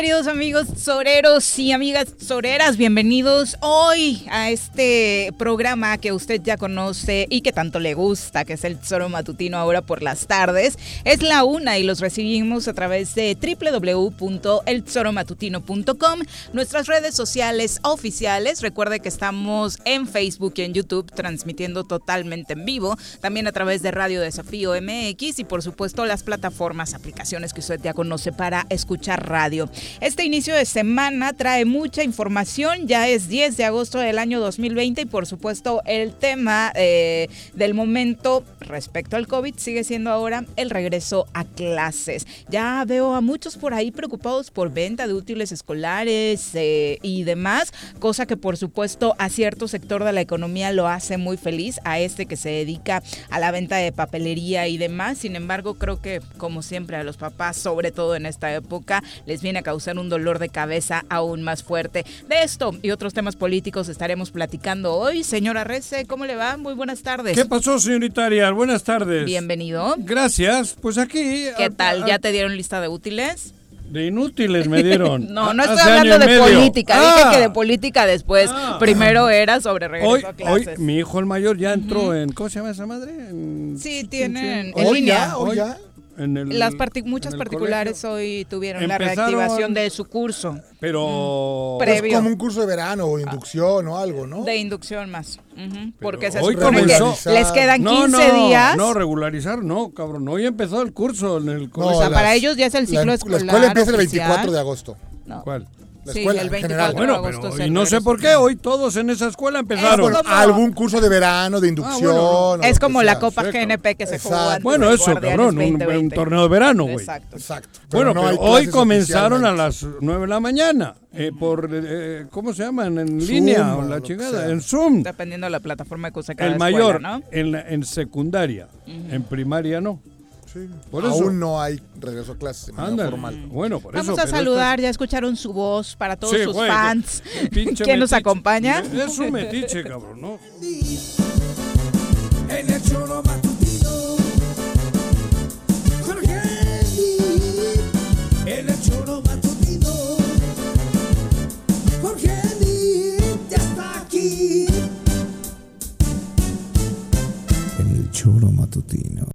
queridos amigos soreros y amigas soreras? Bienvenidos hoy a este programa que usted ya conoce y que tanto le gusta, que es el Tesoro Matutino ahora por las tardes. Es la una y los recibimos a través de www.eltesoromatutino.com, nuestras redes sociales oficiales. Recuerde que estamos en Facebook y en YouTube transmitiendo totalmente en vivo, también a través de Radio Desafío MX y por supuesto las plataformas, aplicaciones que usted ya conoce para escuchar radio. Este inicio de semana trae mucha información, ya es 10 de agosto del año 2020 y por supuesto el tema eh, del momento respecto al COVID sigue siendo ahora el regreso a clases. Ya veo a muchos por ahí preocupados por venta de útiles escolares eh, y demás, cosa que por supuesto a cierto sector de la economía lo hace muy feliz, a este que se dedica a la venta de papelería y demás. Sin embargo, creo que como siempre a los papás, sobre todo en esta época, les viene a causar un dolor de cabeza aún más fuerte. De esto y otros temas políticos estaremos platicando hoy. Señora Rece, ¿cómo le va? Muy buenas tardes. ¿Qué pasó, señorita Arias? Buenas tardes. Bienvenido. Gracias. Pues aquí. ¿Qué tal? ¿Ya te dieron lista de útiles? De inútiles me dieron. no, no estoy hablando de política. Dije que de política después. Ah. Primero era sobre regreso hoy, a clases. Hoy, mi hijo el mayor ya entró en. ¿Cómo se llama esa madre? sí, tienen. En, línea. hoy ya. Las muchas particulares hoy tuvieron la reactivación de su curso. Pero es como un curso de verano o inducción o algo, ¿no? De inducción más. Porque se hoy comenzó. Que les quedan 15 días. No, regularizar, no, cabrón. Hoy empezó el curso en el O sea, para ellos ya es el ciclo escolar. La escuela empieza el 24 de agosto. ¿Cuál? La escuela, el 24 general. Bueno, pero y no sé por qué hoy todos en esa escuela empezaron. Como, algún curso de verano, de inducción. Ah, es como la Copa GNP que se jugó antes Bueno, eso, cabrón, un, torneo de verano, güey. Exacto. Exacto. bueno, pero hoy comenzaron a las 9 de la mañana. Eh, por, eh, ¿cómo se llaman? En línea o la chingada, en Zoom. Dependiendo de la plataforma que use cada El mayor, escuela, ¿no? en, la, en secundaria, en primaria no. Sí. Por eso. Aún no hay regreso a clases formal. Bueno, por Vamos eso, a saludar, ya escucharon su voz para todos sus fans. ¿Quién nos acompaña? Es un metiche, cabrón, ¿no? En el choro matutino, Jorge En el choro matutino, Jorge ya está aquí. Choro matutino.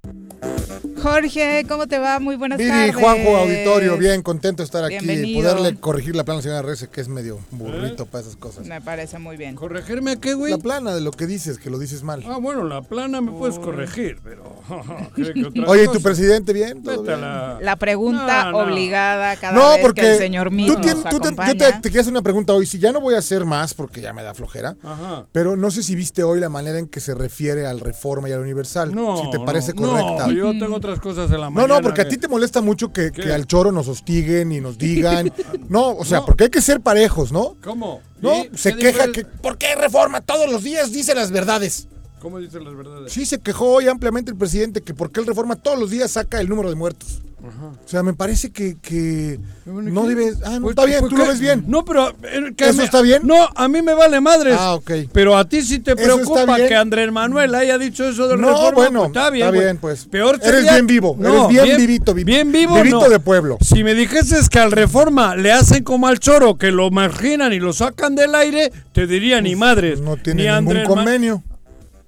Jorge, ¿cómo te va? Muy buenas Viri, tardes. Juanjo, auditorio, bien contento de estar aquí y Bienvenido. poderle corregir la plana a la señora Rece, que es medio burrito para esas cosas. Me parece muy bien. ¿Corregirme a qué, güey? La plana de lo que dices, que lo dices mal. Ah, bueno, la plana me puedes corregir, pero... ¿cree que otra Oye, ¿y tu presidente bien? La... La pregunta No, no. obligada cada No, vez porque que el señor Mito tú tien- nos tú te- yo te, te quiero hacer una pregunta hoy. Si ya no voy a hacer más, porque ya me da flojera, Ajá. pero no sé si viste hoy la manera en que se refiere al Reforma y al Universal. No, si te parece no, correcta. No, yo tengo otras cosas en la No, mañana. no, porque a ti que- te molesta mucho que, al choro nos hostiguen y nos digan. No, o sea, No. porque hay que ser parejos, ¿no? ¿Cómo? No, se ¿Qué queja que. ¿Por qué reforma? Todos los días dice las verdades. ¿Cómo dicen las verdades? Sí, se quejó hoy ampliamente el presidente que por qué el reforma todos los días saca el número de muertos. O sea, me parece que, que Bueno, no ¿qué? debes. Ah, no, Pues, está bien, pues, tú lo ves bien. No, pero... eh, que ¿Eso me- está bien? No, a mí me vale madres. Ah, ok. Pero a ti sí te preocupa bien. que Andrés Manuel haya dicho eso del No, reforma. bueno, pues está bien, está bien, pues. Peor Eres sería- bien vivo, eres bien vivito, vi- Bien vivo, vivito no. de pueblo. Si me dijeses que al reforma le hacen como al choro, que lo marginan y lo sacan del aire, te diría ni madres. No tiene ni ningún Andrés Ma- convenio.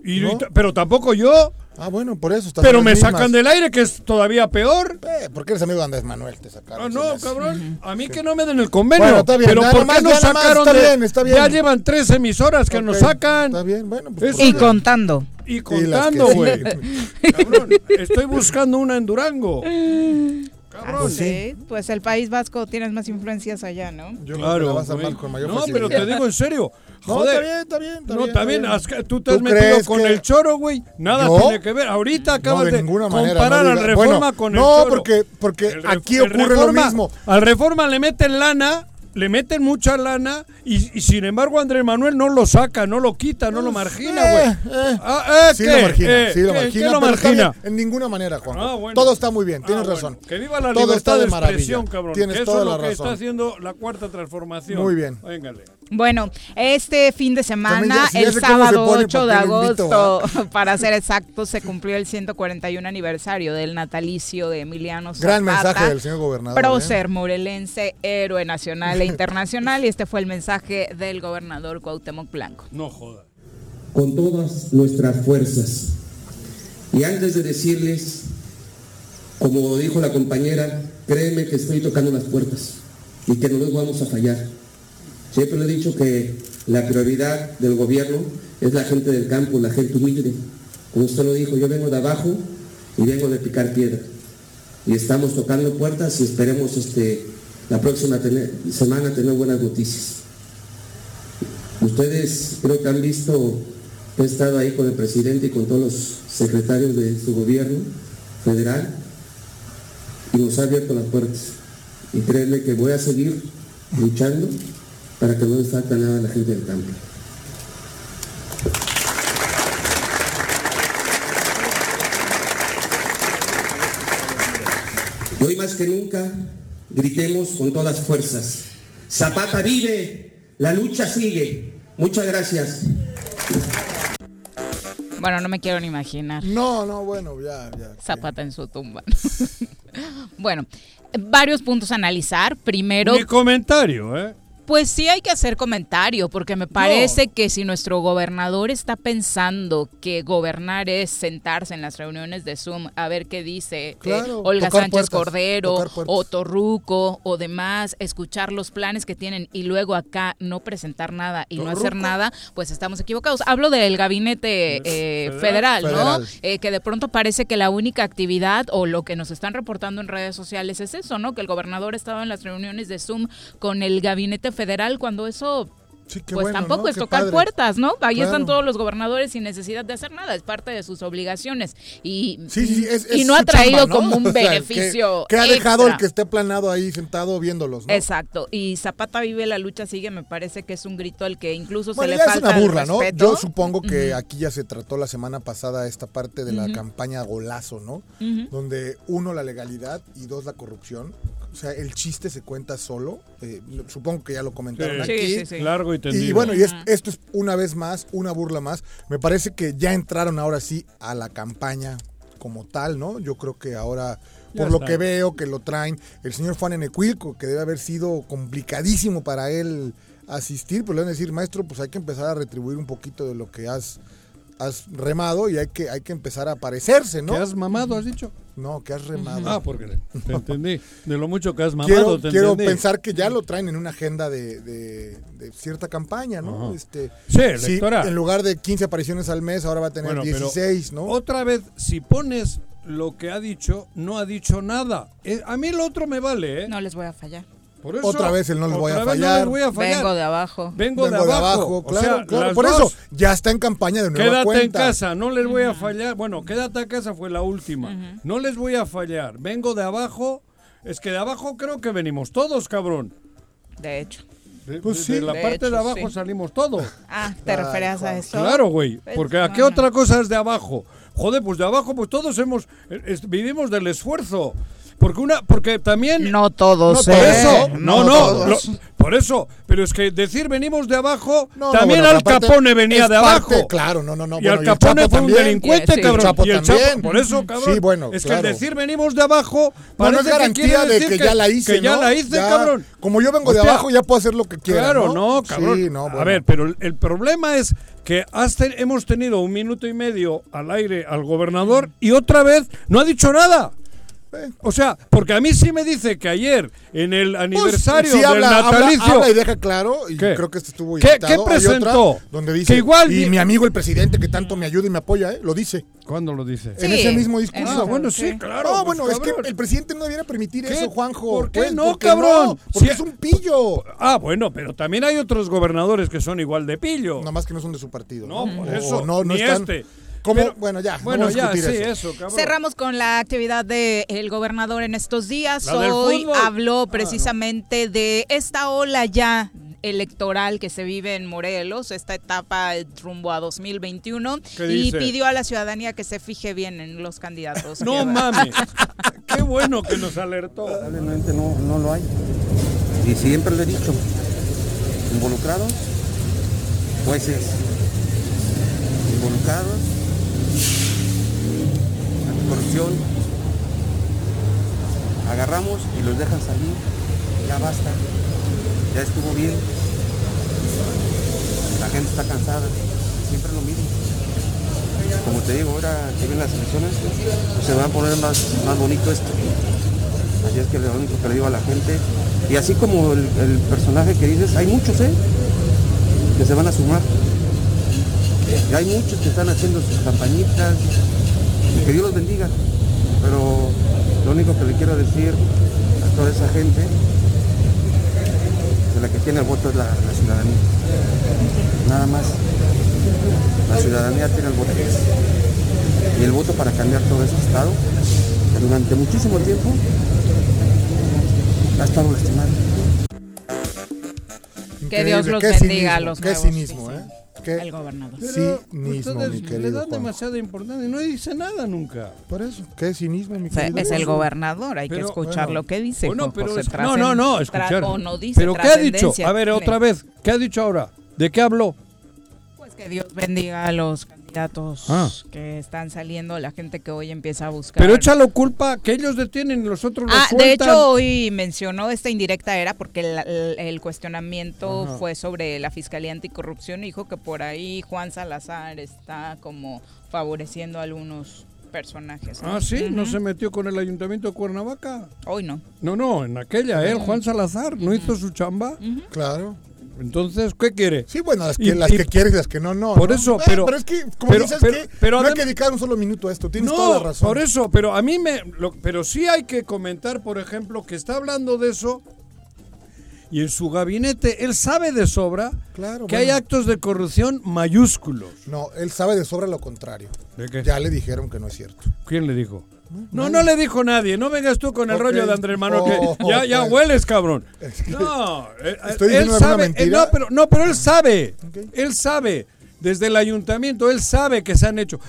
Y- ¿no? y t- pero tampoco yo. Ah, bueno, por eso. estás Pero me las sacan del aire, que es todavía peor. Eh, porque eres amigo de Andrés Manuel, te sacaron. Ah, no, hace. cabrón. A mí que no me den el convenio. Bueno, está bien, Pero nada ¿por qué nos más, sacaron está de- bien, está bien. Ya llevan tres emisoras que nos sacan. Está bien, bueno. Pues, Es- Y por- contando. Y las contando, güey. Cabrón, estoy buscando una en Durango. Cabrón. Así, pues el País Vasco tienes más influencias allá, ¿no? Yo Claro, la vas a con mayor No, facilidad. pero te digo en serio. No, Joder. está bien, está bien. Está no, bien, también, está has- bien. tú te has ¿Tú metido con que- el choro, güey. Nada ¿Yo? tiene que ver. Ahorita acabas no, de, ninguna manera. comparar no al Reforma bueno, con el No, choro. porque, porque El ref- aquí ocurre Reforma- lo mismo. Al Reforma le meten lana, le meten mucha lana y, y sin embargo Andrés Manuel no lo saca, no lo quita, no lo margina, güey. Eh, eh. Ah, eh, Sí lo margina, Eh, sí lo ¿qué- margina. ¿Qué lo margina? en ninguna manera, Juan. Ah, bueno. Todo está muy bien, tienes Ah, bueno. razón. Que viva la Todo libertad está de de maravilla. expresión, cabrón. Tienes que eso toda es lo la que está razón. haciendo la cuarta transformación. Muy bien. Véngale. Bueno, este fin de semana, el sábado pone, 8 de ¿para qué lo invito, agosto, para ser exacto, se cumplió el 141 aniversario del natalicio de Emiliano Zapata. Gran mensaje del señor gobernador. ¿eh? Prócer morelense, héroe nacional e internacional, y este fue el mensaje del gobernador Cuauhtémoc Blanco. No joda. con todas nuestras fuerzas. Y antes de decirles, como dijo la compañera, créeme que estoy tocando las puertas y que no les vamos a fallar. Siempre le he dicho que la prioridad del gobierno es la gente del campo, la gente humilde. Como usted lo dijo, yo vengo de abajo y vengo de picar piedra. Y estamos tocando puertas y esperemos este, la próxima tener- semana tener buenas noticias. Ustedes creo que han visto, he estado ahí con el presidente y con todos los secretarios de su gobierno federal y nos ha abierto las puertas. Y créanme que voy a seguir luchando para que no les falta nada a la gente del campo. Y hoy más que nunca, gritemos con todas las fuerzas. Zapata vive, la lucha sigue. Muchas gracias. Bueno, no me quiero ni imaginar. No, no, bueno, ya, ya. Zapata en su tumba. bueno, varios puntos a analizar. Primero, Mi comentario, ¿eh? Pues sí hay que hacer comentario, porque me parece que si nuestro gobernador está pensando que gobernar es sentarse en las reuniones de Zoom a ver qué dice eh, Olga Sánchez puertas, Cordero o Torruco o demás, escuchar los planes que tienen y luego acá no presentar nada y no hacer nada, pues estamos equivocados. Hablo del gabinete eh, federal, Federal. ¿no? Eh, que de pronto parece que la única actividad o lo que nos están reportando en redes sociales es eso, ¿no? Que el gobernador estaba en las reuniones de Zoom con el gabinete federal cuando eso Sí, pues bueno, tampoco ¿no? es Qué tocar padre. puertas, ¿no? Ahí Claro. están todos los gobernadores sin necesidad de hacer nada, es parte de sus obligaciones y, Sí, sí, sí, es- y no ha traído chamba, ¿no? como un O sea, que- beneficio Que, ha dejado extra. el que esté planado ahí sentado viéndolos, ¿no? Exacto, y Zapata vive, la lucha sigue, me parece que es un grito al que incluso Bueno, se le ya es falta una burla, ¿no? Yo supongo que aquí ya se trató la semana pasada esta parte de la campaña Golazo, ¿no? Donde uno, la legalidad y dos, la corrupción. O sea, el chiste se cuenta solo. Eh, supongo que ya lo comentaron Sí. aquí. Sí, sí, sí. Largo y tendido. Y bueno, y es- esto es una vez más, una burla más. Me parece que ya entraron ahora sí a la campaña como tal, ¿no? Yo creo que ahora, Ya por lo está. que veo, que lo traen el señor Juan Enecuilco, que debe haber sido complicadísimo para él asistir, pues le van a decir, maestro, pues hay que empezar a retribuir un poquito de lo que has, has remado y hay que, hay que empezar a aparecerse, ¿no? ¿Qué has mamado, has dicho? No, que has remado. Ah, porque te entendí. De lo mucho que has mamado, quiero te quiero entendí. pensar que ya lo traen en una agenda de, de- de cierta campaña, ¿no? Ajá. Este, Sí, electoral. en lugar de 15 apariciones al mes, ahora va a tener Bueno, pero 16, ¿no? Otra vez, si pones lo que ha dicho, no ha dicho nada. Eh, a mí lo otro me vale, ¿eh? No les voy a fallar. Por eso, Otra vez el no les voy a fallar. No voy a fallar. Vengo de abajo. Vengo, Vengo de abajo. O claro, sea, claro. Por dos, eso, ya está en campaña de nueva Quédate cuenta. en casa, no les voy a fallar. Bueno, quédate en casa fue la última. No les voy a fallar. Vengo de abajo. Es que de abajo creo que venimos todos, cabrón. De hecho. De, Pues de- de sí. la De parte hecho, de abajo sí. salimos todos. Ah, ¿te Ay, referías a eso? Claro, güey. Pues, Porque ¿a qué bueno. otra cosa es de abajo? Joder, pues de abajo, pues todos hemos eh, es- vivimos del esfuerzo. Porque una, porque también No todos, No por ¿eh? eso, no, no, todos. lo- por eso, pero es que decir venimos de abajo, No, no, también bueno, Al Capone venía de parte, abajo. claro, no, no, no. Y bueno, Al Capone Chapo fue un también. delincuente, Sí, cabrón. el Chapo y el también. Chapo, por eso, cabrón. Sí, bueno, es claro. que el decir venimos de abajo, Bueno, parece es que garantía quiere de decir que, ya la hice, que ya ¿no? la hice, Ya, cabrón. Como yo vengo de abajo, ya puedo hacer lo que quiera, Claro, ¿no? no, cabrón. Sí, no, A bueno. ver, pero el, el problema es que has te- hemos tenido un minuto y medio al aire al gobernador y otra vez no ha dicho nada. O sea, porque a mí sí me dice que ayer en el Pues, aniversario sí, del habla, habla- natalicio habla y deja claro, y ¿Qué? creo que este estuvo ¿Qué- qué otra presentó? donde dice, Que igual y mi amigo el presidente que tanto me ayuda y me apoya, ¿eh? lo dice. ¿Cuándo lo dice? En Sí, ese mismo discurso. Ah, bueno, sí, sí. claro. no, pues, bueno, es que el presidente no debiera permitir ¿Qué? eso, Juanjo. ¿Por qué pues, no, porque cabrón? no, porque Si- es un pillo. Ah, bueno, pero también hay otros gobernadores que son igual de pillo. Nada más que no son de su partido. No, por eso, no, no ni están. este. ¿Cómo? Pero- bueno, ya. no Bueno, ya, sí, eso, cabrón. Cerramos con la actividad del gobernador en estos días. Hoy habló Ah, precisamente de esta ola ya electoral que se vive en Morelos, esta etapa rumbo a 2021 ¿Qué y pidió a la ciudadanía que se fije bien en los candidatos. No mames. Qué bueno que nos alertó. Lamentablemente no, no lo hay. Y siempre lo he dicho. involucrados, jueces involucrados, anticorrupción, agarramos y los dejan salir, ya basta, ya estuvo bien, la gente está cansada, siempre lo mismo. Como te digo, ahora que vienen las elecciones, se va a poner más, más bonito esto. Así es que lo único que le digo a la gente, y así como el, el personaje que dices, hay muchos, ¿eh? Que se van a sumar. Y hay muchos que están haciendo sus campañitas, y que Dios los bendiga. Pero lo único que le quiero decir a toda esa gente, de la que tiene el voto es la, la ciudadanía. Nada más. La ciudadanía tiene el voto. Y el voto para cambiar todo ese estado, que durante muchísimo tiempo ha estado lastimado. Que Dios los qué bendiga a los Qué nuevos, cinismo, sí, ¿eh? Qué El gobernador. Pero cinismo, ustedes mi le querido dan Juan. demasiada importancia y no dice nada nunca. Por eso, qué cinismo, mi O sea, querido es el gobernador, hay que Pero, escuchar bueno, lo que dice. Bueno, pero José, es- no, no, no, escuchar. no dice pero ¿qué ha dicho? A ver, otra vez, ¿qué ha dicho ahora? ¿De qué habló? Pues que Dios bendiga a los candidatos Ah. que están saliendo, la gente que hoy empieza a buscar. Pero échalo culpa que ellos detienen y los otros Ah, los de hecho hoy mencionó esta indirecta era porque el, el- el cuestionamiento Ajá. fue sobre la Fiscalía Anticorrupción y dijo que por ahí Juan Salazar está como favoreciendo a algunos personajes. ¿no? Ah, sí, no se metió con el ayuntamiento de Cuernavaca. Hoy no. No, no, en aquella, él, Juan Salazar, no hizo su chamba. Claro. Entonces, ¿qué quiere? Sí, bueno, las que, Y- las y- que quieres y las que no, no. Por ¿no? eso, Eh, pero- Pero es que, como pero- dices, pero- que pero no hay que dedicar un solo minuto a esto. Tienes no, toda la razón. por eso, pero a mí me... lo- pero sí hay que comentar, por ejemplo, que está hablando de eso y en su gabinete él sabe de sobra Claro, que bueno. hay actos de corrupción mayúsculos. No, él sabe de sobra lo contrario. ¿De qué? Ya le dijeron que no es cierto. ¿Quién le dijo? No, no le dijo nadie. No vengas tú con el rollo de Andrés Manuel, que Oh, ya, ya pues. hueles, cabrón. Es que- No, eh, ¿Estoy él sabe. eh, no, pero, no, pero él sabe. Él sabe. Desde el ayuntamiento, él sabe que se han hecho.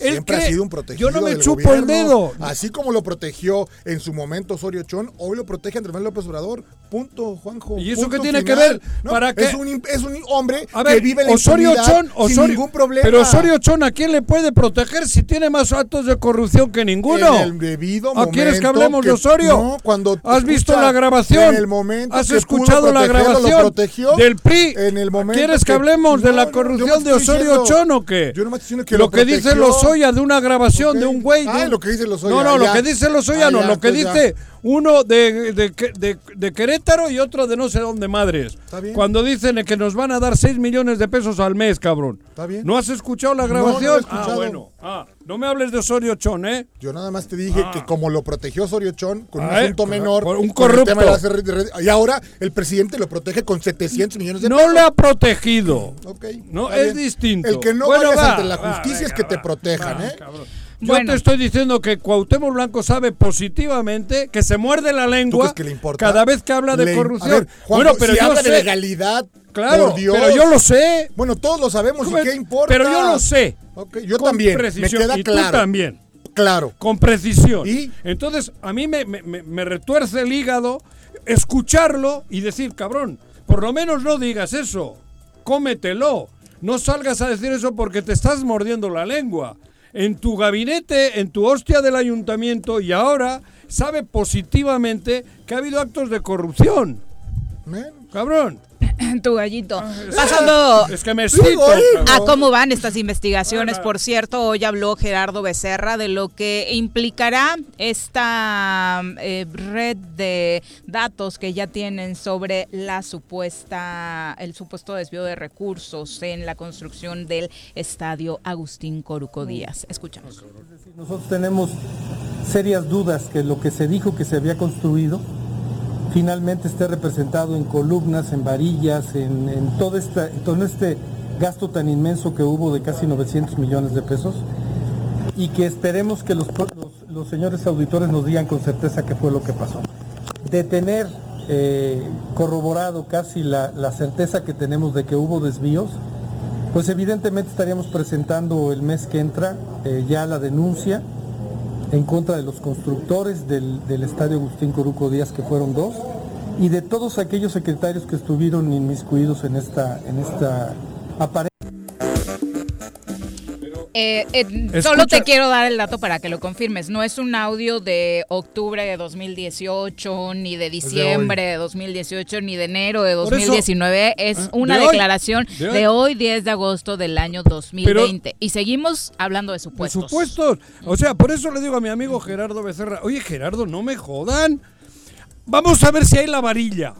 Él Siempre ha sido un protegido. Yo no me del chupo el gobierno. dedo. Así como lo protegió en su momento Osorio Chón, hoy lo protege Andrés Manuel López Obrador. Punto, Juanjo. ¿Y eso qué tiene que ver? No, ¿Para? Es un, es un hombre A ver, que vive en la Osorio Chón, Osorio, sin ningún problema. Pero Osorio Chón, ¿a quién le puede proteger si tiene más actos de corrupción que ninguno? En el debido ¿Ah, ¿Quieres que momento hablemos de Osorio? No, cuando ¿Has visto la grabación? En el momento ¿Has escuchado la grabación protegió, del PRI? En el momento ¿Quieres que, hablemos de No, la no, corrupción no de estoy Osorio Chón o qué? Yo nomás estoy diciendo que lo que dice protegió. Lozoya de una grabación Ok. de un güey. de Ah, un- lo que dice Lozoya, No, no, lo ya. que dice Lozoya Ah, no, ya, lo que pues ya. Uno de, de, de- de Querétaro y otro de no sé dónde madres. Está bien. Cuando dicen que nos van a dar 6 millones de pesos al mes, cabrón. Está bien. ¿No has escuchado la No, no lo grabación? ah, escuchado. bueno. Ah, no me hables de Osorio Chón, ¿eh? Yo nada más te dije Ah. que como lo protegió Osorio Chón con un Ah, eh, asunto menor, con un corrupto. y ahora el presidente lo protege con 700 millones de No pesos. le ha protegido. Ok, No, es bien. distinto. El que no Bueno, vayas va, ante la va, justicia es que te va, protejan, ¿eh? cabrón. Yo Bueno. te estoy diciendo que Cuauhtémoc Blanco sabe positivamente que se muerde la ¿Tú lengua crees que le importa? cada vez que habla de Le- corrupción. Ver, bueno, pero si yo habla de sé, legalidad, claro, por Dios. pero yo lo sé. Bueno, todos lo sabemos, ¿y ¿Cómo- qué importa? Pero yo lo sé. Ok, yo Con también, precisión, me queda y tú claro. también. Claro. Con precisión. ¿Y? Entonces, a mí me, me- me- me retuerce el hígado escucharlo y decir, cabrón, por lo menos no digas eso. Cómetelo. No salgas a decir eso porque te estás mordiendo la lengua. En tu gabinete, en tu hostia del ayuntamiento y ahora sabe positivamente que ha habido actos de corrupción. Cabrón. tu gallito. Pasando Es que me cito. a cómo van estas investigaciones, por cierto, hoy habló Gerardo Becerra de lo que implicará esta eh, red de datos que ya tienen sobre la supuesta, el supuesto desvío de recursos en la construcción del estadio Agustín Coruco Díaz. Escuchamos. Nosotros tenemos serias dudas que lo que se dijo que se había construido finalmente esté representado en columnas, en varillas, en, todo, todo este gasto tan inmenso que hubo de casi 900 millones de pesos y que esperemos que los, señores auditores nos digan con certeza qué fue lo que pasó. De tener eh, corroborado casi la, la certeza que tenemos de que hubo desvíos, pues evidentemente estaríamos presentando el mes que entra eh, ya la denuncia en contra de los constructores del, estadio Agustín Coruco Díaz, que fueron dos, y de todos aquellos secretarios que estuvieron inmiscuidos en esta, en esta Eh, eh, solo te quiero dar el dato para que lo confirmes. No es un audio de octubre de 2018, ni de diciembre de 2018, ni de enero de Por eso- 2019. Es Ah, una de hoy, declaración de hoy. de hoy, 10 de agosto del año 2020. y seguimos hablando de supuestos. supuesto. O sea, por eso le digo a mi amigo Gerardo Becerra, oye Gerardo, no me jodan. Vamos a ver si hay la varilla.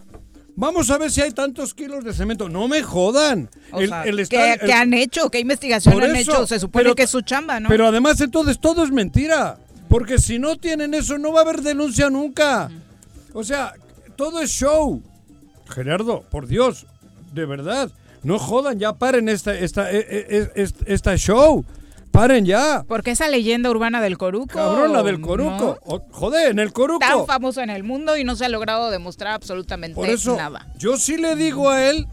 Vamos a ver si hay tantos kilos de cemento. No me jodan. O El- sea, el ¿qué, estar- qué el- han hecho? ¿Qué investigación Por han eso, hecho? Se supone pero- que es su chamba, ¿no? Pero además entonces todo es mentira. Porque si no tienen eso no va a haber denuncia nunca. O sea, todo es show. Gerardo, por Dios, de verdad, no jodan, ya paren esta, esta, eh, eh, eh, esta show. Paren ya. Porque esa leyenda urbana del Coruco. Cabrón, la del Coruco. ¿no? O- joder, en el Coruco. Tan famoso en el mundo y no se ha logrado demostrar absolutamente Por eso, nada. yo sí le digo a él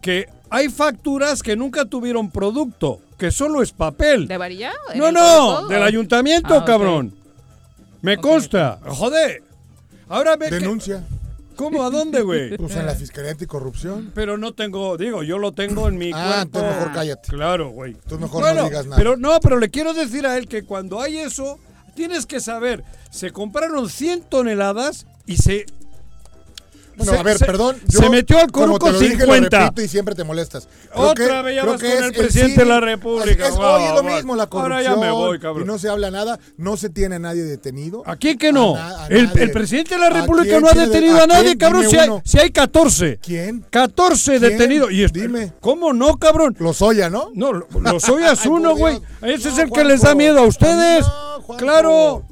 que hay facturas que nunca tuvieron producto, que solo es papel. ¿De varilla? ¿En No, no, del ayuntamiento, Ah, ok. cabrón. Me consta. Joder. Ahora ve que- Denuncia. ¿Cómo? ¿A dónde, güey? Pues en la Fiscalía Anticorrupción. Pero no tengo, digo, yo lo tengo en mi Ah, cuerpo. entonces mejor cállate. Claro, güey. Tú mejor Bueno, no digas nada. Pero no, pero le quiero decir a él que cuando hay eso, tienes que saber, se compraron 100 toneladas y se Bueno, se- a ver, se- perdón. se metió al como Coruco te lo dije, lo 50. repito y siempre te molestas. Creo Otra vez ya vas con es el presidente de la República. Es, Guau, hoy es lo mismo la Ahora corrupción. ya me voy, cabrón. Y no se habla nada, no se tiene a nadie detenido. ¿A quién que no? A na- a el, presidente de la ¿A República no ha de- detenido a nadie, quién? cabrón. Si hay, si hay 14. ¿Quién? 14 ¿Quién? detenidos. Y es- Dime. ¿Cómo no, cabrón? Los Oya, ¿no? No, lo- los oyas Ay, uno, güey. Ese es el que les da miedo a ustedes. No, claro.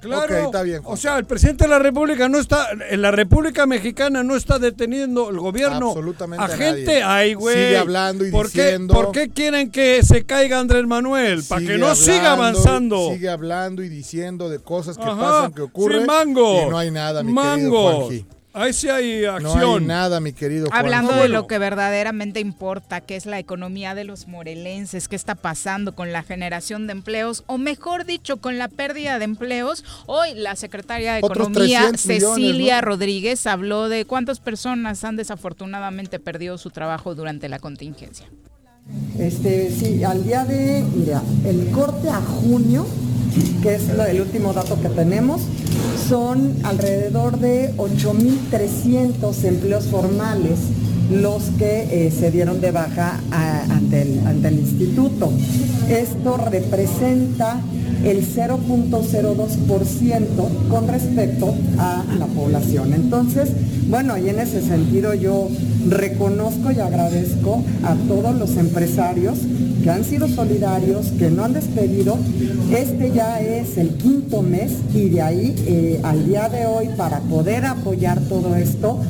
Claro. Está bien. O sea, el presidente de la República no está, en la República Mexicana no está deteniendo el gobierno. Absolutamente a gente. Ay, güey. Sigue hablando y ¿Por qué- diciendo- ¿Por qué quieren que se caiga Andrés Manuel? Para que no siga avanzando. Sigue hablando y diciendo de cosas que Ajá, pasan, que ocurren. sí, mango. Y no hay nada, mi querido Mango. Juanji. Ahí sí hay No acción. hay nada, mi querido. Hablando de lo que verdaderamente importa, que es la economía de los morelenses, qué está pasando con la generación de empleos, o mejor dicho, con la pérdida de empleos. Hoy la secretaria de Otros Economía, 300 millones, Cecilia ¿no? Rodríguez, habló de cuántas personas han desafortunadamente perdido su trabajo durante la contingencia. Este, sí, al día de, mira, el corte a junio, que es el último dato que tenemos, son alrededor de 8.300 empleos formales los que eh, se dieron de baja ante, el, ante el instituto. Esto representa el 0.02% con respecto a la población. Entonces, bueno, y en ese sentido yo reconozco y agradezco a todos los empresarios que han sido solidarios, que no han despedido. Este ya es el quinto mes y de ahí eh, al día de hoy para poder apoyar todo esto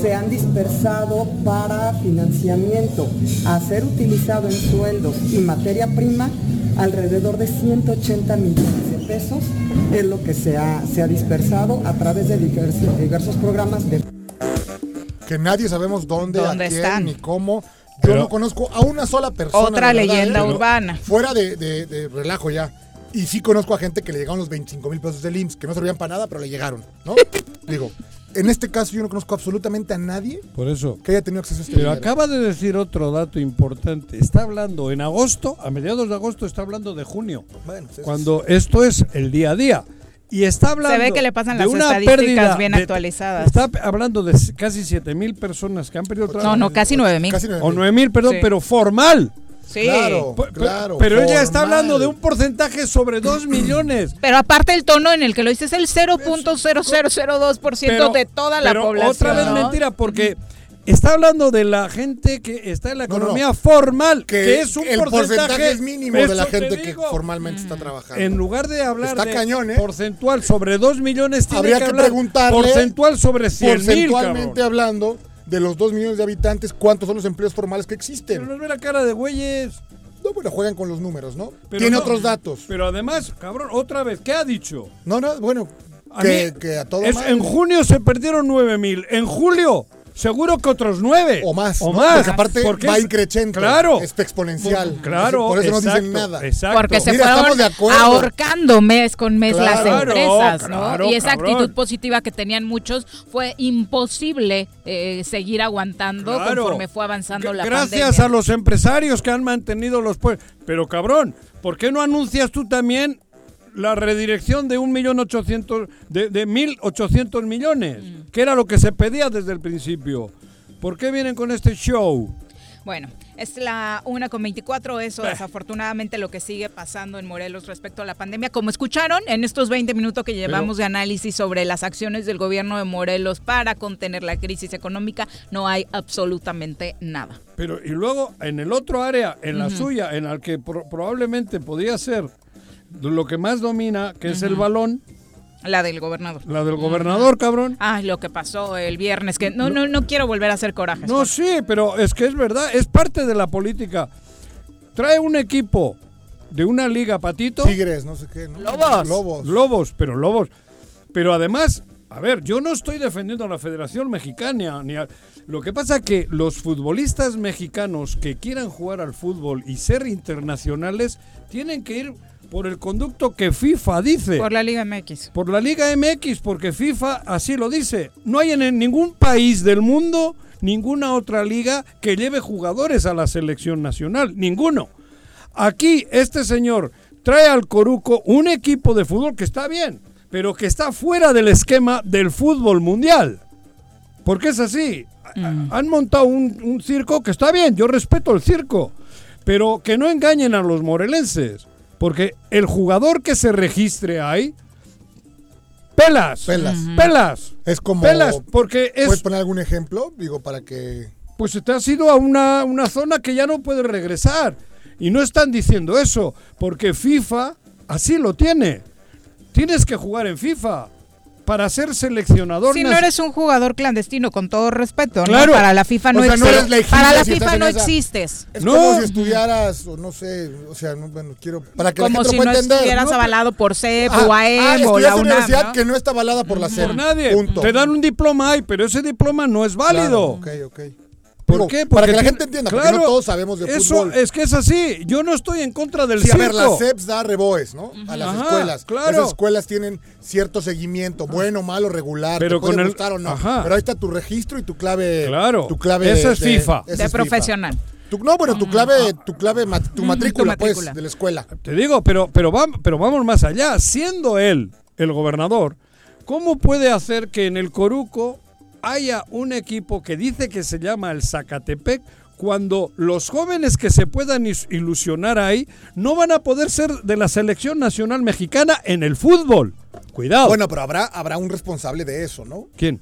se han dispersado para financiamiento a ser utilizado en sueldos y materia prima alrededor de 180 millones de pesos es lo que se ha, se ha dispersado a través de diversos, diversos programas de Que nadie sabemos dónde, ¿Dónde a quién, están? ni cómo. Yo Pero- no conozco a una sola persona. Otra verdad, leyenda ¿eh? urbana. Fuera de, de- de relajo ya. Y sí conozco a gente que le llegaron los 25 mil pesos del IMSS, que no servían para nada, pero le llegaron, ¿no? Digo, en este caso yo no conozco absolutamente a nadie Por eso. que haya tenido acceso a este Pero dinero. acaba de decir otro dato importante. Está hablando en agosto, a mediados de agosto, está hablando de junio. Bueno, pues, Cuando esto es el día a día. Y está hablando. Se ve que le pasan de las una estadísticas pérdida bien de- actualizadas. Está hablando de casi 7 mil personas que han perdido el trabajo. No, no, casi 9 mil. Casi nueve O mil. 9 mil, perdón, Sí. pero formal. Sí. Claro. P- Claro, pero ella está formal. hablando de un porcentaje sobre 2 millones. Pero aparte el tono en el que lo dice es el 0.0002% Pero- de toda la pero población. Otra vez ¿no? mentira, porque está hablando de la gente que está en la No, no, economía no. formal, que, que, es un el porcentaje es mínimo de la gente que digo. formalmente está trabajando. En lugar de hablar Está de cañón, ¿eh? porcentual sobre 2 millones, tiene Habría que, que hablar preguntarle porcentual sobre 100 mil, Porcentualmente cabrón. hablando, de los 2 millones de habitantes, ¿cuántos son los empleos formales que Pero existen? nos ve la cara de güeyes. No, bueno, juegan con los números, ¿no? Pero Tiene no. otros datos. Pero además, cabrón, otra vez, ¿qué ha dicho? No, no, bueno, A que, mí- que a todo es- en junio se perdieron 9 mil. En julio seguro que otros nueve. O más. O ¿no? más. Porque aparte Porque va increchendo. Claro. Es exponencial. Claro. Por eso no dicen nada. Exacto. Porque se Mira, estamos fueron de acuerdo. ahorcando mes con mes las Claro, empresas, ¿no? claro, y esa cabrón. actitud positiva que tenían muchos fue imposible eh, seguir aguantando Claro. conforme fue avanzando G- la Gracias pandemia. a los empresarios que han mantenido los puestos. Pero cabrón, ¿por qué no anuncias tú también la redirección de un millón ochocientos de, de millones? Mm. Que era lo que se pedía desde el principio. ¿Por qué vienen con este show? Bueno, es la una con 24, eso Bah. desafortunadamente lo que sigue pasando en Morelos respecto a la pandemia. Como escucharon en estos 20 minutos que llevamos de análisis sobre las acciones del gobierno de Morelos para contener la crisis económica, no hay absolutamente nada. Pero y luego en el otro área, en la suya, en la que pro- probablemente podría ser lo que más domina, que es el balón, La del gobernador. la del gobernador, cabrón. Ay, lo que pasó el viernes, que no, no, no quiero volver a hacer corajes. No, sí, pero es que es verdad, es parte de la política. Trae un equipo de una liga patito, Tigres, no sé qué. ¿no? Lobos. Lobos. lobos, pero lobos. Pero además, a ver, yo no estoy defendiendo a la Federación Mexicana, ni a- lo que pasa que los futbolistas mexicanos que quieran jugar al fútbol y ser internacionales tienen que ir por el conducto que FIFA dice. Por la Liga MX. Por la Liga MX, porque FIFA así lo dice. No hay en ningún país del mundo ninguna otra liga que lleve jugadores a la selección nacional. Ninguno. Aquí este señor trae al Coruco un equipo de fútbol que está bien, pero que está fuera del esquema del fútbol mundial. Porque es así. A- Han montado un, un circo que está bien, yo respeto el circo, pero que no engañen a los morelenses. Porque el jugador que se registre ahí, pelas. Pelas. Pelas. Es como. Pelas, porque ¿Puedes es, poner algún ejemplo? Digo, para que. pues te has ido a una, una zona que ya no puedes regresar. Y no están diciendo eso, porque FIFA así lo tiene. Tienes que jugar en FIFA para ser seleccionador. Si no eres un jugador clandestino, con todo respeto, ¿no? Claro. Para la FIFA O no sea, no eres Para la si FIFA no esa- existes. Es No. como si estudiaras, o no sé, o sea, no, bueno, quiero. Para que la Como gente si lo no pueda entender. estuvieras ¿no? avalado por CEP Ah, o ah, AEM o estudias la UNAM. universidad ¿no? que no está avalada por la SEP. por nadie. Punto. Te dan un diploma ahí, pero ese diploma no es válido. Claro, ok, ok. ¿Por Digo, qué? Para Porque que la gente entienda, porque claro, no todos sabemos de eso fútbol. es que es así. Yo no estoy en contra del Sí, a circo. ver, la SEPS da reboes, ¿no? A las Ajá, escuelas. claro. Esas escuelas tienen cierto seguimiento, bueno, malo, regular, Pero te puede el- gustar o no. Ajá. Pero ahí está tu registro y tu clave. Claro. Tu clave Ese es FIFA. De es profesional. Tu- no, bueno, tu clave, tu clave, tu matrícula, matrícula. pues, de la escuela. Te digo, pero, pero, vam- pero vamos más allá. Siendo él el gobernador, ¿cómo puede hacer que en el Coruco haya un equipo que dice que se llama el Zacatepec cuando los jóvenes que se puedan ilusionar ahí no van a poder ser de la selección nacional mexicana en el fútbol? Cuidado. Bueno, pero habrá, habrá un responsable de eso, ¿no? ¿Quién?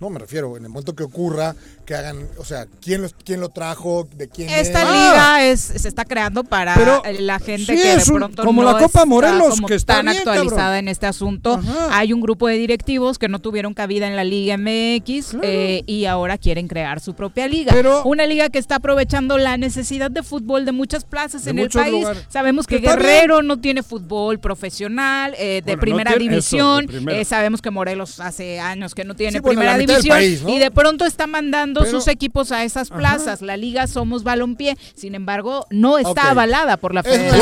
No, me refiero, en el momento que ocurra, que hagan, o sea, quién, los, quién lo trajo, de quién Esta es. Ah. liga es, se está creando para Pero la gente sí, que de es un- pronto como no la Copa está Morelos, como que está tan bien, actualizada cabrón. en este asunto. Ajá. Hay un grupo de directivos que no tuvieron cabida en la Liga MX Claro. eh, y ahora quieren crear su propia liga. Pero- Una liga que está aprovechando la necesidad de fútbol de muchas plazas De en el país. Sabemos que Que está Guerrero no tiene fútbol profesional eh, de Bueno, no primera tiene- eso, de división. Eh, sabemos que Morelos hace años que no tiene Sí, primera división país, ¿no? y de pronto está mandando Pero- sus equipos a esas plazas. La liga Somos Balompié, sin embargo, no está avalada por la Federación.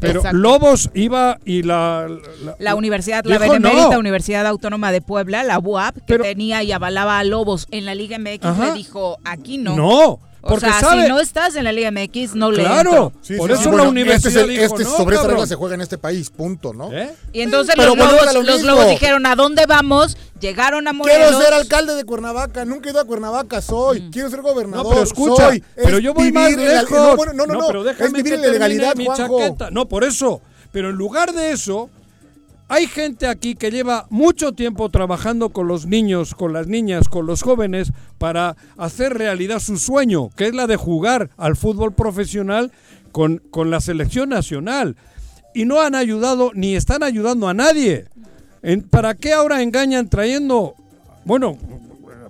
Pero. Lobos iba y la... la- La universidad, la Dijo Benemérita no. Universidad Autónoma de Puebla, la UAP, que Pero- tenía y avalaba a Lobos en la Liga MX, le dijo, aquí no. No, O porque sea, sabe... si no estás en la Liga MX, no le Claro, entro. Sí, por sí, eso sí, la bueno, universidad este, dijo, este- no, sobre esa regla se juega en este país, punto, ¿no? ¿Eh? Y entonces los, volvemos lobos, a lo los mismo. lobos dijeron, ¿a dónde vamos? Llegaron a Morelos. Quiero ser alcalde de Cuernavaca, nunca he ido a Cuernavaca, soy. Quiero ser gobernador, No, pero escucha, soy. pero Es yo voy más la- lejos. No, bueno, no, no, no, pero déjame es vivir que la legalidad, mi Juanjo. chaqueta. No, por eso. Pero en lugar de eso, hay gente aquí que lleva mucho tiempo trabajando con los niños, con las niñas, con los jóvenes para hacer realidad su sueño, que es la de jugar al fútbol profesional con, con la selección nacional. Y no han ayudado ni están ayudando a nadie. ¿Para qué ahora engañan trayendo... Bueno,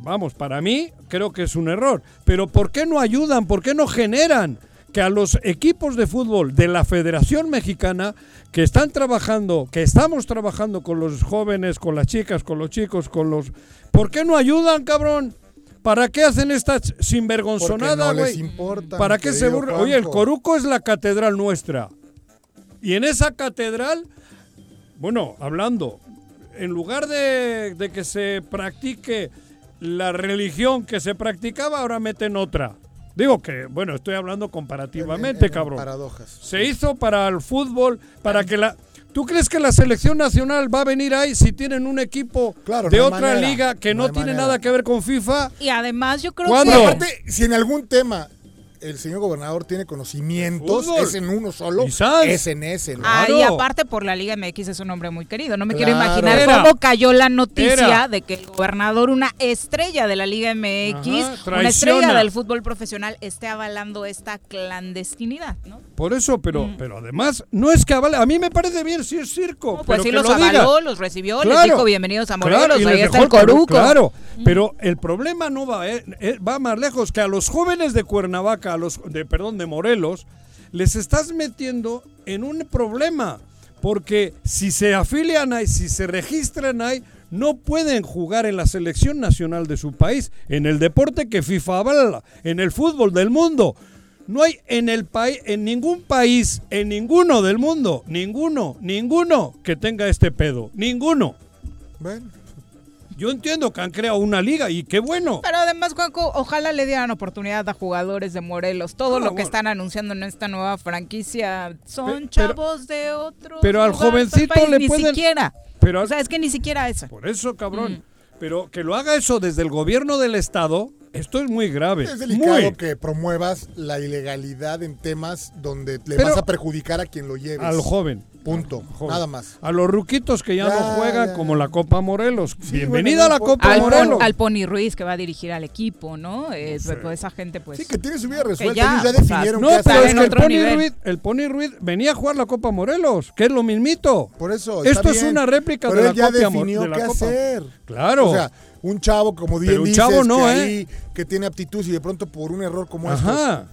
vamos, para mí creo que es un error. Pero ¿por qué no ayudan? ¿Por qué no generan que a los equipos de fútbol de la Federación Mexicana que están trabajando, que estamos trabajando con los jóvenes, con las chicas, con los chicos, con los... ¿Por qué no ayudan, cabrón? ¿Para qué hacen esta sinvergonzonada, no güey? importa. ¿Para qué se burlan? Oye, el. Coruco es la catedral nuestra. Y en esa catedral, bueno, hablando, en lugar de, de que se practique la religión que se practicaba, ahora meten otra. Digo que, bueno, estoy hablando comparativamente, En- en- en cabrón. Paradojas. Se hizo para el fútbol, para que la... ¿Tú crees que la selección nacional va a venir ahí si tienen un equipo Claro, de no otra manera, liga que no tiene manera. nada que ver con FIFA? Y además yo creo ¿Cuándo? que... Aparte, si en algún tema el señor gobernador tiene conocimientos, Fútbol. es en uno solo, es en ese. ¿no? Ah, y aparte por la Liga MX es un hombre muy querido. No me Claro. quiero imaginar Era. cómo cayó la noticia Era. de que el gobernador, una estrella de la Liga MX, Ajá, una estrella del fútbol profesional, esté avalando esta clandestinidad, ¿no? Por eso, pero, pero además, no es que avale. A mí me parece bien si es circo. No, pues pero sí que los lo diga. avaló, los recibió, les Claro. dijo bienvenidos a Morelos, ahí les está el coruco. Claro, pero el problema no va, eh, eh, va más lejos que a los jóvenes de Cuernavaca, los de perdón, de Morelos, les estás metiendo en un problema, porque si se afilian ahí, si se registran ahí, no pueden jugar en la selección nacional de su país, en el deporte que FIFA avala, en el fútbol del mundo. No hay en el país, en ningún país, en ninguno del mundo, ninguno, ninguno que tenga este pedo, ninguno. Yo entiendo que han creado una liga y qué bueno. Pero además, Juanco, ojalá le dieran oportunidad a jugadores de Morelos. Todo Ah, lo que bueno. están anunciando en esta nueva franquicia son pero- chavos de otros pero al jovencito país, le ni pueden- siquiera. Pero O sea, es que ni siquiera eso. por eso, cabrón. Mm. Pero que lo haga eso desde el gobierno del estado, esto es muy grave. es delicado muy. que promuevas la ilegalidad en temas donde le Pero- vas a perjudicar a quien lo lleves. Al joven. Punto. Nada más. A los ruquitos que ya, Ya, no juegan ya, como ya. la Copa Morelos. Sí, Bienvenida bueno, a la Copa Al, Morelos. al Pony Ruiz que va a dirigir al equipo, ¿no? Es, sé. pues, esa gente, pues. Sí, que tiene su vida resuelta. ya, Ellos ya o sea, definieron No, qué pero es que el Pony. Ruiz, el Pony Ruiz venía a jugar la Copa Morelos, que es lo mismito. Por eso. está Esto es una réplica Pero de él la ya copia mo- definió de la qué Copa. hacer. Claro. O sea, un chavo, como bien un dices, chavo no, que ¿eh? ahí, que tiene aptitud y de pronto por un error como este,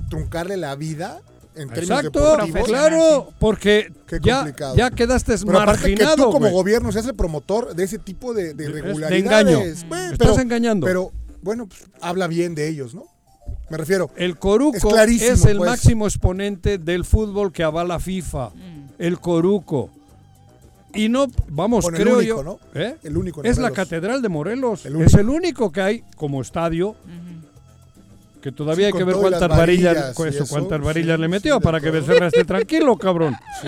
truncarle la vida en términos Exacto, deportivos. Claro, porque Qué ya, complicado. ya quedaste Pero aparte que marginado. tú como gobierno seas el promotor de ese tipo de, de Es de irregularidades. engaño. Bueno, Estás pero- engañando. Pero, bueno, pues, habla bien de ellos, ¿no? Me refiero. El Coruco Es el pues. máximo exponente del fútbol que avala FIFA. El Coruco. Y no, vamos, Bueno, el creo único, yo. ¿no? ¿eh? El único en Es la. Catedral de Morelos. El es el único que hay como estadio. Que todavía Sí, hay que ver y cuántas las varillas, varillas con y eso, eso, cuántas varillas sí, le metió para que. Becerra esté tranquilo, cabrón. Sí.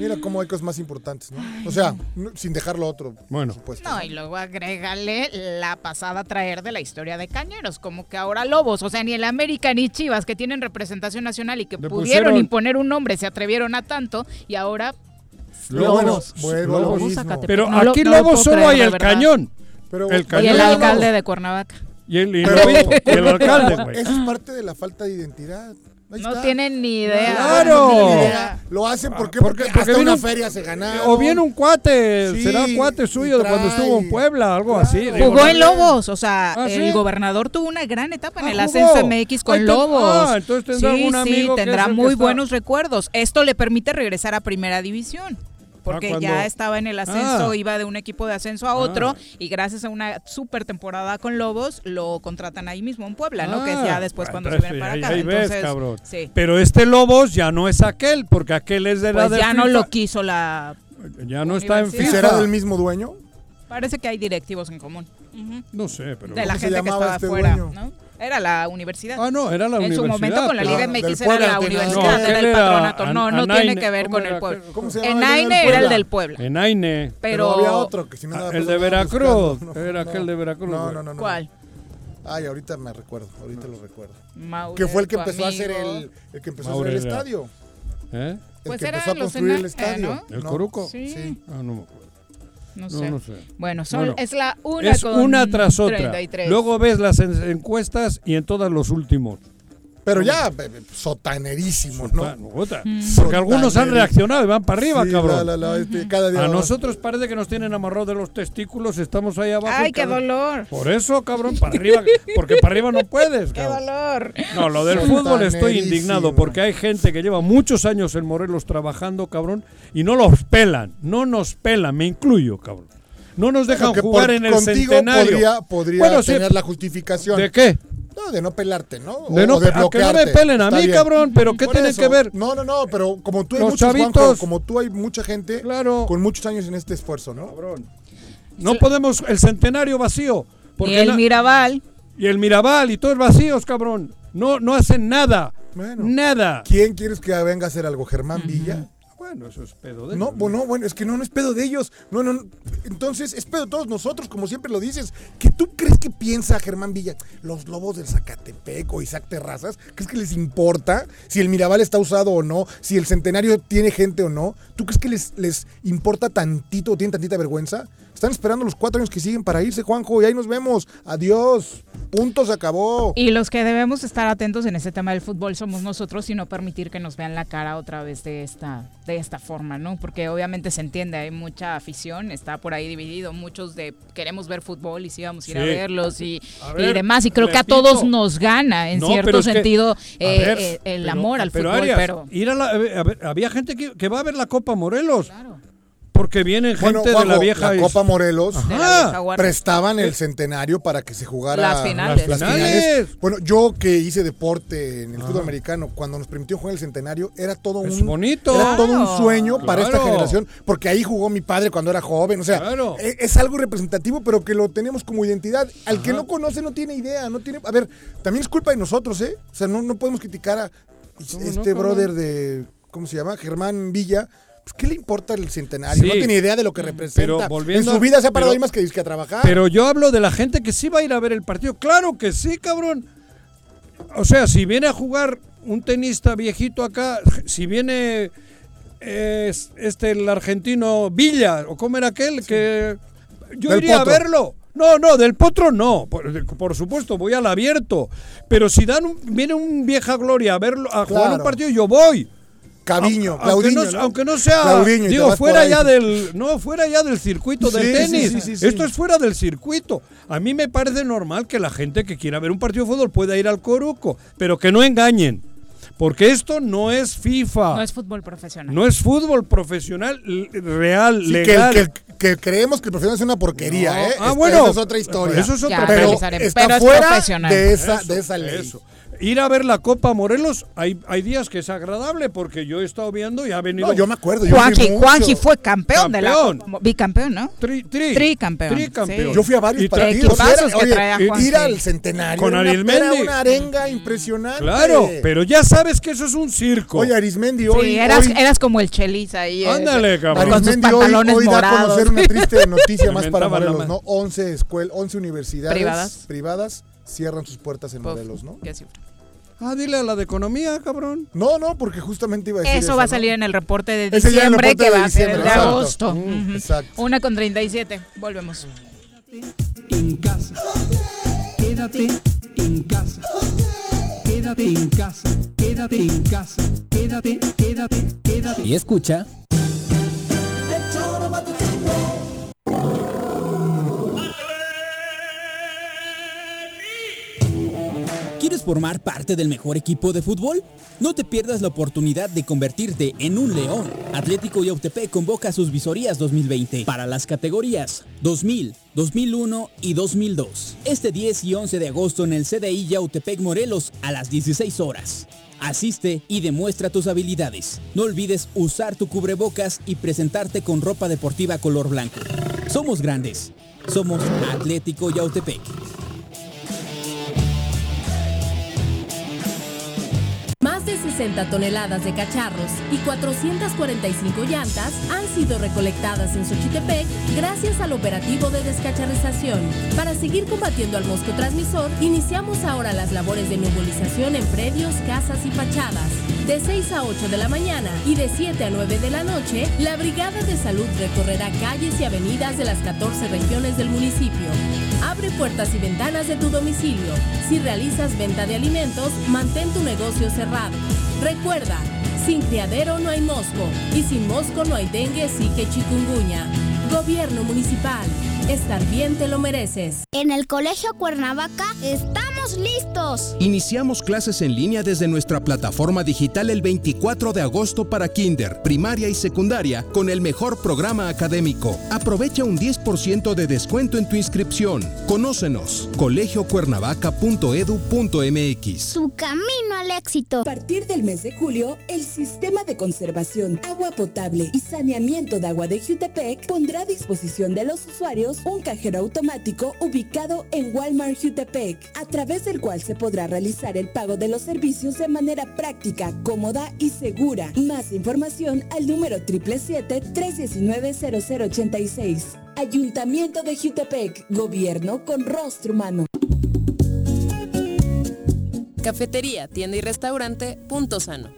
Mira cómo hay cosas más importantes, ¿no? O sea, no- sin dejarlo otro, Bueno. por supuesto. No, y luego agrégale la pasada traer de la historia de Cañeros, como que ahora Lobos, o sea, ni el América ni Chivas, que tienen representación nacional y que Le pudieron pusieron- imponer un nombre, se atrevieron a tanto, y ahora Lobos. Lobos. Lobos. Pero aquí no Lobos solo creer, hay el verdad. cañón. Pero El y cañón el de alcalde de Cuernavaca. Y el, y Pero- el obispo, y el alcalde, güey. eso es parte de la falta de identidad. Ahí No está. tienen ni idea. Claro. ni Ni idea. Lo hacen porque, Ah, porque- porque, porque hasta una un- feria se ganaron. O viene un cuate, Sí, será cuate suyo de cuando estuvo en Puebla, algo Claro. así. digo, Jugó no en. Lobos, o sea, ¿Ah, el sí? gobernador tuvo una gran etapa en Ah, el jugó. ascenso MX con Ay, Lobos. ah, entonces tendrá sí, sí, amigo que tendrá el muy está- buenos recuerdos. Esto le permite regresar a Primera División. Porque cuando- ya estaba en el ascenso, Ah. iba de un equipo de ascenso a otro Ah. y gracias a una super temporada con Lobos lo contratan ahí mismo en Puebla, ¿no? Que es Ah, ya después cuando se viene para acá. ahí ves, Entonces, cabrón. sí. Pero este Lobos ya no es aquel, porque aquel es de la Pues de ya no FIFA. lo quiso la... Ya no está en Universidad. ¿Y FIFA. será del mismo dueño? Parece que hay directivos en común. No sé, pero... De la ¿Cómo se gente que estaba este afuera, dueño? ¿no? Era la universidad. Ah, no, era la en universidad. su momento con la Liga Ah, MX era la no- universidad, No, era era patronato. No, An- no Anaine, tiene que ver ¿cómo con era el pueblo. ¿Cómo se llamaba En el dueño Aine del era el del Puebla. En Aine. Pero, Pero, había otro que si no el de Veracruz. buscando. Era aquel de Veracruz, No, no, no, no. ¿Cuál? Ay, ahorita me recuerdo, ahorita lo recuerdo. Maure, Que fue el que empezó a hacer el, el que empezó a hacer el era- estadio. ¿Eh? El Pues que era empezó a construir el Ena- estadio. ¿no? ¿El Coruco? Sí, Sí. Ah, no no No, sé. no sé. Bueno, son, Bueno, es la una es con una tras otra. 33. Luego ves las en- encuestas y en todas los últimos. Pero ya, sotanerísimo, ¿no? Puta. Mm. Porque algunos han reaccionado y van para arriba, Sí, cabrón. la, la, la, este, cada día A nosotros parece que nos tienen amarrados de los testículos, estamos ahí abajo. Ay, qué cada- dolor. Por eso, cabrón, para arriba, porque para arriba no puedes, Qué cabrón. dolor. No, lo del fútbol estoy indignado porque hay gente que lleva muchos años en Morelos trabajando, cabrón, y no los pelan, no nos pelan, me incluyo, cabrón. no nos dejan jugar por- en el contigo centenario. podría, podría Bueno, sí, tener la justificación. ¿De qué? No, de no pelarte, ¿no? De O- no o de que no me pelen a mí, bien. cabrón, pero ¿qué Por tiene eso. que ver? No, no, no, pero como tú hay Los muchos, chavitos. Juanjo, como tú hay mucha gente Claro. con muchos años en este esfuerzo, ¿no? Cabrón. No podemos, el centenario vacío. Y Porque el Mirabal. y el Mirabal y todos vacíos, cabrón. No, no hacen nada. Bueno. Nada. ¿Quién quieres que venga a hacer algo? ¿Germán Villa? Bueno, eso es pedo de No, ellos, bueno, bueno, es que no, no es pedo de ellos. No, no, no. Entonces, es pedo de todos nosotros, como siempre lo dices. ¿Que tú crees que piensa Germán Villa? Los lobos del Zacatepec o Isaac Terrazas, ¿crees que les importa si el Mirabal está usado o no? Si el centenario tiene gente o no? ¿Tú crees que les, les importa tantito o tienen tantita vergüenza? Están esperando los cuatro años que siguen para irse, Juanjo, y ahí nos vemos. Adiós. Punto, se acabó. Y los que debemos estar atentos en este tema del fútbol somos nosotros y no permitir que nos vean la cara otra vez de esta, de esta forma, ¿no? Porque obviamente se entiende, hay mucha afición, está por ahí dividido, muchos de queremos ver fútbol y sí vamos a ir a verlos y, A y demás. Y creo que a todos nos gana, en No, cierto pero es que- sentido, eh, ver, eh, el pero- amor al pero fútbol, Arias, pero... ir a la- a ver, había gente que, que va a ver la Copa Morelos. Porque viene gente Bueno, de la vieja. la Copa Morelos Ajá. prestaban el centenario para que se jugara Las finales. Las finales. Bueno, yo que hice deporte en el fútbol americano, cuando nos permitió jugar el centenario, era todo Es un bonito. era todo un Claro. sueño para esta generación, porque ahí jugó mi padre cuando era joven, o sea, Claro. e- es, algo representativo, pero que lo tenemos como identidad. Al que no conoce no tiene idea, no tiene, a ver, también es culpa de nosotros, ¿eh? O sea, no, no podemos criticar a ¿Cómo no, este brother de ¿cómo se llama? Germán Villa. Pues, ¿Qué le importa el centenario? Sí. No tiene idea de lo que representa. Pero volviendo en su vida se ha parado pero- ahí más que, que a trabajar. Pero yo hablo de la gente que sí va a ir a ver el partido. Claro que sí, cabrón. O sea, si viene a jugar un tenista viejito acá, si viene eh, este el argentino Villa, o cómo era aquel, que yo Del iría Potro. a verlo. No, no, del potro no, por, por supuesto, voy al abierto. Pero si dan un- viene un vieja gloria a verlo, a jugar un partido, yo voy. Caviño, Aunque Claudinho, no, ¿no? aunque no sea, Claudinho, digo, fuera ya del, no, fuera ya del circuito del Sí, tenis. sí, sí, sí, sí. Esto es fuera del circuito. A mí me parece normal que la gente que quiera ver un partido de fútbol pueda ir al Coruco, pero que no engañen, porque esto no es FIFA, No es fútbol profesional. no es fútbol profesional real, Sí, legal. que- que creemos que el profesional es una porquería, No. ¿eh? Ah, bueno. esa es otra historia. Eso es otra Ya, pero está Pero es fuera profesional. de esa, Eso, de esa ley. eso. Ir a ver la Copa Morelos, hay, hay días que es agradable porque yo he estado viendo y ha venido No, yo me acuerdo. Yo mucho. Juanji fue campeón, de Campeón. la Copa- bicampeón, ¿no? tri, tri, Tricampeón, tricampeón. sí. Yo fui a varios Y partidos. Era- que oye, ir al centenario Con era una- Arismendi. era una arenga impresionante. Claro, pero ya sabes que eso es un circo. Oye, Arismendi hoy. Sí, eras, hoy- eras como el Chelis ahí. eh, Ándale, cabrón. Con sus hoy, pantalones hoy da a conocer una triste noticia más para la Morelos. ¿no? 11 escuelas, 11 universidades Privadas. privadas cierran sus puertas en Puf, Morelos, ¿no? qué cifra. Ah, dile a la de economía, cabrón. No, no, porque justamente iba a decir Eso va a ¿no? salir en el reporte de diciembre, reporte que de va a ser el de exacto. agosto. Mm, exacto. Una con 37. Volvemos. en casa. Quédate en casa. Quédate en casa. Quédate en casa. Quédate, quédate, quédate. Y escucha. ¿Quieres formar parte del mejor equipo de fútbol? No te pierdas la oportunidad de convertirte en un león. Atlético Yautepec convoca sus visorías 2020 para las categorías 2000, 2001 y 2002. Este 10 y 11 de agosto en el CDI Yautepec Morelos a las 16 horas. Asiste y demuestra tus habilidades. No olvides usar tu cubrebocas y presentarte con ropa deportiva color blanco. Somos grandes. Somos Atlético Yautepec. 60 toneladas de cacharros y 445 llantas han sido recolectadas en Xochitepec gracias al operativo de descacharrización. Para seguir combatiendo al mosco transmisor, iniciamos ahora las labores de nebulización en predios, casas y fachadas. De 6 a 8 de la mañana y de 7 a 9 de la noche, la Brigada de Salud recorrerá calles y avenidas de las 14 regiones del municipio. Abre puertas y ventanas de tu domicilio. Si realizas venta de alimentos, mantén tu negocio cerrado. Recuerda, sin criadero no hay mosco y sin mosco no hay dengue, zika y chikungunya. Gobierno municipal, estar bien te lo mereces. En el Colegio Cuernavaca estamos listos! Iniciamos clases en línea desde nuestra plataforma digital el 24 de agosto para kinder, primaria y secundaria con el mejor programa académico. Aprovecha un 10% de descuento en tu inscripción. Conócenos. colegiocuernavaca.edu.mx. Su camino al éxito. A partir del mes de julio, el sistema de conservación, agua potable y saneamiento de agua de Jutepec pondrá a disposición de los usuarios un cajero automático ubicado en Walmart Jutepec, a través del cual se podrá realizar el pago de los servicios de manera práctica, cómoda y segura. Más información al número 777-319-0086. Ayuntamiento de Jutepec, gobierno con rostro humano. Cafetería, tienda y restaurante Punto Sano.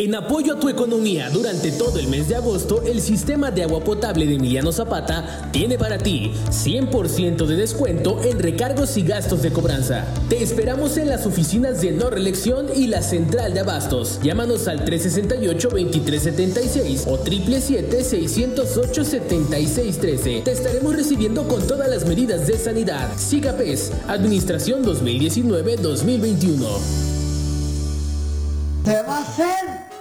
En apoyo a tu economía durante todo el mes de agosto, el sistema de agua potable de Emiliano Zapata tiene para ti 100% de descuento en recargos y gastos de cobranza. Te esperamos en las oficinas de no reelección y la central de abastos. Llámanos al 368-2376 o 777-608-7613. Te estaremos recibiendo con todas las medidas de sanidad. SIGAPES, Administración 2019-2021. ¿Se va a hacer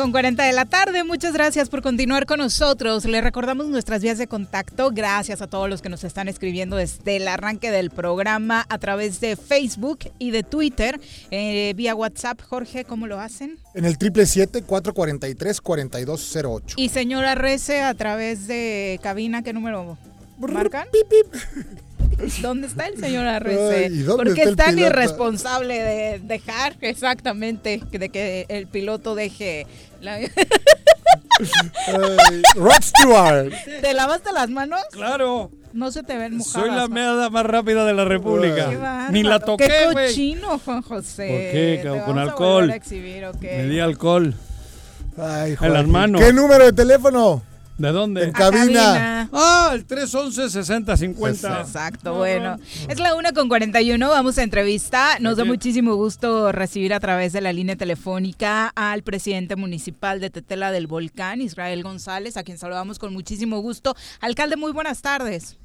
Con 40 de la tarde. Muchas gracias por continuar con nosotros. Le recordamos nuestras vías de contacto. Gracias a todos los que nos están escribiendo desde el arranque del programa a través de Facebook y de Twitter. Eh, vía WhatsApp, Jorge, ¿cómo lo hacen? En el 777-443-4208. Y señora Rece, a través de cabina, ¿qué número marcan? ¿Dónde está el señor Arrece? Ay, ¿y dónde ¿Por qué es tan irresponsable de dejar exactamente de que el piloto deje la... Rod Stewart. ¿Te lavaste las manos? Claro. No se te ven mojadas. Soy la ¿no? meada más rápida de la República. Ni la toqué, Qué cochino, Juan José. ¿Por qué? Te Con a alcohol. Me di alcohol. Ay, En las manos. ¿Qué número de teléfono? ¿De dónde? En cabina. Ah, el 311-6050. Exacto, bueno. Es la una con 41, vamos a entrevista. Nos da muchísimo gusto recibir a través de la línea telefónica al presidente municipal de Tetela del Volcán, Israel González, a quien saludamos con muchísimo gusto. Alcalde, muy buenas tardes.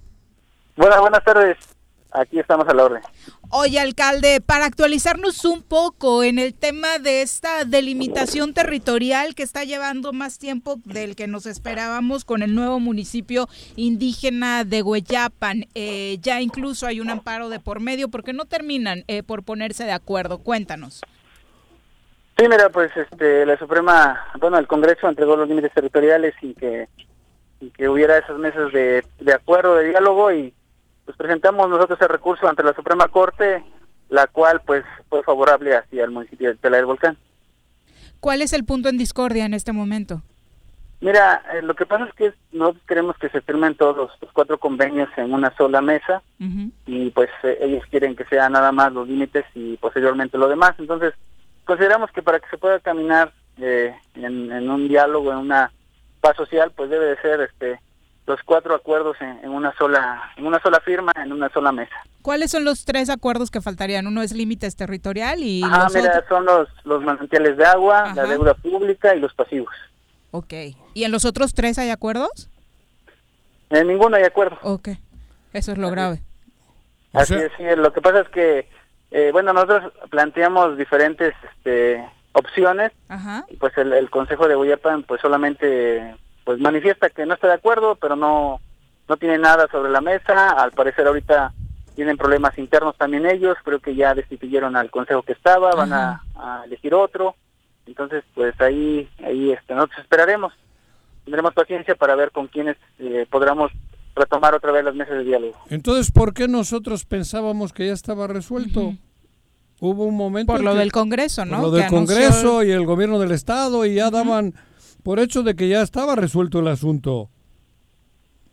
Buenas, buenas tardes. Aquí estamos a la orden. Oye, alcalde, para actualizarnos un poco en el tema de esta delimitación territorial que está llevando más tiempo del que nos esperábamos con el nuevo municipio indígena de Hueyapan, eh, ya incluso hay un amparo de por medio porque no terminan eh, por ponerse de acuerdo. Cuéntanos. Sí, mira, pues este, la Suprema, bueno, el Congreso entregó los límites territoriales y que, y que hubiera esos meses de, de acuerdo, de diálogo y pues presentamos nosotros el recurso ante la Suprema Corte, la cual pues fue favorable hacia el municipio de Tela del Volcán. ¿Cuál es el punto en discordia en este momento? Mira, eh, lo que pasa es que nosotros queremos que se firmen todos los, los cuatro convenios en una sola mesa y pues eh, ellos quieren que sea nada más los límites y posteriormente lo demás. Entonces, consideramos que para que se pueda caminar eh, en, en un diálogo, en una paz social, pues debe de ser este los cuatro acuerdos en, en una sola en una sola firma, en una sola mesa. ¿Cuáles son los tres acuerdos que faltarían? Uno es límites territorial y Ah, los mira, otros... son los, los manantiales de agua, la deuda pública y los pasivos. Ok. ¿Y en los otros tres hay acuerdos? En ninguno hay acuerdo. Ok. Eso es lo grave. Así es, sí, lo que pasa es que, eh, bueno, nosotros planteamos diferentes este, opciones Ajá. y pues el, el Consejo de Hueyapan pues solamente pues manifiesta que no está de acuerdo, pero no, no tiene nada sobre la mesa. Al parecer ahorita tienen problemas internos también ellos, creo que ya destituyeron al Consejo que estaba, van a, a elegir otro. Entonces, pues ahí, ahí este, nosotros esperaremos, tendremos paciencia para ver con quiénes eh, podremos retomar otra vez las mesas de diálogo. Entonces, ¿por qué nosotros pensábamos que ya estaba resuelto? Hubo un momento... Por lo que- del Congreso, por ¿no? lo Que del Congreso el- y el gobierno del Estado y ya daban por hecho de que ya estaba resuelto el asunto.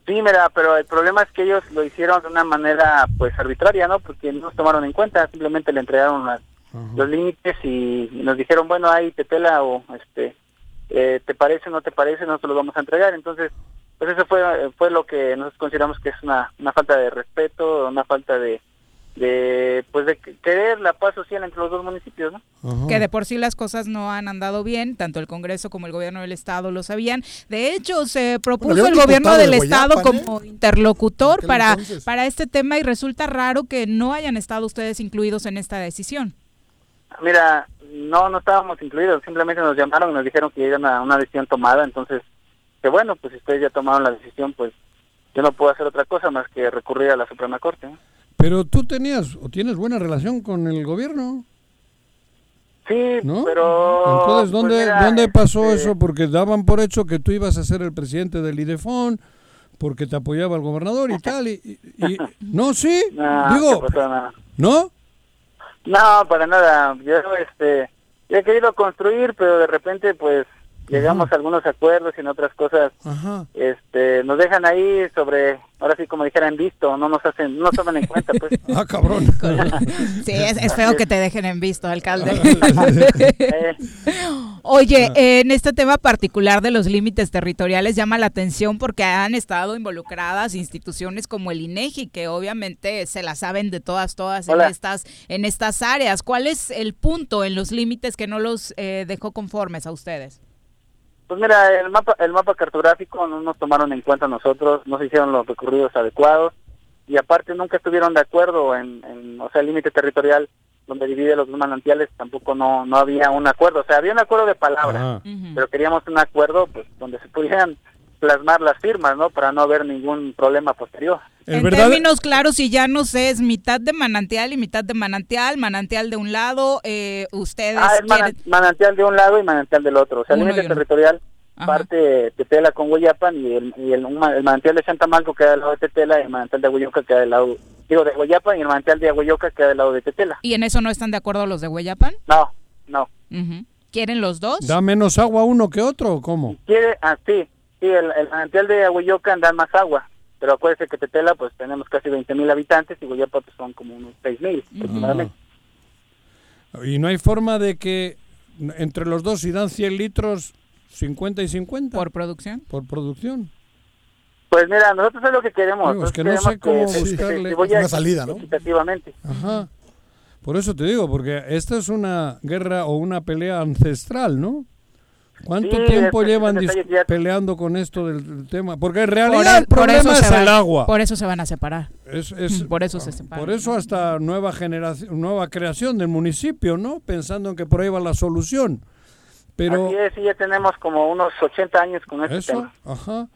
Sí, mira, pero el problema es que ellos lo hicieron de una manera pues arbitraria, ¿no? Porque no nos tomaron en cuenta, simplemente le entregaron las- los límites y, y nos dijeron, bueno, ahí te pela o este eh, te parece o no te parece, nosotros lo vamos a entregar. Entonces, pues eso fue fue lo que nosotros consideramos que es una, una falta de respeto, una falta de de pues de querer la paz social entre los dos municipios, ¿no? que de por sí las cosas no han andado bien, tanto el Congreso como el gobierno del estado lo sabían. De hecho, se propuso el gobierno del de estado Guayapan, ¿eh? como interlocutor para, entonces. para este tema y resulta raro que no hayan estado ustedes incluidos en esta decisión. Mira, no, no estábamos incluidos, simplemente nos llamaron y nos dijeron que era una, una decisión tomada, entonces, que bueno, pues si ustedes ya tomaron la decisión, pues yo no puedo hacer otra cosa más que recurrir a la Suprema Corte. ¿no? Pero tú tenías o tienes buena relación con el gobierno, Sí, ¿no? pero... Entonces, pues, ¿dónde, mira, ¿dónde pasó este, eso? Porque daban por hecho que tú ibas a ser el presidente del IDEFON, porque te apoyaba el gobernador y tal. Y, y- no, sí, No, digo. No. ¿no? No, para nada. Yo, este, yo he querido construir, pero de repente, pues, llegamos a algunos acuerdos y en otras cosas, Ajá. este, nos dejan ahí sobre, ahora sí, como dijera, en visto, no nos hacen, no nos toman en cuenta, pues. Ah, cabrón. Sí, es, es feo que te dejen en visto, alcalde. Eh, Oye, en este tema particular de los límites territoriales llama la atención porque han estado involucradas instituciones como el INEGI, que obviamente se la saben de todas, todas en estas, en estas áreas. ¿Cuál es el punto en los límites que no los eh, dejó conformes a ustedes? Pues mira, el mapa, el mapa cartográfico no nos tomaron en cuenta nosotros, no se hicieron los recorridos adecuados y aparte nunca estuvieron de acuerdo en, en, o sea, el límite territorial donde divide los dos manantiales tampoco no no había un acuerdo, o sea, había un acuerdo de palabra, pero queríamos un acuerdo pues donde se pudieran plasmar las firmas, ¿no? Para no haber ningún problema posterior. El en verdad- términos claros, y ya no sé, es mitad de manantial y mitad de manantial, manantial de un lado, eh, ustedes Ah, es quieren... manantial de un lado y manantial del otro. O sea, el Uno límite territorial Ajá. parte Tetela con Hueyapan y el, y el, el manantial de Santa Marco queda del lado de Tetela y el manantial de Hueyoca queda del lado, digo, de Hueyapan y el manantial de Hueyoca queda del lado de Tetela. ¿Y en eso no están de acuerdo los de Hueyapan? No, no. Ujú. ¿Quieren los dos? ¿Da menos agua uno que otro o cómo? Quiere, ah, sí, sí, el, el manantial de Hueyoca da más agua. Pero acuérdese que Tetela, pues tenemos casi 20 mil habitantes y Hueyapan pues, son como unos 6 mil aproximadamente. Y no hay forma de que entre los dos, si dan 100 litros, 50 y 50. ¿Por producción? Por producción. Pues mira, nosotros es lo que queremos. Digo, es que no sé queremos cómo se- se buscarle una salida, ¿no? equitativamente. Ajá. Por eso te digo, porque esta es una guerra o una pelea ancestral, ¿no? ¿Cuánto Sí, tiempo llevan peleando con esto del, del tema? Porque en realidad el por problema eso es se van- el agua. Por eso se van a separar. Es- es- Por eso se separan. Por eso hasta nueva generación, nueva creación del municipio, ¿no? Pensando en que por ahí va la solución. Pero Así es, sí, ya tenemos como unos 80 años con este eso, tema. ajá.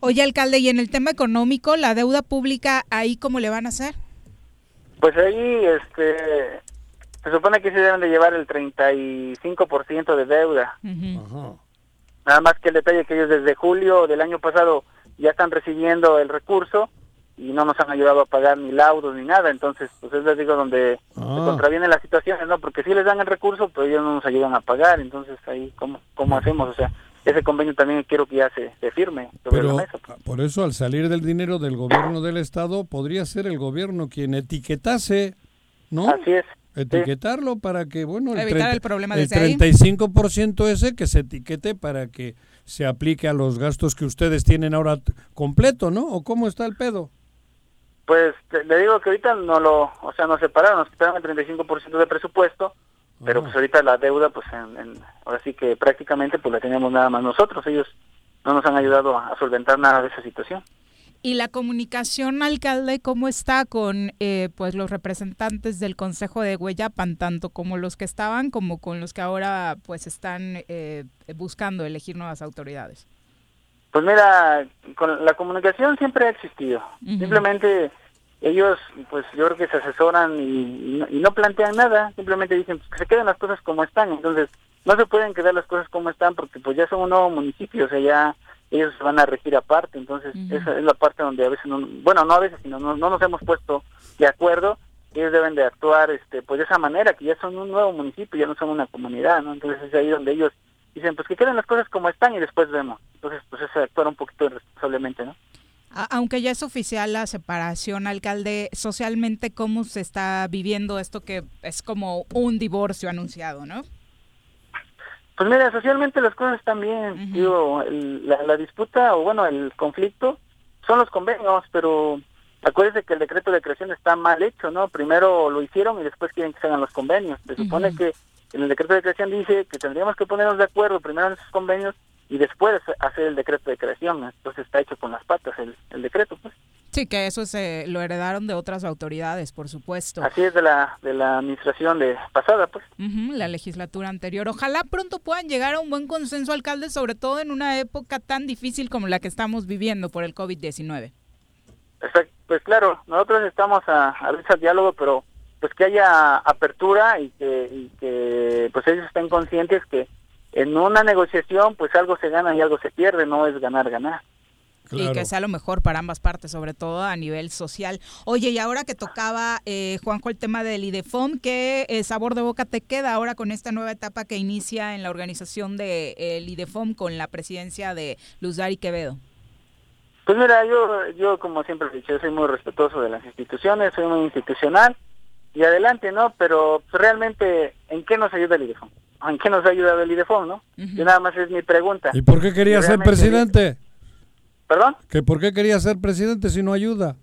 Oye, alcalde, y en el tema económico, la deuda pública, ¿ahí cómo le van a hacer? Pues ahí, este, se supone que se deben de llevar el 35% de deuda. Nada más que el detalle que ellos desde julio del año pasado ya están recibiendo el recurso y no nos han ayudado a pagar ni laudos ni nada. Entonces, pues es les digo donde se Ah. contravienen las situaciones, ¿no? Porque si les dan el recurso, pero ellos no nos ayudan a pagar. Entonces, ahí, ¿cómo, cómo hacemos? O sea, ese convenio también quiero que ya se, se firme sobre Pero la mesa. por eso al salir del dinero del gobierno del estado podría ser el gobierno quien etiquetase, ¿no? Así es. Etiquetarlo para que, bueno, el, Evitar 30 el problema el desde ahí. 35% ese que se etiquete para que se aplique a los gastos que ustedes tienen ahora completo, ¿no? ¿O cómo está el pedo? Pues te- le digo que ahorita no lo, o sea, nos separaron, nos quitaron el 35% de presupuesto, pero pues ahorita la deuda, pues en, en- ahora sí que prácticamente pues la tenemos nada más nosotros, ellos no nos han ayudado a, a solventar nada de esa situación. ¿Y la comunicación, alcalde, cómo está con eh, pues los representantes del Consejo de Hueyapan, tanto como los que estaban como con los que ahora pues están eh, buscando elegir nuevas autoridades? Pues mira, con la comunicación siempre ha existido, simplemente ellos, pues yo creo que se asesoran y, y no, y no plantean nada, simplemente dicen pues, que se queden las cosas como están, entonces no se pueden quedar las cosas como están porque pues ya son un nuevo municipio, o sea, ya ellos se van a regir aparte, entonces esa es la parte donde a veces, no, bueno, no a veces, sino no, no nos hemos puesto de acuerdo, ellos deben de actuar este pues de esa manera, que ya son un nuevo municipio, ya no son una comunidad, ¿no? Entonces es ahí donde ellos dicen, pues que queden las cosas como están y después vemos. Entonces, pues es actuar un poquito irresponsablemente, ¿no? Aunque ya es oficial la separación, alcalde, socialmente, ¿cómo se está viviendo esto que es como un divorcio anunciado, no? Pues mira, socialmente las cosas están bien. Digo, el- la, la disputa o bueno, el conflicto son los convenios, pero acuérdense que el decreto de creación está mal hecho, ¿no? Primero lo hicieron y después quieren que se hagan los convenios. Se supone que en el decreto de creación dice que tendríamos que ponernos de acuerdo primero en esos convenios y después hacer el decreto de creación. Entonces está hecho con las patas el, el decreto. Sí, que eso se lo heredaron de otras autoridades, por supuesto. Así es de la de la administración de pasada, pues. Ujú, la legislatura anterior. Ojalá pronto puedan llegar a un buen consenso, alcalde, sobre todo en una época tan difícil como la que estamos viviendo por el COVID-19. Exacto. Pues claro, nosotros estamos a, a al diálogo, pero pues que haya apertura y que, y que pues ellos estén conscientes que en una negociación pues algo se gana y algo se pierde, no es ganar, ganar. Y que sea lo mejor para ambas partes, sobre todo a nivel social. Oye, y ahora que tocaba, eh, Juanjo, el tema del IDEFOM, ¿qué eh, sabor de boca te queda ahora con esta nueva etapa que inicia en la organización del de, el IDEFOM con la presidencia de Luz Dari Quevedo? Pues mira, yo, yo como siempre he dicho, soy muy respetuoso de las instituciones, soy muy institucional y adelante, ¿no? Pero pues, realmente, ¿en qué nos ayuda el IDEFOM? ¿En qué nos ha ayudado el IDEFOM, no? Yo nada más es mi pregunta. ¿Y por qué quería ser presidente? ¿Perdón? ¿Que ¿Por qué quería ser presidente si no ayuda?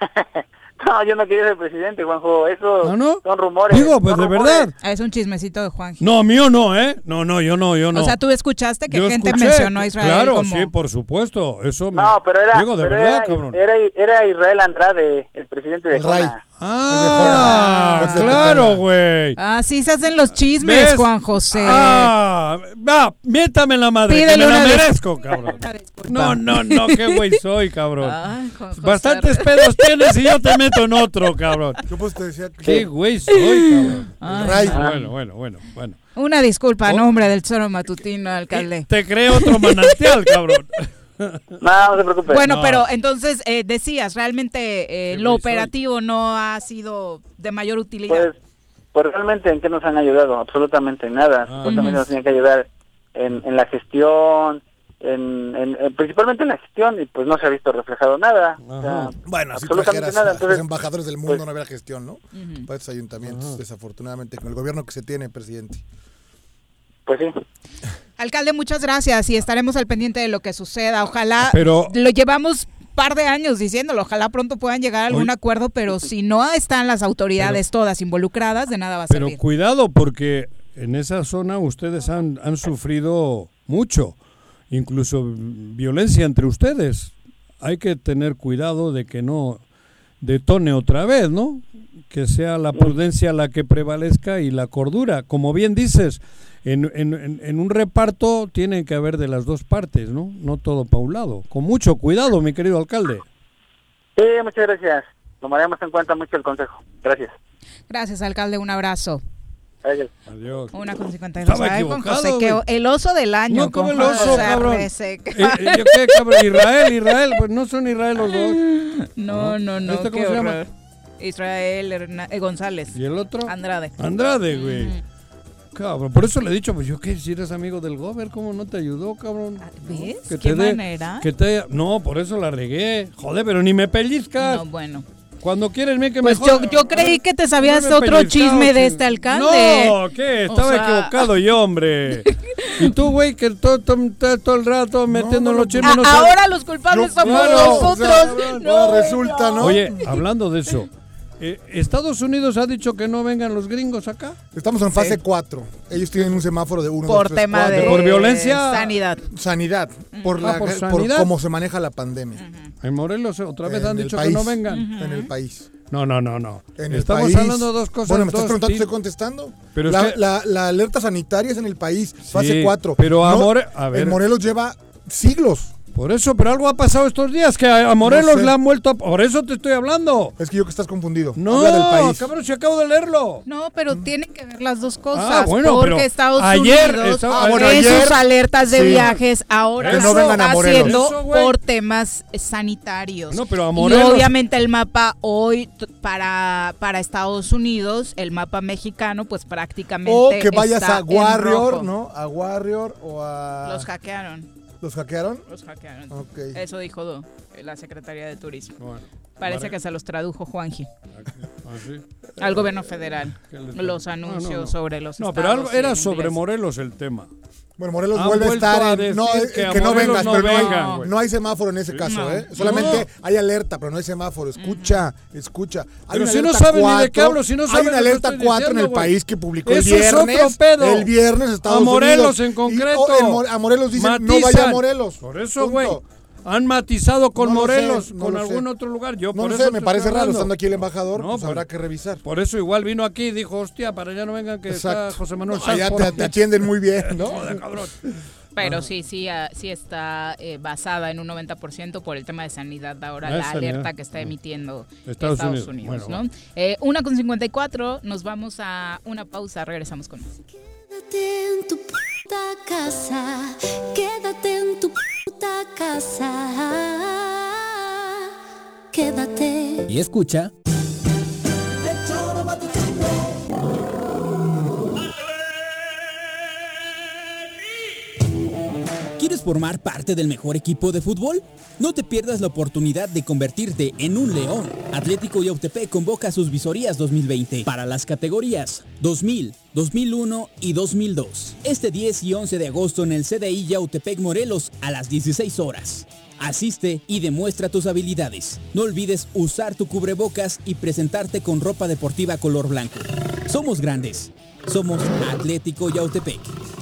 No, yo no quería ser presidente, Juanjo. Eso ¿Ah, no? son rumores. Digo, pues de rumores. verdad. Es un chismecito de Juan. No, mío no, ¿eh? No, no, yo no, yo no. O sea, tú escuchaste que Yo gente escuché, mencionó a Israel Claro, como... sí, por supuesto. Eso me... No, pero era, Digo, de pero verdad, era, cabrón. era, era Israel Andrade, el presidente de Jona. Ah, claro, güey. Así se hacen los chismes, ¿Ves? Juan José. Ah, va, miéntame la madre, Pídele que me la merezco, cabrón. No, no, no, qué güey soy, cabrón. Bastantes pedos tienes y yo te meto en otro, cabrón. Yo pues te decía que... Qué güey soy, cabrón. Ay, Ray. Bueno, bueno, bueno, bueno. Una disculpa a Oh. nombre del Choro Matutino, alcalde. Te creo otro manantial, cabrón. No, no se preocupe. Bueno, No. pero entonces eh, decías, realmente eh, lo soy. operativo no ha sido de mayor utilidad. Pues, pues realmente en qué nos han ayudado, absolutamente en nada. Ah. Nos tienen que ayudar en, en la gestión, en, en- en- principalmente en la gestión, y pues no se ha visto reflejado nada. O sea, Bueno, si absolutamente nada. a los Entonces, embajadores del mundo pues, no habría gestión, ¿no? Para estos ayuntamientos, desafortunadamente, con el gobierno que se tiene, presidente. Pues sí. Alcalde, muchas gracias y estaremos al pendiente de lo que suceda. Ojalá Pero- lo llevamos par de años diciéndolo, ojalá pronto puedan llegar a algún acuerdo, pero si no están las autoridades todas involucradas, de nada va a Pero servir. cuidado, porque en esa zona ustedes han, han sufrido mucho, incluso violencia entre ustedes. Hay que tener cuidado de que no detone otra vez, ¿no? Que sea la prudencia la que prevalezca y la cordura. Como bien dices, en, en- en- en un reparto tiene que haber de las dos partes, ¿no? No todo pa' un lado. Con mucho cuidado, mi querido alcalde. Sí, muchas gracias. Tomaremos en cuenta mucho el consejo. Gracias. Gracias, alcalde, un abrazo. Adiós. Una con 52. Estaba Ay, Juan equivocado, José, que güey. el oso del año. No, como el oso, cabrón. Eh, eh, ¿yo qué, cabrón? Israel, Israel, pues no son Israel los dos. No, no, no, ¿Este cómo qué se llama? Israel Herna- eh, González. ¿Y el otro? Andrade. Andrade, güey. Cabrón, por eso le he dicho, pues yo qué, si eres amigo del Gober, ¿cómo no te ayudó, cabrón? ¿Ves? Que ¿Qué te manera? Que te, no, por eso la regué. Joder, pero ni me pellizcas. No, bueno. Cuando quieres, bien que Pues me yo, yo creí que te sabías No otro chisme de este alcalde. No, ¿qué? O Estaba sea- equivocado yo, hombre. y tú, güey, que todo, todo, todo- el rato metiendo los chismes. A- no sabes- ahora los culpables No, somos claro, nosotros. o sea, No, ahora resulta, ¿no? Oye, hablando de eso, eh, ¿Estados Unidos ha dicho que no vengan los gringos acá? Estamos en fase 4. Ellos tienen un semáforo de 1, Por tema de ¿Por violencia? sanidad. Sanidad. Por, Ah, la, por por sanidad. cómo se maneja la pandemia. En Morelos otra vez En han el dicho país. que no vengan. En el país. No, no, no, no. En el Estamos país. hablando de dos cosas. Bueno, me estás dos preguntando, estoy contestando. Pero es la, que- la- la alerta sanitaria es en el país, fase Sí, 4. pero a More- a ver. En Morelos lleva siglos Por eso, pero algo ha pasado estos días que a Morelos No sé. le han vuelto a... Por eso te estoy hablando. Es que yo que estás confundido. No, Habla del país. cabrón, si acabo de leerlo. No, pero tienen que ver las dos cosas. Ah, bueno, porque pero Estados ayer Unidos estaba- Ah, bueno, en ayer- sus alertas de sí. viajes ahora Que no vengan a haciendo Eso, por temas sanitarios. No, pero a y Morelos- obviamente el mapa hoy para, para Estados Unidos, el mapa mexicano, pues prácticamente O que vayas está a Warrior. ¿no? A Warrior o a... Los hackearon. ¿Los hackearon? Los hackearon. Eso dijo Do, la Secretaría de Turismo. Bueno, Parece vale. que se los tradujo Juanji Ah, sí. al gobierno federal. ¿Qué les Los pasa? No, no, anuncios no. sobre los No, pero algo era sobre. Morelos el tema. Bueno, Morelos Han vuelve a estar en... No, que no vengas, no pero no hay- vengan, no hay semáforo en ese caso. ¿eh? Solamente hay alerta, pero no hay semáforo. Escucha, escucha. Hay Pero una si no saben ni de qué 4, hablo, si no Hay saben una lo que alerta estoy 4 en el país que publicó el Eso es viernes. otro pedo. El viernes Estados a Morelos Unidos. en Y, concreto. oh, en More- a Morelos dicen, no vaya a Morelos. Por eso, güey. Han matizado con No lo sé, Morelos, no con algún sé. otro lugar. Yo No por lo eso sé, me parece raro. Estando aquí el embajador, No, pues pues, habrá que revisar. Por eso igual vino aquí y dijo, hostia, para allá no vengan que está Exacto. José Manuel allá te, aquí". te atienden muy bien, ¿no? Joder, cabrón. Pero sí, sí, ah, sí está eh, basada en un 90% por el tema de sanidad ahora, Ah, la alerta que está emitiendo Estados Estados, Unidos. Unidos. Bueno, ¿no? Eh, una con 54, nos vamos a una pausa, regresamos con más. Quédate en tu puta casa, quédate en tu puta casa. Quédate. Y escucha. ¿Quieres formar parte del mejor equipo de fútbol? No te pierdas la oportunidad de convertirte en un león. Atlético Yautepec convoca sus visorías 2020 para las categorías 2000, 2001 y 2002. Este 10 y 11 de agosto en el CDI Yautepec Morelos a las 16 horas. Asiste y demuestra tus habilidades. No olvides usar tu cubrebocas y presentarte con ropa deportiva color blanco. Somos grandes. Somos Atlético Yautepec.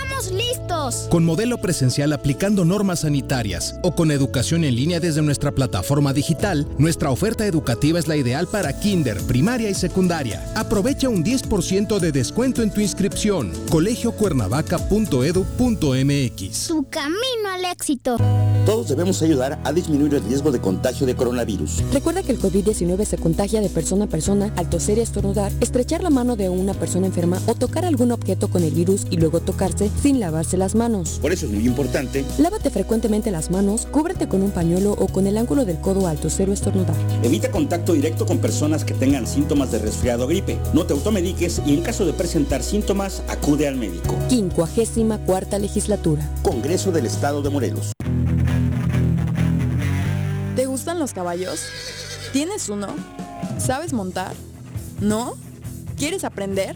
estamos listos. Con modelo presencial aplicando normas sanitarias o con educación en línea desde nuestra plataforma digital, nuestra oferta educativa es la ideal para kinder, primaria y secundaria. Aprovecha un 10% de descuento en tu inscripción. colegiocuernavaca.edu.mx. Tu camino al éxito. Todos debemos ayudar a disminuir el riesgo de contagio de coronavirus. Recuerda que el COVID-19 se contagia de persona a persona al toser y estornudar, estrechar la mano de una persona enferma o tocar algún objeto con el virus y luego tocarse sin lavarse las manos. Por eso es muy importante, Lávate frecuentemente las manos, cúbrete con un pañuelo o con el ángulo del codo al toser o estornudar. evita contacto directo con personas que tengan síntomas de resfriado o gripe. No te automediques y en caso de presentar síntomas, acude al médico. 54 legislatura. Congreso del Estado de Morelos. ¿Te gustan los caballos? ¿Tienes uno? ¿Sabes montar? ¿No? ¿Quieres aprender?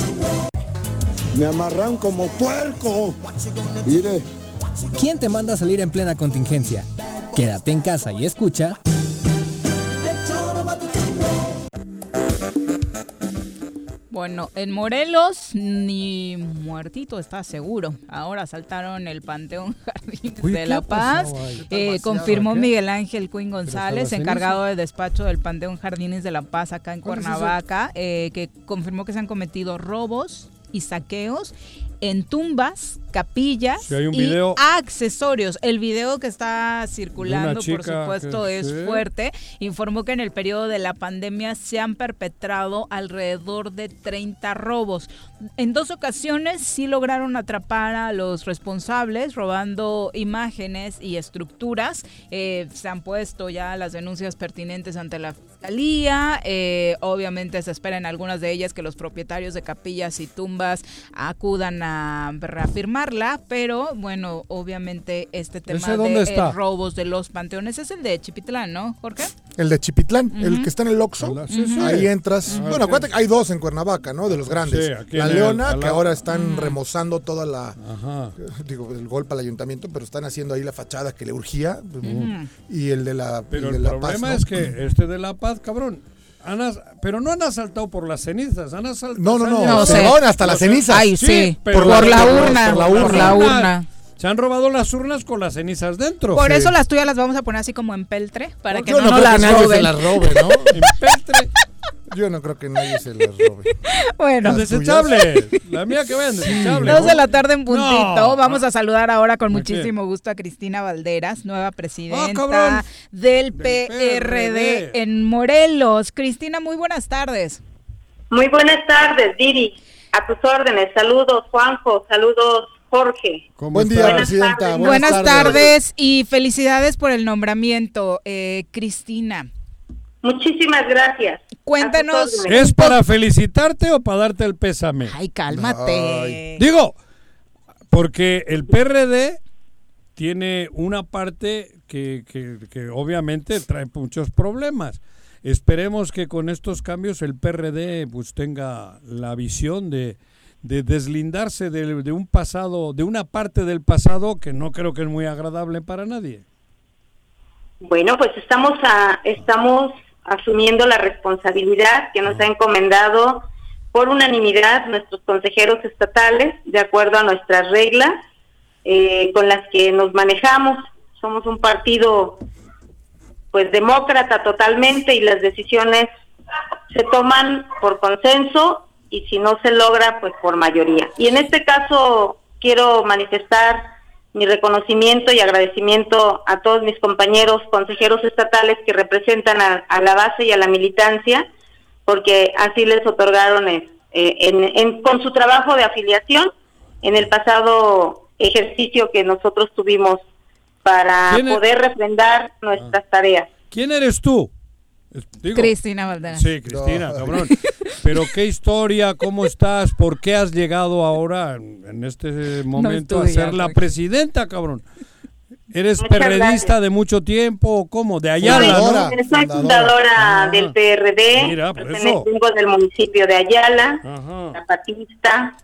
Me amarran como puerco. Mire. ¿Quién te manda a salir en plena contingencia? Quédate en casa y escucha. Bueno, en Morelos ni muertito está seguro. Ahora saltaron el Panteón Jardín Uy, de La Paz. Eh, confirmó Miguel Ángel Quinn González, encargado de despacho del Panteón Jardines de La Paz acá en Cuernavaca, eh, que confirmó que se han cometido robos, y saqueos en tumbas, capillas Sí, hay un y accesorios. El video que está circulando, por supuesto, es sí. fuerte. Informó que en el periodo de la pandemia se han perpetrado alrededor de 30 robos. En dos ocasiones sí lograron atrapar a los responsables robando imágenes y estructuras. Eh, se han puesto ya las denuncias pertinentes ante la fiscalía. Eh, obviamente se espera en algunas de ellas que los propietarios de capillas y tumbas acudan a reafirmarla, pero bueno, obviamente este tema ¿Ese de eh, robos de los panteones es el de Chipitlán, ¿no, Jorge? El de Chipitlán, el que está en el Oxxo. Ahí entras. Ah, bueno, acuérdate que hay dos en Cuernavaca, ¿no? De los grandes. Sí, aquí la el- Leona, que ahora están remozando toda la. Digo, el golpe al ayuntamiento, pero están haciendo ahí la fachada que le urgía. Y el de la. Pero el el, de la problema Paz, ¿no? es que este de La Paz, cabrón, han as- pero no han asaltado por las cenizas, han asaltado. No, no, no, No se van hasta las cenizas. Ay, sí, pero por la- las- por la urna, por la urna. Se han robado las urnas con las cenizas dentro. Por eso las tuyas las vamos a poner así como en peltre, para No, que no, no creo que las nadie roben. se las robe, ¿no? En peltre. Yo no creo que nadie se las robe. Bueno, Las desechables. La mía que vean, desechable. Dos de la tarde en puntito. No. Vamos a saludar ahora con ¿A muchísimo gusto a Cristina Valderas, nueva presidenta Ah, del PRD en Morelos. Cristina, muy buenas tardes. Muy buenas tardes, Didi. A tus órdenes. Saludos, Juanjo. Saludos, Jorge. Buen día, Buenas presidenta. tardes. Buenas, tardes. y felicidades por el nombramiento, eh, Cristina. Muchísimas gracias. Cuéntanos. ¿Es para felicitarte o para darte el pésame? Ay, cálmate. Digo, porque el PRD tiene una parte que, que- que obviamente trae muchos problemas. Esperemos que con estos cambios el PRD pues tenga la visión de, de deslindarse de, de un pasado, de una parte del pasado que no creo que es muy agradable para nadie. Bueno, pues estamos a, estamos asumiendo la responsabilidad que nos ha encomendado por unanimidad nuestros consejeros estatales, de acuerdo a nuestras reglas eh, con las que nos manejamos. Somos un partido, pues, demócrata totalmente y las decisiones se toman por consenso y si no se logra, pues por mayoría. Y en este caso quiero manifestar mi reconocimiento y agradecimiento a todos mis compañeros consejeros estatales que representan a, a la base y a la militancia, porque así les otorgaron eh, en- en- con su trabajo de afiliación en el pasado ejercicio que nosotros tuvimos para poder refrendar nuestras tareas. ¿Quién eres tú? Digo- Cristina Valderas. Sí, Cristina, cabrón. Pero qué historia, cómo estás, por qué has llegado ahora en este momento a ser la presidenta, cabrón. ¿Eres Muchas perredista gracias. de mucho tiempo cómo? De Ayala, Soy- ¿no? Soy fundadora del PRD, Mira, por pertenezco eso. vengo del municipio de Ayala, Ajá. zapatista,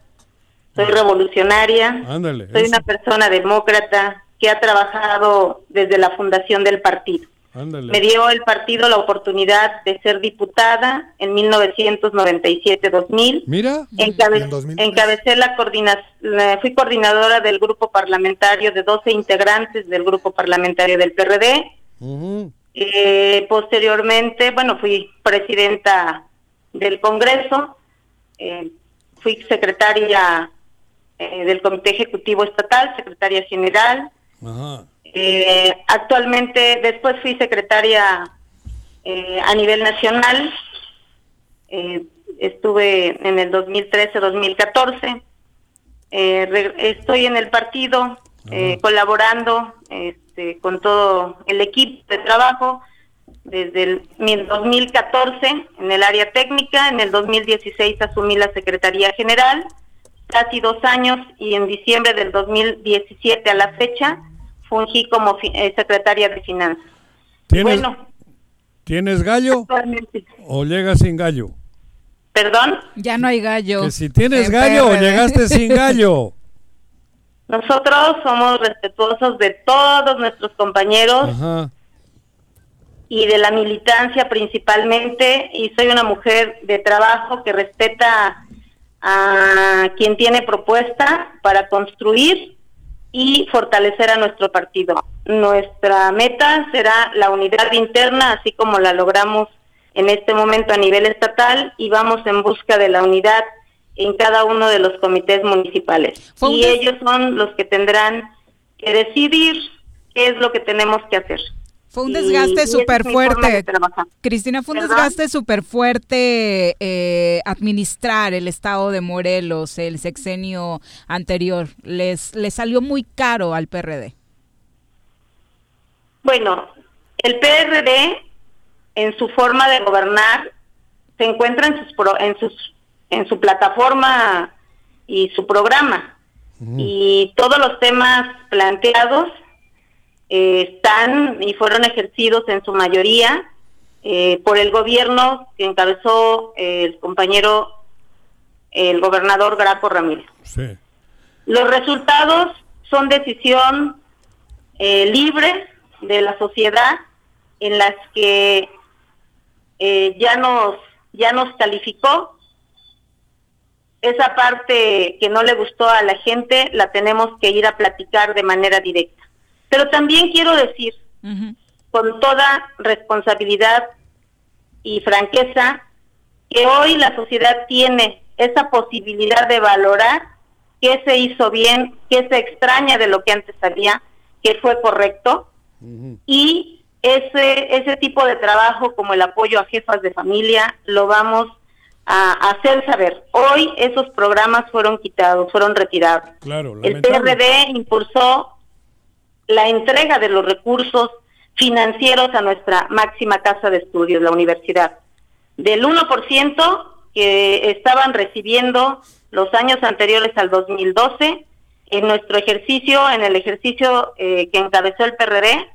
soy revolucionaria, Ándale. soy eso, una persona demócrata que ha trabajado desde la fundación del partido. Ándale. Me dio el partido la oportunidad de ser diputada en 1997-2000. Mira. Encabe- En 2003. encabecé la coordinación, fui coordinadora del grupo parlamentario de 12 integrantes del grupo parlamentario del PRD. Eh, posteriormente, bueno, fui presidenta del Congreso, eh, fui secretaria eh, del Comité Ejecutivo Estatal, secretaria general. Ajá. Eh, actualmente, después fui secretaria eh, a nivel nacional. Eh, estuve en el 2013-2014. Eh, re- estoy en el partido colaborando este, con todo el equipo de trabajo desde el mi- 2014 en el área técnica, en el 2016 asumí la Secretaría General, casi dos años y en diciembre del 2017 a la fecha fungí como fi- eh, secretaria de Finanzas. ¿Tienes, Bueno, ¿Tienes gallo actualmente, o llegas sin gallo? perdón, Ya no hay gallo. Que si tienes en gallo o llegaste sin gallo. nosotros somos respetuosos de todos nuestros compañeros Ajá. y de la militancia principalmente y soy una mujer de trabajo que respeta a quien tiene propuesta para construir y fortalecer a nuestro partido. Nuestra meta será la unidad interna, así como la logramos en este momento a nivel estatal, y vamos en busca de la unidad en cada uno de los comités municipales. Y ellos son los que tendrán que decidir qué es lo que tenemos que hacer. Fue un desgaste súper fuerte. Cristina, fue un ¿Perdón? desgaste súper fuerte eh, administrar el estado de Morelos, el sexenio anterior. Les, les salió muy caro al PRD. Bueno, el PRD en su forma de gobernar se encuentra en sus pro- en sus en su plataforma y su programa y todos los temas planteados eh, están y fueron ejercidos en su mayoría eh, por el gobierno que encabezó eh, el compañero el gobernador Graco Ramírez. Sí. Los resultados son decisión eh, libre de la sociedad en las que ya nos ya nos calificó esa parte que no le gustó a la gente la tenemos que ir a platicar de manera directa pero también quiero decir con toda responsabilidad y franqueza que hoy la sociedad tiene esa posibilidad de valorar qué se hizo bien, qué se extraña de lo que antes había, qué fue correcto y ese ese tipo de trabajo como el apoyo a jefas de familia lo vamos a hacer saber. Hoy esos programas fueron quitados, fueron retirados. Claro, El. PRD impulsó la entrega de los recursos financieros a nuestra máxima casa de estudios, la universidad. Del 1% que estaban recibiendo los años anteriores al 2012, en nuestro ejercicio, en el ejercicio eh, que encabezó el PRD,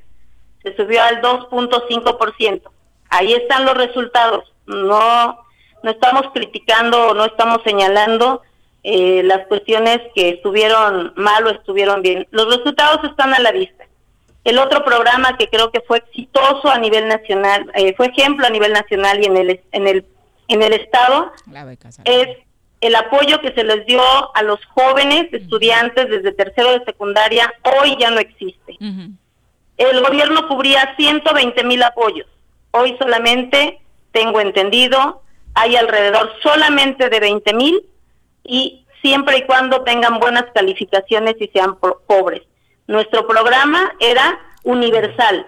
se subió al 2.5%. Ahí están los resultados. No, no estamos criticando o no estamos señalando eh, las cuestiones que estuvieron mal o estuvieron bien. Los resultados están a la vista. El otro programa que creo que fue exitoso a nivel nacional, eh, fue ejemplo a nivel nacional y en el en el en el estado es el apoyo que se les dio a los jóvenes estudiantes desde tercero de secundaria hoy ya no existe. El gobierno cubría 120 mil apoyos. Hoy solamente, tengo entendido, hay alrededor solamente de 20 mil y siempre y cuando tengan buenas calificaciones y sean po- pobres. Nuestro programa era universal.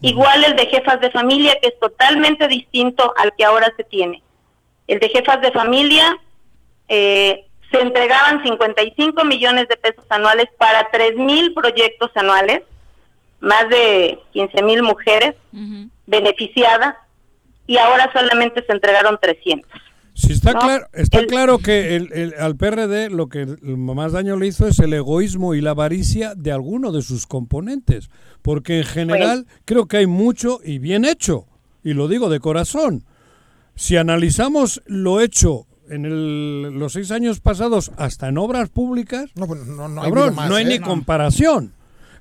Igual el de jefas de familia, que es totalmente distinto al que ahora se tiene. El de jefas de familia eh, se entregaban 55 millones de pesos anuales para 3 mil proyectos anuales, más de 15 mil mujeres beneficiadas, y ahora solamente se entregaron 300. Sí, está, ¿no? claro, está claro que el- el- al PRD lo que más daño le hizo es el egoísmo y la avaricia de alguno de sus componentes, porque en general creo que hay mucho y bien hecho, y lo digo de corazón. Si analizamos lo hecho en el- los seis años pasados hasta en obras públicas, no, pues, no, no hay cabrón, vida más, no hay ¿eh? ni No. comparación.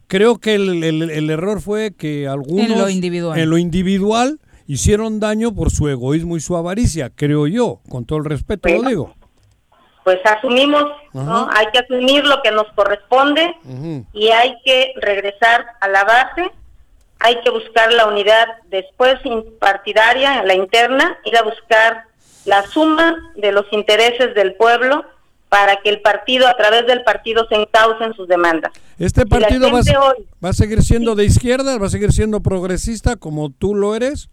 Creo que el, el- el error fue que algunos En lo individual. en lo individual hicieron daño por su egoísmo y su avaricia, creo yo, con todo el respeto lo Bueno. digo. Pues asumimos, ¿no? Hay que asumir lo que nos corresponde y hay que regresar a la base, hay que buscar la unidad después partidaria, la interna, ir a buscar la suma de los intereses del pueblo para que el partido, a través del partido, se encaucen sus demandas. Este partido hoy- va a seguir siendo de izquierda, va a seguir siendo progresista como tú lo eres.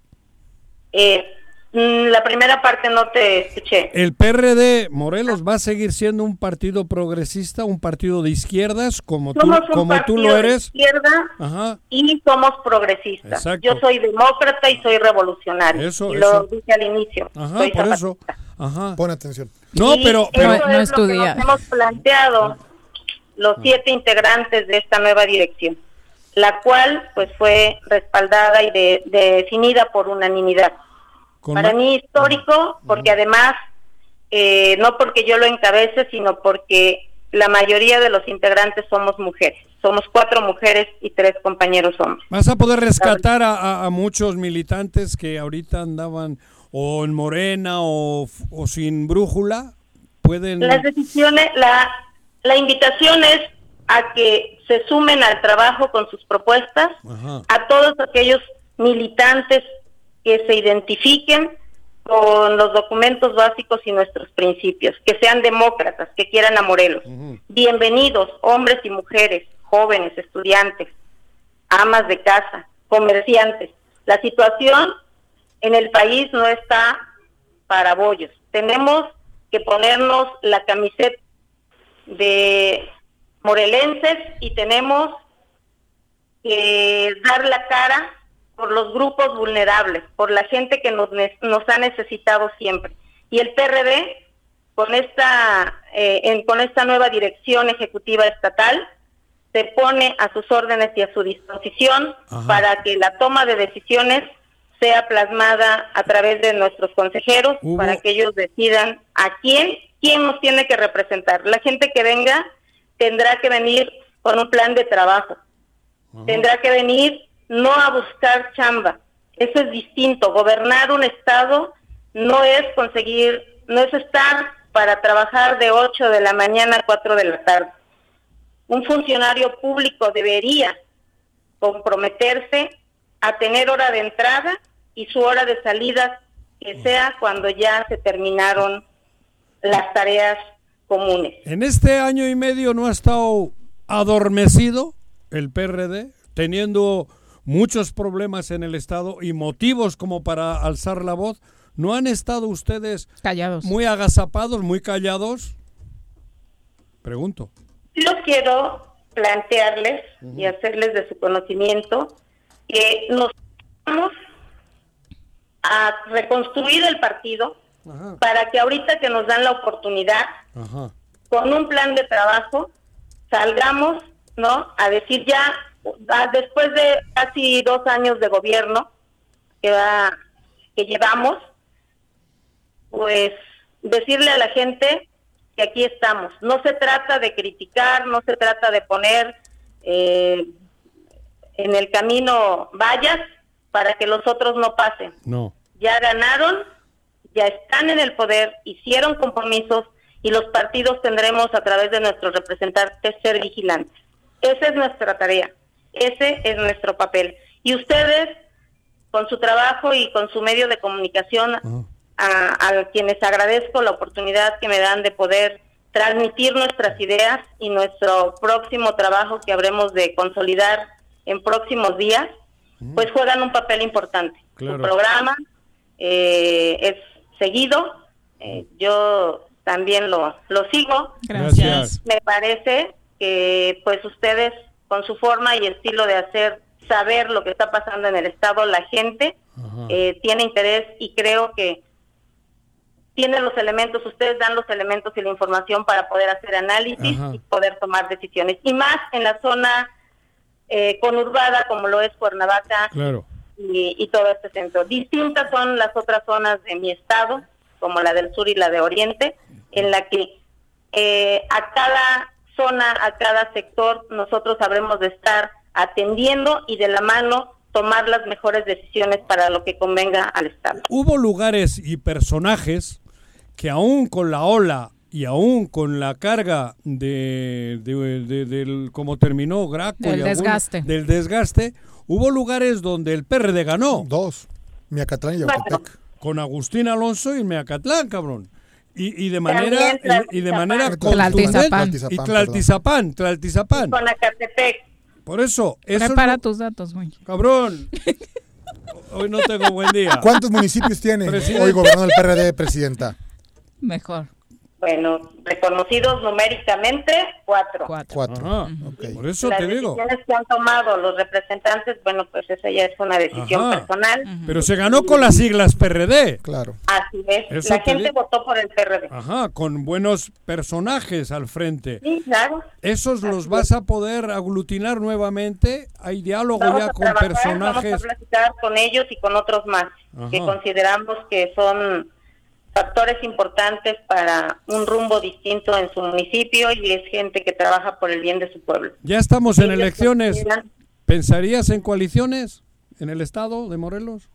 Eh, mm, la primera parte no te escuché. El PRD Morelos va a seguir siendo un partido progresista, un partido de izquierdas como tú, Somos un como tú partido lo de eres. izquierda Ajá. y somos progresistas. Exacto. Yo soy demócrata y soy revolucionario. Eso, y lo eso. dije al inicio. Ajá, Soy por eso. Ajá. Pon atención. No, Y pero, pero eso es lo que nos hemos planteado los siete integrantes de esta nueva dirección, la cual pues fue respaldada y de- definida por unanimidad. Con Para mí histórico, porque además, eh, no porque yo lo encabece, sino porque la mayoría de los integrantes somos mujeres. Somos cuatro mujeres y tres compañeros hombres. vas a poder rescatar a, a- a muchos militantes que ahorita andaban o en Morena o, o sin brújula. pueden... Las decisiones, la, la invitación es a que se sumen al trabajo con sus propuestas, Ajá. a todos aquellos militantes que se identifiquen con los documentos básicos y nuestros principios, que sean demócratas, que quieran a Morelos. Bienvenidos, hombres y mujeres, jóvenes, estudiantes, amas de casa, comerciantes. La situación en el país no está para bollos. Tenemos que ponernos la camiseta de morelenses y tenemos que dar la cara por los grupos vulnerables, por la gente que nos, nos ha necesitado siempre. Y el PRD, con esta, eh, en- con esta nueva dirección ejecutiva estatal, se pone a sus órdenes y a su disposición Ajá. para que la toma de decisiones sea plasmada a través de nuestros consejeros Hubo- para que ellos decidan a quién, quién nos tiene que representar. La gente que venga tendrá que venir con un plan de trabajo, tendrá que venir no a buscar chamba. Eso es distinto. Gobernar un estado no es conseguir, no es estar para trabajar de 8 de la mañana a 4 de la tarde. Un funcionario público debería comprometerse a tener hora de entrada y su hora de salida que sea cuando ya se terminaron las tareas comunes. En este año y medio no ha estado adormecido el PRD, teniendo muchos problemas en el Estado y motivos como para alzar la voz. ¿No han estado ustedes callados, muy agazapados, muy callados? Pregunto. Yo quiero plantearles y hacerles de su conocimiento que nos vamos a reconstruir el partido para que ahorita que nos dan la oportunidad Ajá. con un plan de trabajo salgamos, ¿no? A decir ya después de casi dos años de gobierno que va que llevamos, pues decirle a la gente que aquí estamos. No se trata de criticar, no se trata de poner eh, en el camino vallas para que los otros no pasen. No. Ya ganaron, ya están en el poder, hicieron compromisos y los partidos tendremos a través de nuestros representantes ser vigilantes. Esa es nuestra tarea, ese es nuestro papel. Y ustedes, con su trabajo y con su medio de comunicación, a, a quienes agradezco la oportunidad que me dan de poder transmitir nuestras ideas y nuestro próximo trabajo que habremos de consolidar en próximos días, pues juegan un papel importante. Claro. Su programa eh, es seguido, eh, yo también lo, lo sigo. Gracias. Me parece que pues ustedes con su forma y estilo de hacer saber lo que está pasando en el estado, la gente eh, tiene interés y creo que tienen los elementos, ustedes dan los elementos y la información para poder hacer análisis Ajá. y poder tomar decisiones. Y más en la zona eh, conurbada como lo es Cuernavaca Claro. y, y todo este centro. Distintas son las otras zonas de mi estado, como la del sur y la de oriente, en la que eh, a cada zona, a cada sector, nosotros habremos de estar atendiendo y de la mano tomar las mejores decisiones para lo que convenga al Estado. Hubo lugares y personajes que aún con la ola y aún con la carga de, de- de- del como terminó Graco Del y algún- desgaste. del desgaste, hubo lugares donde el PRD ganó. Dos. Miacatlán y Yautepec. Con Agustín Alonso y Meacatlán, cabrón. Y, y de manera y, y de manera Tlaltizapán. y Tlaltizapán, Tlaltizapán. Con Acatepec. Por eso, eso es Prepara lo- tus datos, güey. cabrón. Hoy no tengo buen día. ¿Cuántos municipios tiene Presidente. hoy gobernando el PRD, presidenta? Mejor. Bueno, reconocidos numéricamente, cuatro. Cuatro. Ajá. Por eso Las te digo. decisiones que han tomado los representantes, bueno, pues esa ya es una decisión Ajá. personal. Pero se ganó con las siglas PRD. Claro. Así es. Eso la te gente digo. votó por el PRD. Ajá, con buenos personajes al frente. Sí, claro. ¿Esos los vas a poder aglutinar nuevamente? ¿Hay diálogo Vamos ya con trabajar, personajes? Vamos a platicar con ellos y con otros más que Ajá. consideramos que son factores importantes para un rumbo distinto en su municipio y es gente que trabaja por el bien de su pueblo. Ya estamos en Ellos elecciones. consideran- ¿Pensarías en coaliciones en el estado de Morelos?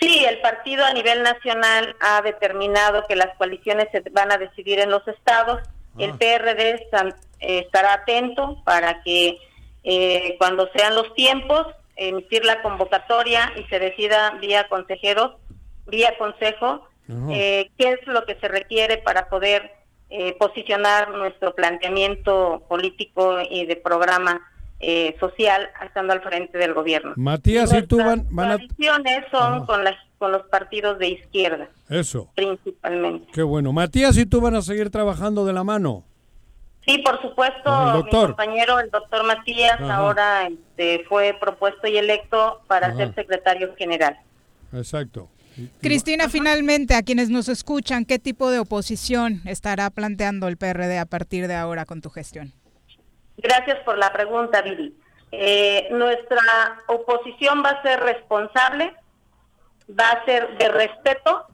Sí, el partido a nivel nacional ha determinado que las coaliciones se van a decidir en los estados. El PRD está- eh, estará atento para que eh, cuando sean los tiempos emitir la convocatoria y se decida vía consejeros, vía consejo, Ajá. eh, qué es lo que se requiere para poder eh, posicionar nuestro planteamiento político y de programa eh, social estando al frente del gobierno. Matías y tú van, van a... coaliciones son con las con los partidos de izquierda Eso, principalmente. qué bueno. Matías y tú van a seguir trabajando de la mano. Sí, por supuesto, mi compañero, el doctor Matías, Ajá. ahora este, fue propuesto y electo para Ajá. ser secretario general. Exacto. Cristina, finalmente, a quienes nos escuchan, ¿qué tipo de oposición estará planteando el PRD a partir de ahora con tu gestión? Gracias por la pregunta, Vivi. Eh, nuestra oposición va a ser responsable, va a ser de respeto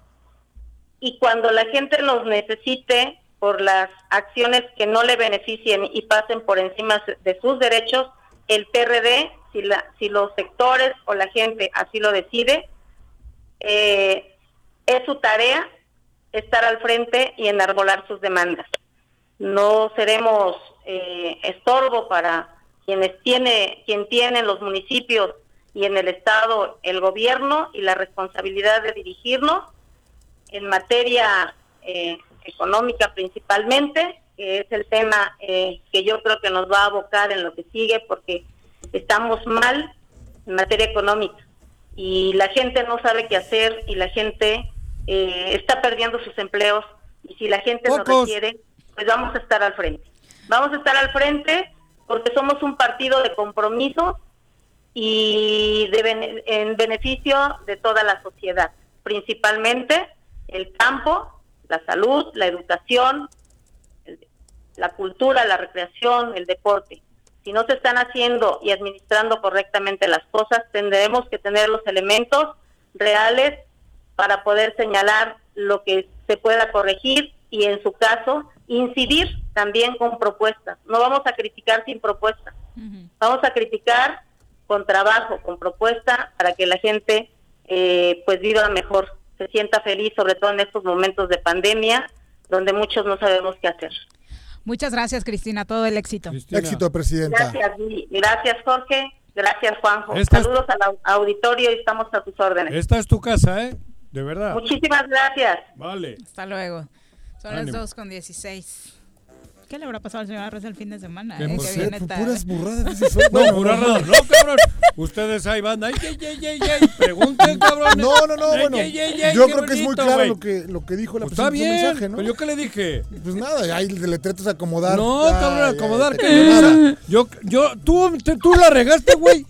y cuando la gente nos necesite por las acciones que no le beneficien y pasen por encima de sus derechos, el PRD, si, la, si los sectores o la gente así lo decide, eh, es su tarea estar al frente y enarbolar sus demandas. No seremos eh, estorbo para quienes tiene, quien tiene en los municipios y en el estado el gobierno y la responsabilidad de dirigirnos en materia eh, económica principalmente, que es el tema eh, que yo creo que nos va a abocar en lo que sigue porque estamos mal en materia económica y la gente no sabe qué hacer y la gente eh, está perdiendo sus empleos y si la gente nos Pocos. requiere, pues vamos a estar al frente. Vamos a estar al frente porque somos un partido de compromiso y de bene- en beneficio de toda la sociedad, principalmente el campo, la salud, la educación, la cultura, la recreación, el deporte. Si no se están haciendo y administrando correctamente las cosas, tendremos que tener los elementos reales para poder señalar lo que se pueda corregir y en su caso incidir también con propuestas. No vamos a criticar sin propuestas. Vamos a criticar con trabajo, con propuesta para que la gente eh, pues viva mejor, se sienta feliz, sobre todo en estos momentos de pandemia donde muchos no sabemos qué hacer. Muchas gracias, Cristina. Todo el éxito. Éxito, Presidenta. Gracias, gracias Jorge, gracias Juanjo. Esta es- Saludos al au- auditorio y estamos a tus órdenes. Esta es tu casa, ¿eh? De verdad. Muchísimas gracias. Vale. Hasta luego. Son Ánimo. las 2 con 16. ¿Qué le habrá pasado al señor Arres el fin de semana? Que eh? no Que viene puras burradas. No, razón. No, cabrón. Ustedes ahí van. Ay, ay, ay, ay, ay. Pregunten, cabrón. No, no, no, bueno. Yo creo que es muy claro lo que, lo que dijo la Pues presidenta en su mensaje, ¿no? Pues yo qué le dije. Pues nada, ahí le tratas de acomodar. No, cabrón, acomodar. Yo, yo, tú, te- tú la regaste, güey.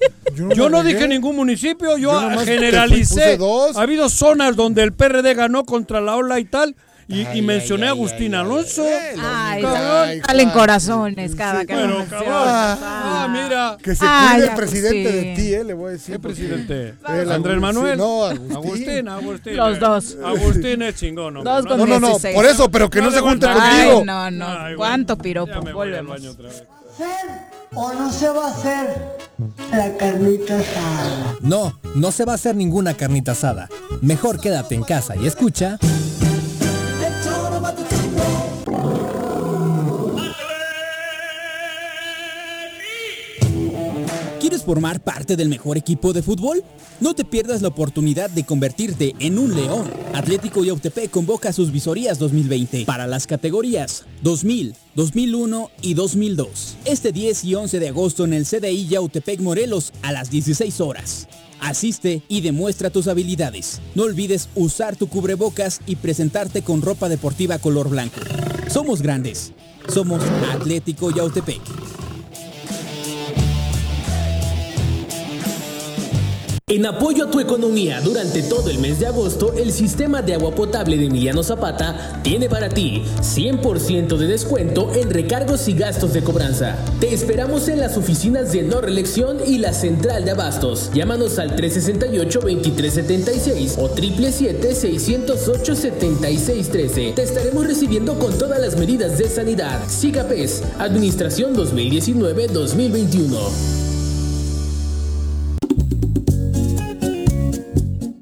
Yo no dije ningún municipio, yo, generalicé. puse dos. Ha habido zonas donde el PRD ganó contra la ola y tal, y, Ay, y mencioné ay, a ay, Agustín ay, ay, Alonso. Ay, Cabrón. salen corazones cada Sí, que Bueno, lo cabrón. mencionas. Ah, mira. Que se Ay, cuide el presidente Agustín. de ti, eh, le voy a decir. ¿Qué presidente? El ¿Andrés Manuel? No, Agustín. Agustín, Agustín. Los dos. Agustín es chingón. hombre. Dos con No, no, no, 16. por eso, pero que no, No se junte contigo. no, no. ¿Cuánto Ya piropo? me voy al Volvemos. baño otra vez. ¿Hacer o no se va a hacer la carnita asada? No, no se va a hacer ninguna carnita asada. Mejor quédate en casa y escucha. ¿Quieres formar parte del mejor equipo de fútbol? No te pierdas la oportunidad de convertirte en un león. Atlético Yautepec convoca sus visorías 2020 para las categorías 2000, 2001 y 2002. Este 10 y 11 de agosto en el CDI Yautepec Morelos a las 16 horas. Asiste y demuestra tus habilidades. No olvides usar tu cubrebocas y presentarte con ropa deportiva color blanco. Somos grandes. Somos Atlético Yautepec. En apoyo a tu economía durante todo el mes de agosto, el sistema de agua potable de Emiliano Zapata tiene para ti 100% de descuento en recargos y gastos de cobranza. Te esperamos en las oficinas de no reelección y la central de abastos. Llámanos al 368-2376 o 777-608-7613. Te estaremos recibiendo con todas las medidas de sanidad. SIGAPES, Administración 2019-2021.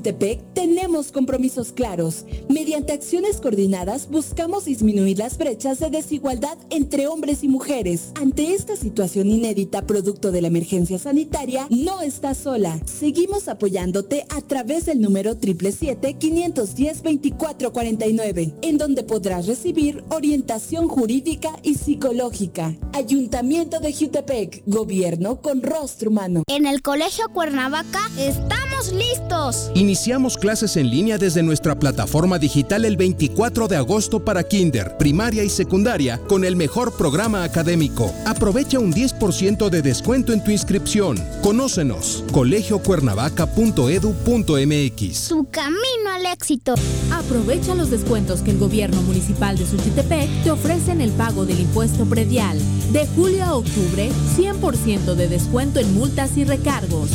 Jutepec tenemos compromisos claros. Mediante acciones coordinadas buscamos disminuir las brechas de desigualdad entre hombres y mujeres. Ante esta situación inédita producto de la emergencia sanitaria, no estás sola. Seguimos apoyándote a través del número 777-510-2449, en donde podrás recibir orientación jurídica y psicológica. Ayuntamiento de Jutepec, gobierno con rostro humano. En el Colegio Cuernavaca estamos listos. Iniciamos clases en línea desde nuestra plataforma digital el 24 de agosto para kinder, primaria y secundaria con el mejor programa académico. Aprovecha un 10% de descuento en tu inscripción. Conócenos, colegiocuernavaca.edu.mx. Tu camino al éxito. Aprovecha los descuentos que el gobierno municipal de Suchitepec te ofrece en el pago del impuesto predial. De julio a octubre, 100% de descuento en multas y recargos.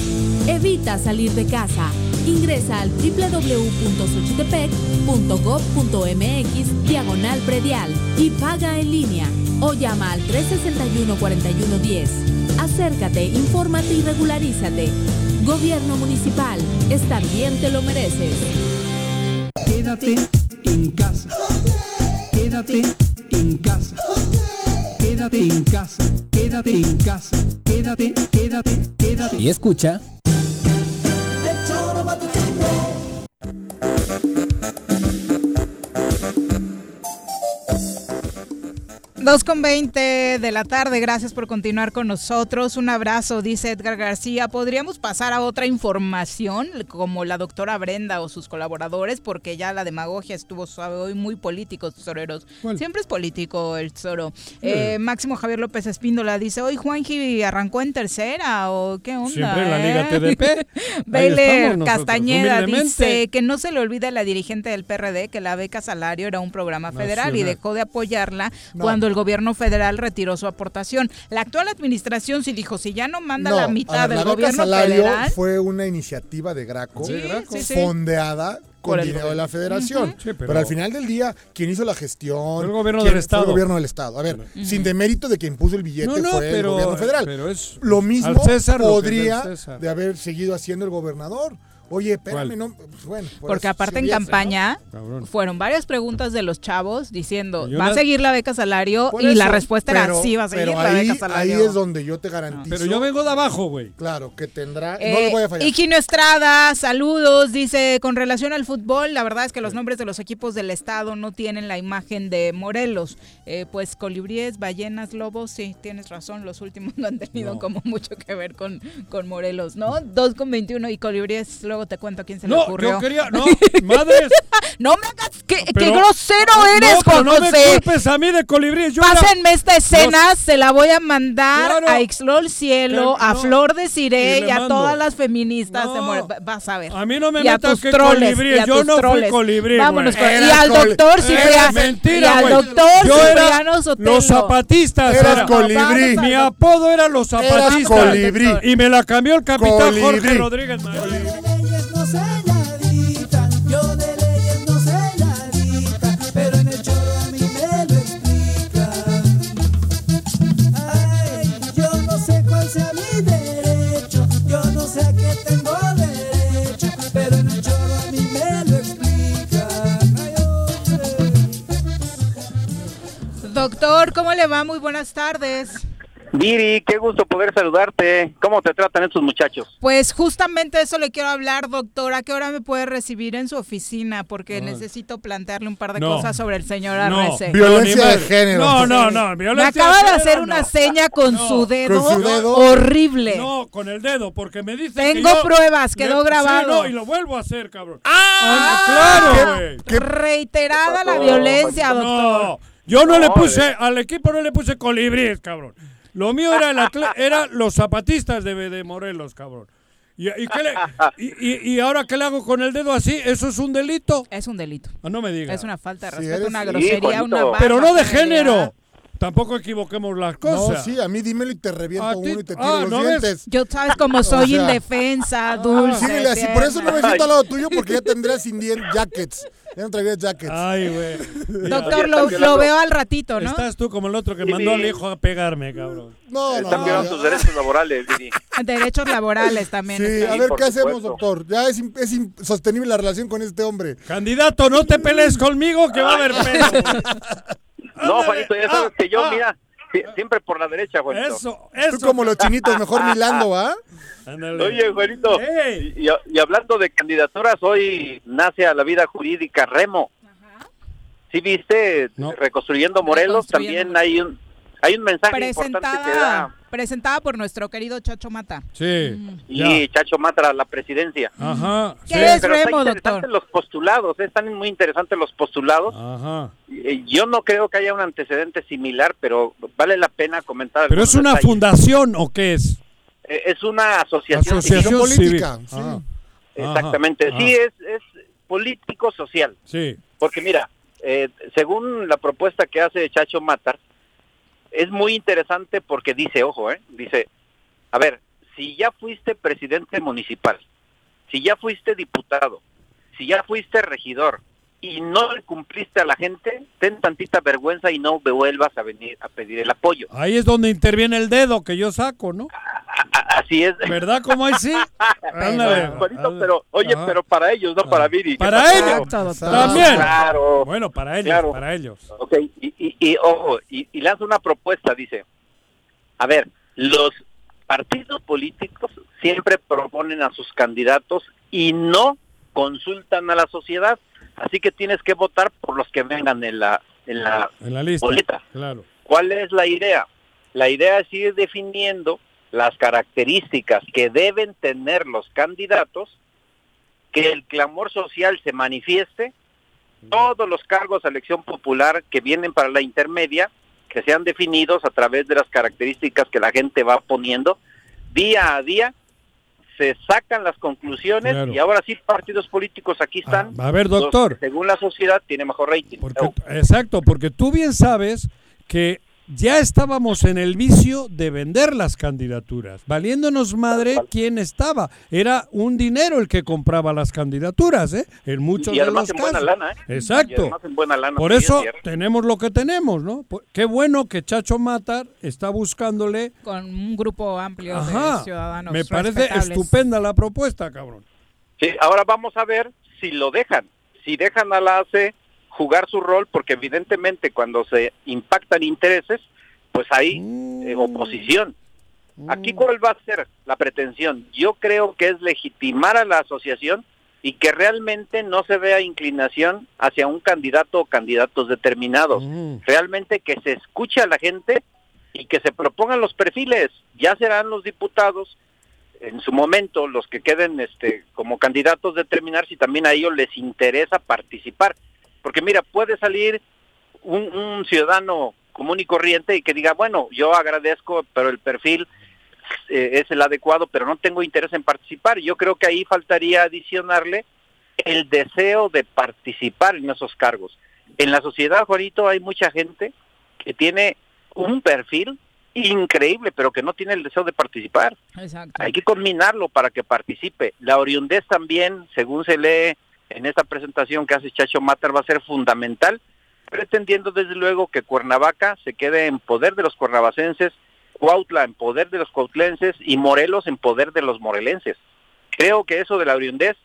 Evita salir de casa. Ingresa al www.xochitepec.gov.mx diagonal predial y paga en línea o llama al 361-4110. Acércate, infórmate y regularízate. Gobierno Municipal, estar bien te lo mereces. Quédate en casa. Quédate en casa. Quédate en casa. Quédate en casa. Quédate, quédate, quédate. Y escucha. Dos con 20 de la tarde, gracias por continuar con nosotros. Un abrazo, dice Edgar García. ¿Podríamos pasar a otra información, como la doctora Brenda o sus colaboradores? Porque ya la demagogia estuvo suave hoy, muy político, tesoreros. Siempre es político el tesoro. Eh, Máximo Javier López Espíndola dice, hoy Juanji arrancó en tercera o qué onda. Siempre en la Liga eh?" TDP. Nosotros, Castañeda dice que no se le olvide a la dirigente del PRD que la beca salario era un programa federal y dejó de apoyarla No. cuando el gobierno federal retiró su aportación. La actual administración sí dijo, si ya no manda la mitad ver, del la gobierno salario federal, fue una iniciativa de Graco, Sí, Graco. sí, sí. fondeada con el dinero de la federación. Sí, pero- pero, al final del día, quien hizo la gestión Fue el gobierno del Estado. El gobierno del Estado. A ver, sin demérito de quien puso el billete No, no, fue pero- el gobierno federal. pero es- lo mismo César podría César. de haber seguido haciendo el gobernador. Oye, espérame, ¿Cuál? no, pues, bueno. por porque eso, aparte si en hubiese, campaña fueron varias preguntas de los chavos diciendo, ¿va a seguir la beca salario? Por y la respuesta pero- era, sí, va a seguir pero la ahí, beca salario. Ahí es donde yo te garantizo. Pero yo vengo de abajo, güey. Claro, que tendrá. no Eh, le voy a fallar. Iquino Estrada, saludos, dice, con relación al fútbol, la verdad es que los nombres de los equipos del estado no tienen la imagen de Morelos. Eh, pues colibríes, ballenas, lobos, sí, tienes razón, los últimos no han tenido No. como mucho que ver con, con Morelos, ¿no? 2 con 21 y colibríes, luego te cuento a quién se le No, ocurrió. yo quería, no, madres. no me hagas, qué, qué Pero- grosero No, eres, Juan no me José. culpes a mí de colibrí. Yo era- Pásenme esta escena, se la voy a mandar Claro. a Ixlol Cielo, Que- a no. Flor de Cire Y y, le a todas las feministas de No. More- Vas a ver. A mí no me metas que colibrí, yo no fui troles. colibrí, Vámonos con- y al doctor Cipriano. mentira, y al doctor era Cipriano Sotelo. Los zapatistas. Eras era. colibrí. Mi apodo era los zapatistas. colibrí. Y me la cambió el capitán Jorge. Rodríguez. Marín. Doctor, ¿cómo le va? Muy buenas tardes. Viri, qué gusto poder saludarte. ¿Cómo te tratan estos muchachos? Pues justamente eso le quiero hablar, doctor. ¿A qué hora me puede recibir en su oficina? Porque necesito plantearle un par de No. cosas sobre el señor No. Arrece. Violencia Pero ni de género. No, no, no. Me Violencia acaba de hacer no. una seña con No. su dedo, Con su dedo. horrible. No, con el dedo, porque me dice Tengo que yo- pruebas, quedó Sí, grabado. no, y lo vuelvo a hacer, cabrón. ¡Ah! ¡Claro, güey! Reiterada la violencia, doctor. No, yo no le No, puse, eh. al equipo no le puse colibríes, cabrón. Lo mío era, el atle- era los zapatistas de, de Morelos, cabrón. ¿Y, y qué le- y- y- y ahora qué le hago con el dedo así? ¿Eso es un delito? Es un delito. Ah, no me digas. Es una falta de Sí, respeto, eres- una Sí, grosería, una baja Pero no de género. Tampoco equivoquemos las No, cosas. sí, a mí dímelo y te reviento A uno y te tiro ah, los ¿no ves? dientes. Yo sabes como O soy sea, indefensa, dulce. Síguele así, por eso no me siento al lado tuyo porque ya tendrías sin jackets. Ya no traerías jackets. Ay, güey. Doctor, lo, lo veo al ratito, ¿no? Estás tú como el otro que Sí, mandó al hijo a pegarme, cabrón. No, Están violando tus derechos laborales. Derechos laborales también. Sí, está a ver qué hacemos, doctor. Ya es, in- es insostenible la relación con este hombre. Candidato, no te pelees conmigo que va a haber pedo. No, Juanito, ya sabes Ah, que yo, ah. mira, siempre por la derecha, Juanito. Eso, Tú como los chinitos, mejor milando, ¿va? Oye, Juanito, y, y hablando de candidaturas, hoy nace a la vida jurídica Remo. ¿Sí viste? No. Reconstruyendo Morelos, Reconstruyendo también hay un hay un mensaje importante que da presentada por nuestro querido Chacho Mata. Sí. y Chacho Matra a la presidencia. Ajá. ¿Qué sí. es Pero Remo, interesante doctor? los postulados, eh, están muy interesantes los postulados. Ajá. Eh, Yo no creo que haya un antecedente similar, pero vale la pena comentar. ¿Pero es una detalles. fundación o qué es? Eh, Es una asociación. Asociación política, sí. Ajá. Exactamente. Ajá. Sí, es, es político-social. Sí. Porque mira, eh, según la propuesta que hace Chacho Matar, es muy interesante porque dice, ojo, eh, dice, a ver, si ya fuiste presidente municipal, si ya fuiste diputado, si ya fuiste regidor y no le cumpliste a la gente, ten tantita vergüenza y no vuelvas a venir a pedir el apoyo. Ahí es donde interviene el dedo que yo saco, ¿no? Así es. ¿Verdad? ¿Cómo ahí sí? Ándale. Juanito, pero, oye, Ajá. pero para ellos, no para Viri. ¿Qué Para ellos. También. Claro. Bueno, para ellos, Claro. para ellos. Ok, y, y, y, ojo, y, y lanza una propuesta, dice, a ver, los partidos políticos siempre proponen a sus candidatos y no consultan a la sociedad, así que tienes que votar por los que vengan en la, en la En la lista. boleta. Claro. ¿Cuál es la idea? La idea es ir definiendo las características que deben tener los candidatos, que el clamor social se manifieste, todos los cargos a elección popular que vienen para la intermedia, que sean definidos a través de las características que la gente va poniendo, día a día se sacan las conclusiones Claro. y ahora sí partidos políticos aquí están. Ah, a ver, doctor. según la sociedad tiene mejor rating. Porque. Exacto, porque tú bien sabes que ya estábamos en el vicio de vender las candidaturas, valiéndonos madre quién estaba. Era un dinero el que compraba las candidaturas, ¿eh? En muchos y de además los en casos. buena lana, ¿eh? Y Exacto. además en buena lana, Por es eso tenemos lo que tenemos, ¿no? Pues, Qué bueno que Chacho Matar está buscándole. Con un grupo amplio Ajá. de ciudadanos. Me parece estupenda la propuesta, cabrón. Sí, ahora vamos a ver si lo dejan, si dejan a la ACE jugar su rol, porque evidentemente cuando se impactan intereses, pues hay Mm. eh, oposición. Aquí cuál va a ser la pretensión. Yo creo que es legitimar a la asociación y que realmente no se vea inclinación hacia un candidato o candidatos determinados. Mm. Realmente que se escuche a la gente y que se propongan los perfiles. Ya serán los diputados en su momento los que queden este como candidatos determinar si también a ellos les interesa participar. Porque mira, puede salir un, un ciudadano común y corriente y que diga, bueno, yo agradezco, pero el perfil eh, es el adecuado, pero no tengo interés en participar. Yo creo que ahí faltaría adicionarle el deseo de participar en esos cargos. En la sociedad, Juanito, hay mucha gente que tiene un perfil increíble, pero que no tiene el deseo de participar. Exacto. Hay que combinarlo para que participe. La oriundez también, según se lee en esta presentación que hace Chacho Matar, va a ser fundamental, pretendiendo desde luego que Cuernavaca se quede en poder de los cuernavacenses, Cuautla en poder de los cuautlenses y Morelos en poder de los morelenses. Creo que eso de la oriundez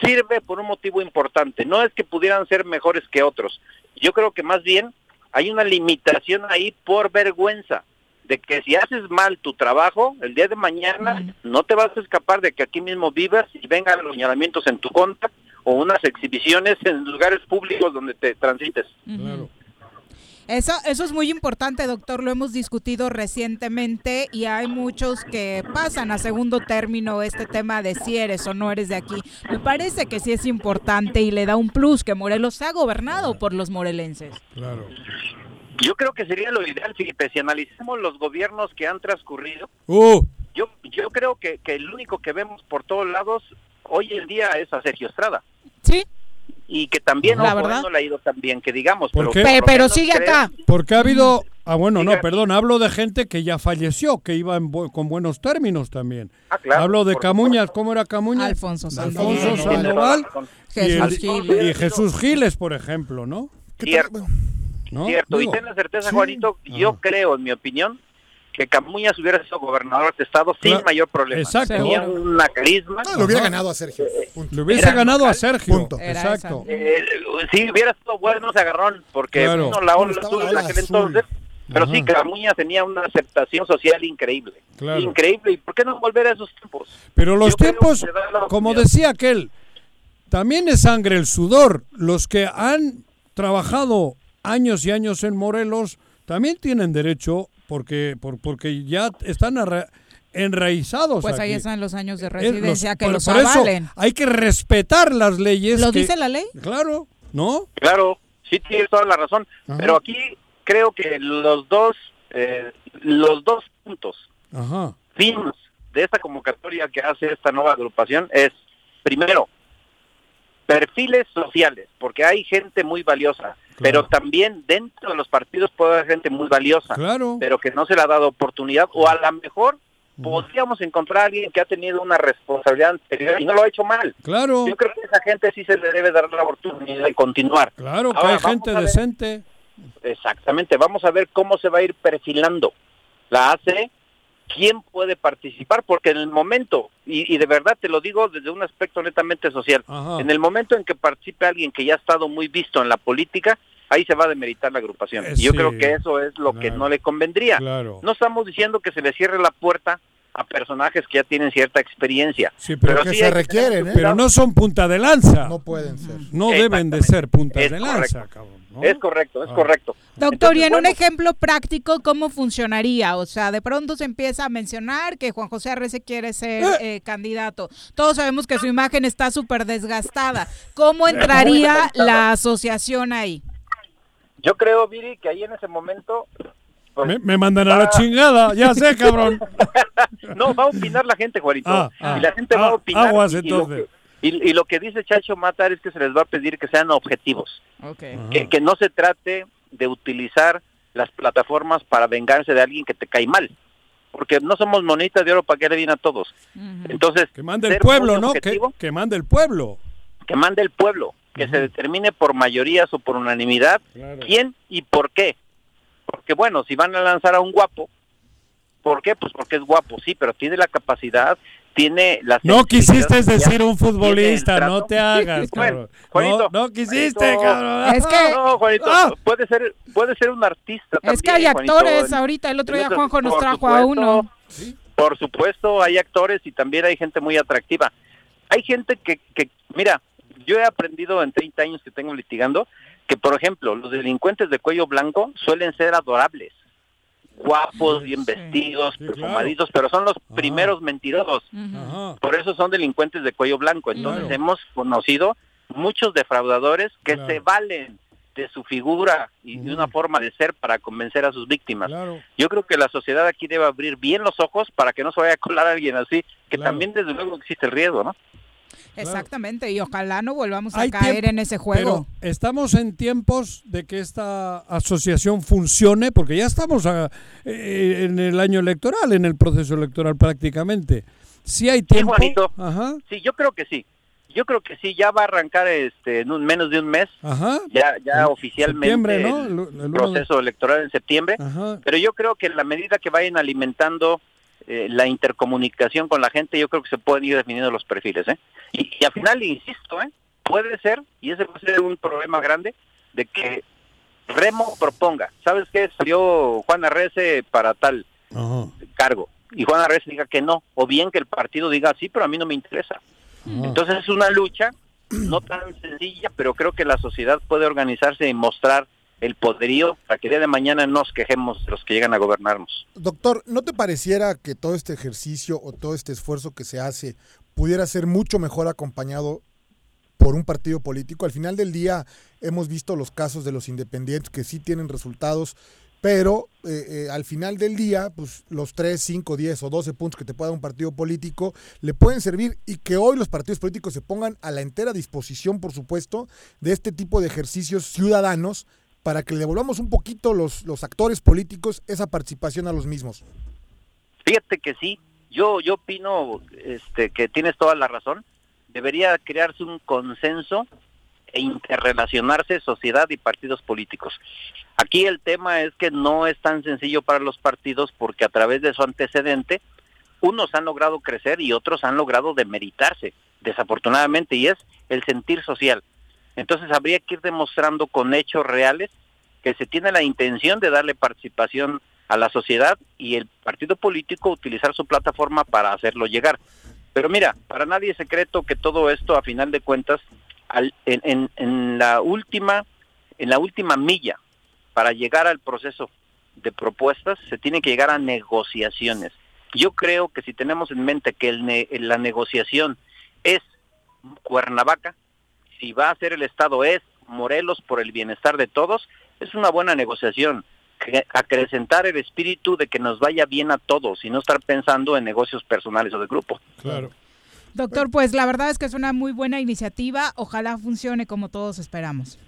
sirve por un motivo importante. No es que pudieran ser mejores que otros. Yo creo que más bien hay una limitación ahí por vergüenza de que si haces mal tu trabajo, el día de mañana no te vas a escapar de que aquí mismo vivas y vengan los señalamientos en tu contra o unas exhibiciones en lugares públicos donde te transites. Eso, eso es muy importante, doctor. Lo hemos discutido recientemente y hay muchos que pasan a segundo término este tema de si eres o no eres de aquí. Me parece que sí es importante y le da un plus que Morelos sea gobernado por los morelenses. Claro. Yo creo que sería lo ideal, Felipe, si analizamos los gobiernos que han transcurrido, Uh, Yo, yo creo que, que el único que vemos por todos lados hoy en día es a Sergio Estrada. Sí. Y que también La ojo, verdad. no le ha ido tan bien que digamos. ¿Por pero, qué? pero sigue creo- acá. Porque ha habido... Ah, bueno, no, perdón, hablo de gente que ya falleció, que iba en bu- con buenos términos también. Ah, claro, hablo de por Camuñas, ¿cómo era Camuñas? Alfonso Sandoval. Alfonso Sandoval Jesús Giles. y Jesús Giles, por ejemplo, ¿no? Cierto, ¿No? cierto. Digo, y ten la certeza, sí. Juanito, yo creo, en mi opinión, que Camuñas hubiera sido gobernador de estado sin mayor problema. Exacto. Tenía una carisma. No, lo hubiera ganado a Sergio. punto. Le hubiese Era ganado a. Sergio. Punto. Exacto. Eh, sí, hubiera sido bueno ese agarrón, porque Claro. vino la ola azul en aquel azul. entonces. Pero sí. Camuñas tenía una aceptación social increíble. Claro. Increíble. ¿Y por qué no volver a esos tiempos? Pero los Yo tiempos, se como decía aquel, también es sangre el sudor. Los que han trabajado años y años en Morelos también tienen derecho porque por, porque ya están enraizados. Pues ahí aquí. están los años de Eh, residencia los- que por- los por eso avalen. hay que respetar las leyes. ¿Lo que- dice la ley? Claro, ¿no? Claro, sí tienes toda la razón. Ajá. Pero aquí creo que los dos, eh, los dos puntos Ajá. finos de esta convocatoria que hace esta nueva agrupación es, primero, perfiles sociales, porque hay gente muy valiosa, pero también dentro de los partidos puede haber gente muy valiosa, Claro. pero que no se le ha dado oportunidad, o a lo mejor podríamos encontrar a alguien que ha tenido una responsabilidad anterior y no lo ha hecho mal. Claro. Yo creo que a esa gente sí se le debe dar la oportunidad de continuar. Claro, que hay gente ver- decente. Exactamente, vamos a ver cómo se va a ir perfilando la AC, quién puede participar, porque en el momento, y, y de verdad te lo digo desde un aspecto netamente social, Ajá. en el momento en que participe alguien que ya ha estado muy visto en la política, ahí se va a demeritar la agrupación. Eh, y yo sí, creo que eso es lo que no le convendría. Claro. No estamos diciendo que se le cierre la puerta a personajes que ya tienen cierta experiencia. Sí, pero, que sí se que requieren, ¿eh? pero no son punta de lanza. No pueden ser. No deben de ser puntas Es de lanza, correcto. cabrón. ¿no? Es correcto, es Ah. correcto. Doctor, y en un ejemplo práctico, ¿cómo funcionaría? O sea, de pronto se empieza a mencionar que Juan José Arrece quiere ser eh, candidato. Todos sabemos que su imagen está súper desgastada. ¿Cómo entraría la asociación ahí? Yo creo, Viri, que ahí en ese momento... pues, Me, me mandan a la chingada, ya sé, cabrón. No, va a opinar la gente, Juanito. Ah, ah, y la gente va ah, a opinar. aguas, y, y lo entonces. que, y- y lo que dice Chacho Matar es que se les va a pedir que sean objetivos. Que, que no se trate de utilizar las plataformas para vengarse de alguien que te cae mal. Porque no somos monitas de oro para que le bien a todos. Entonces, Que mande el pueblo, ¿no? Que mande el pueblo. que mande el pueblo, que se determine por mayorías o por unanimidad quién y por qué. Porque bueno, si van a lanzar a un guapo, ¿por qué? Pues porque es guapo, sí, pero tiene la capacidad, tiene la No quisiste decir un futbolista, no te hagas, Bueno. Juanito, no, no quisiste, Juanito. cabrón. Es que- No, Juanito, Ah. puede ser puede ser un artista Es que también, hay Juanito, actores ahorita. El otro día Juanjo nos trajo a uno. Por supuesto, hay actores y también hay gente muy atractiva. Hay gente que, que, mira, yo he aprendido en 30 años que tengo litigando que, por ejemplo, los delincuentes de cuello blanco suelen ser adorables, guapos, bien vestidos, perfumaditos, pero son los primeros mentirosos. Ajá. Por eso son delincuentes de cuello blanco. Entonces Claro. hemos conocido muchos defraudadores que Claro. se valen de su figura y de una forma de ser para convencer a sus víctimas. Claro. Yo creo que la sociedad aquí debe abrir bien los ojos para que no se vaya a colar alguien así, que Claro. también desde luego existe el riesgo, ¿no? Exactamente. Y ojalá no volvamos a Hay caer tiempo, en ese juego. Pero estamos en tiempos de que esta asociación funcione, porque ya estamos a- eh, en el año electoral, en el proceso electoral prácticamente. Si hay Sí, tiempo. Juanito. Ajá. Sí, yo creo que sí. Yo creo que sí, ya va a arrancar este en un, menos de un mes, Ajá. ya ya En oficialmente septiembre, ¿no? el El- el uno de- proceso electoral en septiembre. Ajá. Pero yo creo que en la medida que vayan alimentando eh, la intercomunicación con la gente, yo creo que se pueden ir definiendo los perfiles. ¿eh? Y, y al final, insisto, ¿eh? puede ser, y ese a ser un problema grande, de que Remo proponga, ¿sabes qué? Salió Juan Arrece para tal cargo, y Juan Arrece diga que no, o bien que el partido diga sí, pero a mí no me interesa. Entonces es una lucha no tan sencilla, pero creo que la sociedad puede organizarse y mostrar el poderío para que el día de mañana nos quejemos de los que llegan a gobernarnos. Doctor, ¿no te pareciera que todo este ejercicio o todo este esfuerzo que se hace pudiera ser mucho mejor acompañado por un partido político? Al final del día hemos visto los casos de los independientes que sí tienen resultados pero eh, eh, al final del día, pues los 3, 5, 10 o 12 puntos que te pueda un partido político le pueden servir y que hoy los partidos políticos se pongan a la entera disposición, por supuesto, de este tipo de ejercicios ciudadanos para que le devolvamos un poquito los, los actores políticos esa participación a los mismos. Fíjate que sí, yo yo opino este que tienes toda la razón. Debería crearse un consenso e interrelacionarse sociedad y partidos políticos. Aquí el tema es que no es tan sencillo para los partidos porque a través de su antecedente unos han logrado crecer y otros han logrado demeritarse, desafortunadamente, y es el sentir social. Entonces habría que ir demostrando con hechos reales que se tiene la intención de darle participación a la sociedad y el partido político utilizar su plataforma para hacerlo llegar. Pero mira, para nadie es secreto que todo esto, a final de cuentas, al- en, en- en la última, en la última milla para llegar al proceso de propuestas, se tiene que llegar a negociaciones. Yo creo que si tenemos en mente que el la negociación es Cuernavaca, si va a ser el Estado es Morelos por el bienestar de todos, es una buena negociación. Acrecentar el espíritu de que nos vaya bien a todos y no estar pensando en negocios personales o de grupo. Claro. Doctor, pues la verdad es que es una muy buena iniciativa. Ojalá funcione como todos esperamos.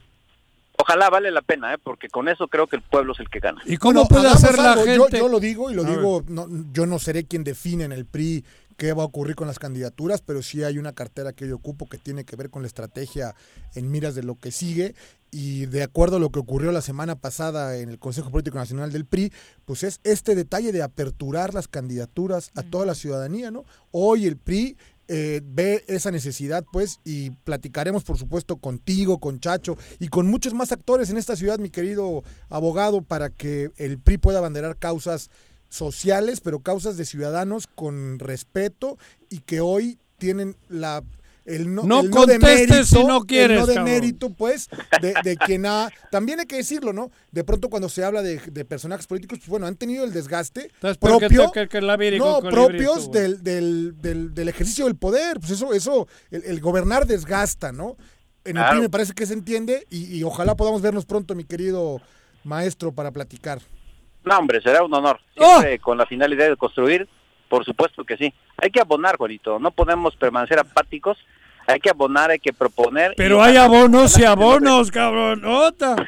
Ojalá vale la pena, ¿eh? porque con eso creo que el pueblo es el que gana. ¿Y cómo Bueno, puede hacer la algo. gente? Yo, yo lo digo y lo A digo, no, yo no seré quien define en el PRI qué va a ocurrir con las candidaturas, pero sí hay una cartera que yo ocupo que tiene que ver con la estrategia en miras de lo que sigue y de acuerdo a lo que ocurrió la semana pasada en el Consejo Político Nacional del PRI, pues es este detalle de aperturar las candidaturas a toda la ciudadanía, ¿no? Hoy el PRI eh, ve esa necesidad, pues, y platicaremos, por supuesto, contigo, con Chacho y con muchos más actores en esta ciudad, mi querido abogado, para que el PRI pueda abanderar causas sociales, pero causas de ciudadanos con respeto y que hoy tienen la el no, No el contestes si no el quieres, no de cabrón. mérito, pues, de, de quien ha, también hay que decirlo, ¿no? De pronto cuando se habla de, de personajes políticos, pues bueno, han tenido el desgaste Entonces, ¿por qué propio, que- que la no, propios del, del, del, del ejercicio del poder, pues eso, eso, el, el gobernar desgasta, ¿no? En el. PRI me parece que se entiende y, y ojalá podamos vernos pronto, mi querido maestro, para platicar. No, hombre, será un honor. ¡Oh! Siempre con la finalidad de construir, por supuesto que sí. Hay que abonar, Juanito. No podemos permanecer apáticos. Hay que abonar, hay que proponer. Pero hay abonos y abonos, cabrón. Ota.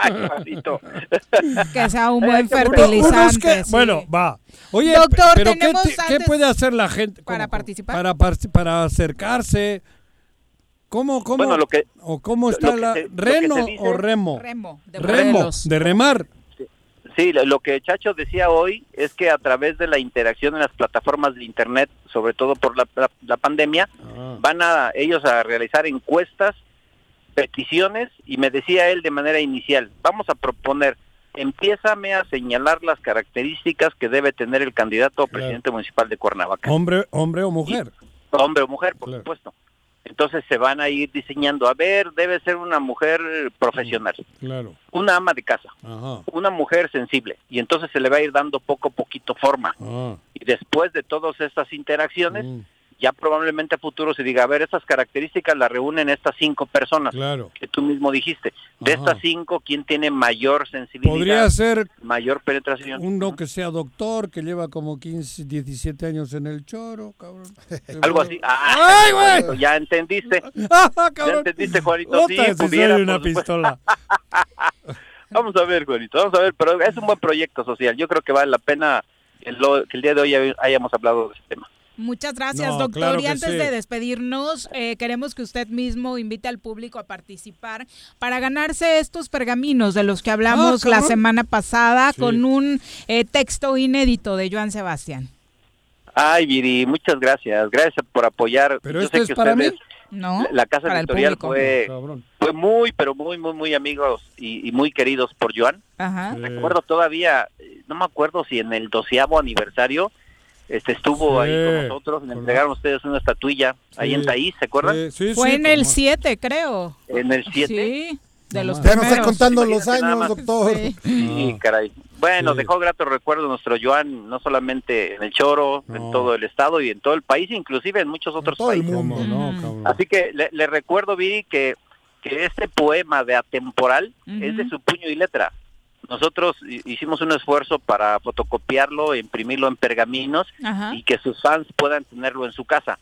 Que sea un buen fertilizante. Que- sí. Bueno, va. Oye, Doctor, pero ¿qué, qué puede hacer la gente para ¿Cómo? participar? Para, par- para acercarse. ¿Cómo, cómo, Bueno, lo que- o cómo lo está que la se- reno dice- o remo? Remo, de Remo, de remar. Sí, lo que Chacho decía hoy es que a través de la interacción en las plataformas de Internet, sobre todo por la, la- la pandemia, Ah. van a ellos a realizar encuestas, peticiones, y me decía él de manera inicial, vamos a proponer, empiézame a señalar las características que debe tener el candidato a presidente municipal de Cuernavaca. Hombre, hombre o mujer. Hombre o mujer, por supuesto. Entonces se van a ir diseñando, a ver, debe ser una mujer profesional, Claro. una ama de casa, Ajá. una mujer sensible, y entonces se le va a ir dando poco a poquito forma. Ah. Y después de todas estas interacciones, Mm. Ya probablemente a futuro se diga, a ver, estas características las reúnen estas cinco personas Claro. que tú mismo dijiste. De Ajá. estas cinco, ¿quién tiene mayor sensibilidad? Podría ser mayor penetración. uno que sea doctor, que lleva como 15, 17 años en el choro, cabrón. Algo así. Ah, ¡Ay, güey! Ya entendiste. Ah, ya entendiste, Juanito. Sí, si pudiera, una pistola. Vamos a ver, Juanito, vamos a ver, pero es un buen proyecto social. Yo creo que vale la pena que el día de hoy hay- hayamos hablado de este tema. Muchas gracias, No, doctor. claro y antes sí. de despedirnos, eh, queremos que usted mismo invite al público a participar para ganarse estos pergaminos de los que hablamos Ah, la semana pasada Sí. con un eh, texto inédito de Joan Sebastián. Ay, Viri, muchas gracias. Gracias por apoyar. Pero Yo esto sé es que para ustedes, mí. ¿No? La, la Casa Para Editorial fue, fue muy, pero muy, muy, muy amigos y, y muy queridos por Joan. Ajá. Recuerdo todavía, eh, no me acuerdo si en el doceavo aniversario este estuvo Sí, ahí con nosotros, le entregaron ustedes una estatuilla ahí Sí. en Taís, ¿se acuerdan? Fue en el 7, creo. En el 7. Sí, de los Ya nos está contando los años, doctor. Sí. Sí, caray. Bueno, Sí. dejó grato recuerdo nuestro Joan, no solamente en el Choro, en todo el estado y en todo el país, inclusive en muchos otros todo el países. mundo. No. Así que le, le recuerdo, Viri, que, que este poema de Atemporal es de su puño y letra. Nosotros hi- hicimos un esfuerzo para fotocopiarlo, imprimirlo en pergaminos Ajá. y que sus fans puedan tenerlo en su casa.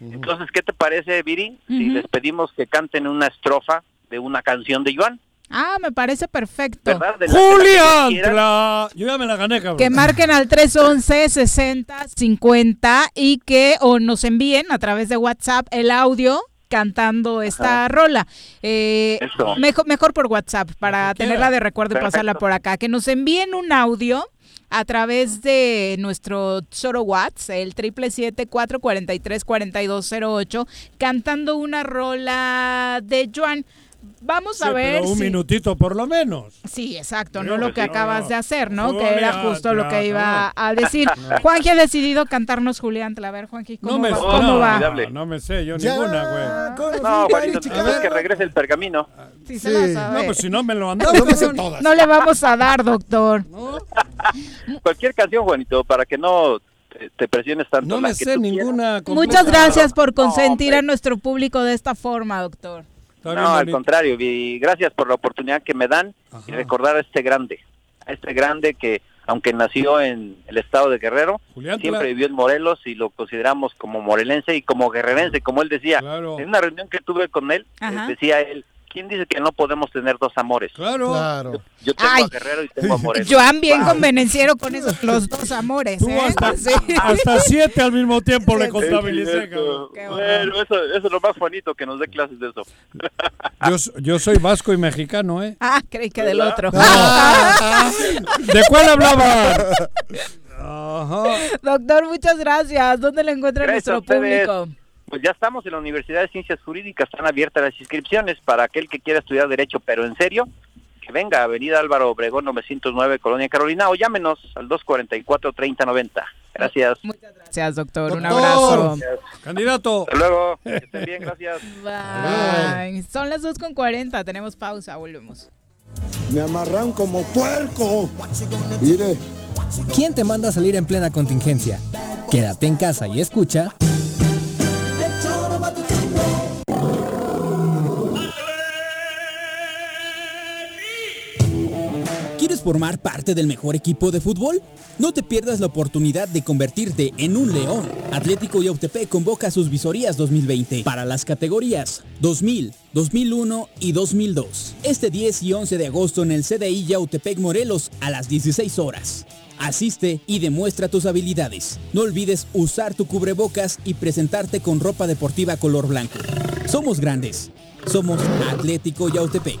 Entonces, ¿qué te parece, Viri, si les pedimos que canten una estrofa de una canción de Joan? Ah, me parece perfecto. ¡Julián! Yo ya me la gané, cabrón. Que marquen al 311 60 50 y que o nos envíen a través de WhatsApp el audio cantando esta rola. Eh, mejor, mejor por WhatsApp para tenerla de recuerdo y pasarla por acá. Que nos envíen un audio a través de nuestro Soro WhatsApp, el 777-443-4208, cantando una rola de Joan. Vamos Sí, a ver pero un si... minutito por lo menos. Sí, exacto, no lo que sí. acabas No, de hacer, ¿no? Que era justo lo que iba a decir. No. Juanji ha decidido cantarnos Julián. A ver, Juanji, ¿cómo No me va? sé, ¿Cómo no, va? Formidable. no me sé yo Ya, ninguna, güey. No, Juanito, que regrese el pergamino. Sí, se la sabe. No, pues si no me lo han No, dado. yo me sé cabrón. todas. No le vamos a dar, doctor. Cualquier canción, Juanito, para que no te, presiones tanto. No la me que sé tú ninguna. Muchas gracias por consentir a nuestro público de esta forma, doctor. Está quieras. bien No, al contrario, y gracias por la oportunidad que me dan y recordar a este grande, a este grande que aunque nació en el estado de Guerrero, Julián, siempre vivió en Morelos y lo consideramos como morelense y como guerrerense, como él decía. Claro. En una reunión que tuve con él, Ajá. eh, decía él, ¿quién dice que no podemos tener dos amores? Claro. Claro. Yo tengo Ay. a Guerrero y tengo a Morelos. Joan bien convenenciero con esos los dos amores, Tú ¿eh? hasta, Sí. hasta siete al mismo tiempo le contabilicé, bueno, eso, eso es lo más bonito, que nos dé clases de eso. Yo, yo soy vasco y mexicano, ¿eh? Ah, creí que del ¿Verdad? otro. ¿De cuál hablaba? Ajá. Doctor, muchas gracias. ¿Dónde lo encuentra Gracias nuestro público? Pues ya estamos en la Universidad de Ciencias Jurídicas, están abiertas las inscripciones para aquel que quiera estudiar Derecho, pero en serio, que venga, Avenida Álvaro Obregón 909, Colonia Carolina, o llámenos al 244-3090. Gracias. Muchas gracias, doctor. Un Doctor. abrazo. Candidato. Hasta luego, que estén bien, gracias. Bye. Son las 2.40, tenemos pausa, volvemos. Me amarran como puerco. Mire, ¿Quién te manda a salir en plena contingencia? Quédate en casa y escucha. ¿Quieres formar parte del mejor equipo de fútbol? No te pierdas la oportunidad de convertirte en un león. Atlético Yautepec convoca sus visorías 2020 para las categorías 2000, 2001 y 2002. Este 10 y 11 de agosto en el CDI Yautepec Morelos a las 16 horas. Asiste y demuestra tus habilidades. No olvides usar tu cubrebocas y presentarte con ropa deportiva color blanco. Somos grandes. Somos Atlético Yautepec.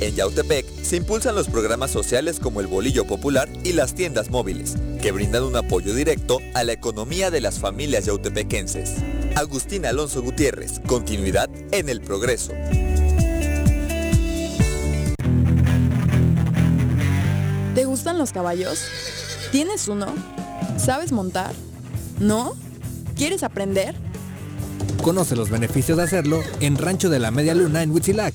En Yautepec se impulsan los programas sociales como el Bolillo Popular y las tiendas móviles, que brindan un apoyo directo a la economía de las familias yautepequenses. Agustín Alonso Gutiérrez, continuidad en el progreso. ¿Te gustan los caballos? ¿Tienes uno? ¿Sabes montar? ¿No? ¿Quieres aprender? Conoce los beneficios de hacerlo en Rancho de la Media Luna en Huitzilac.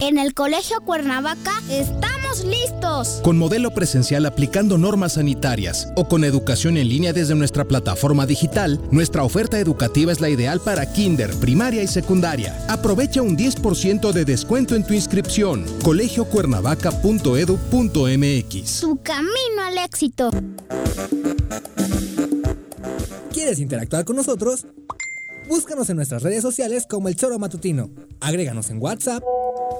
En el Colegio Cuernavaca estamos listos. Con modelo presencial aplicando normas sanitarias o con educación en línea desde nuestra plataforma digital, nuestra oferta educativa es la ideal para kinder, primaria y secundaria. Aprovecha un 10% de descuento en tu inscripción. colegiocuernavaca.edu.mx Su camino al éxito. ¿Quieres interactuar con nosotros? Búscanos en nuestras redes sociales como El Choro Matutino. Agréganos en WhatsApp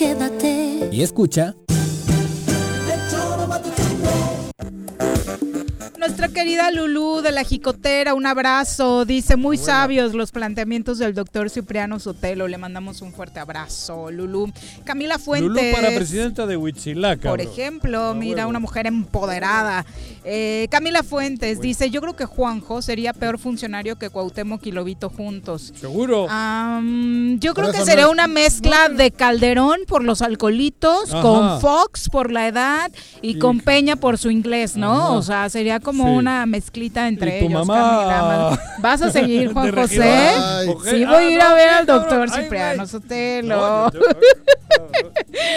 Quédate. Y escucha... Nuestra querida Lulú de la Jicotera, un abrazo. Dice, muy sabios los planteamientos del doctor Cipriano Sotelo. Le mandamos un fuerte abrazo, Lulú. Camila Fuentes. Lulú para presidenta de Huitzilac. Por ejemplo, mira, una mujer empoderada. Eh, Camila Fuentes dice, yo creo que Juanjo sería peor funcionario que Cuauhtémoc y Lobito juntos. Seguro. Yo creo que sería no una mezcla de Calderón por los alcoholitos, Ajá. con Fox por la edad y, con Peña por su inglés, ¿no? Ajá. O sea, sería como Una mezclita entre Y tu ellos. mamá-. ¿Vas a seguir, Juan José? Sí, Ah, voy a ir a no, ver al doctor Ay, Cipriano. Sotelo.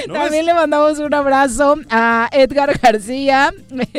No También le mandamos un abrazo a Edgar García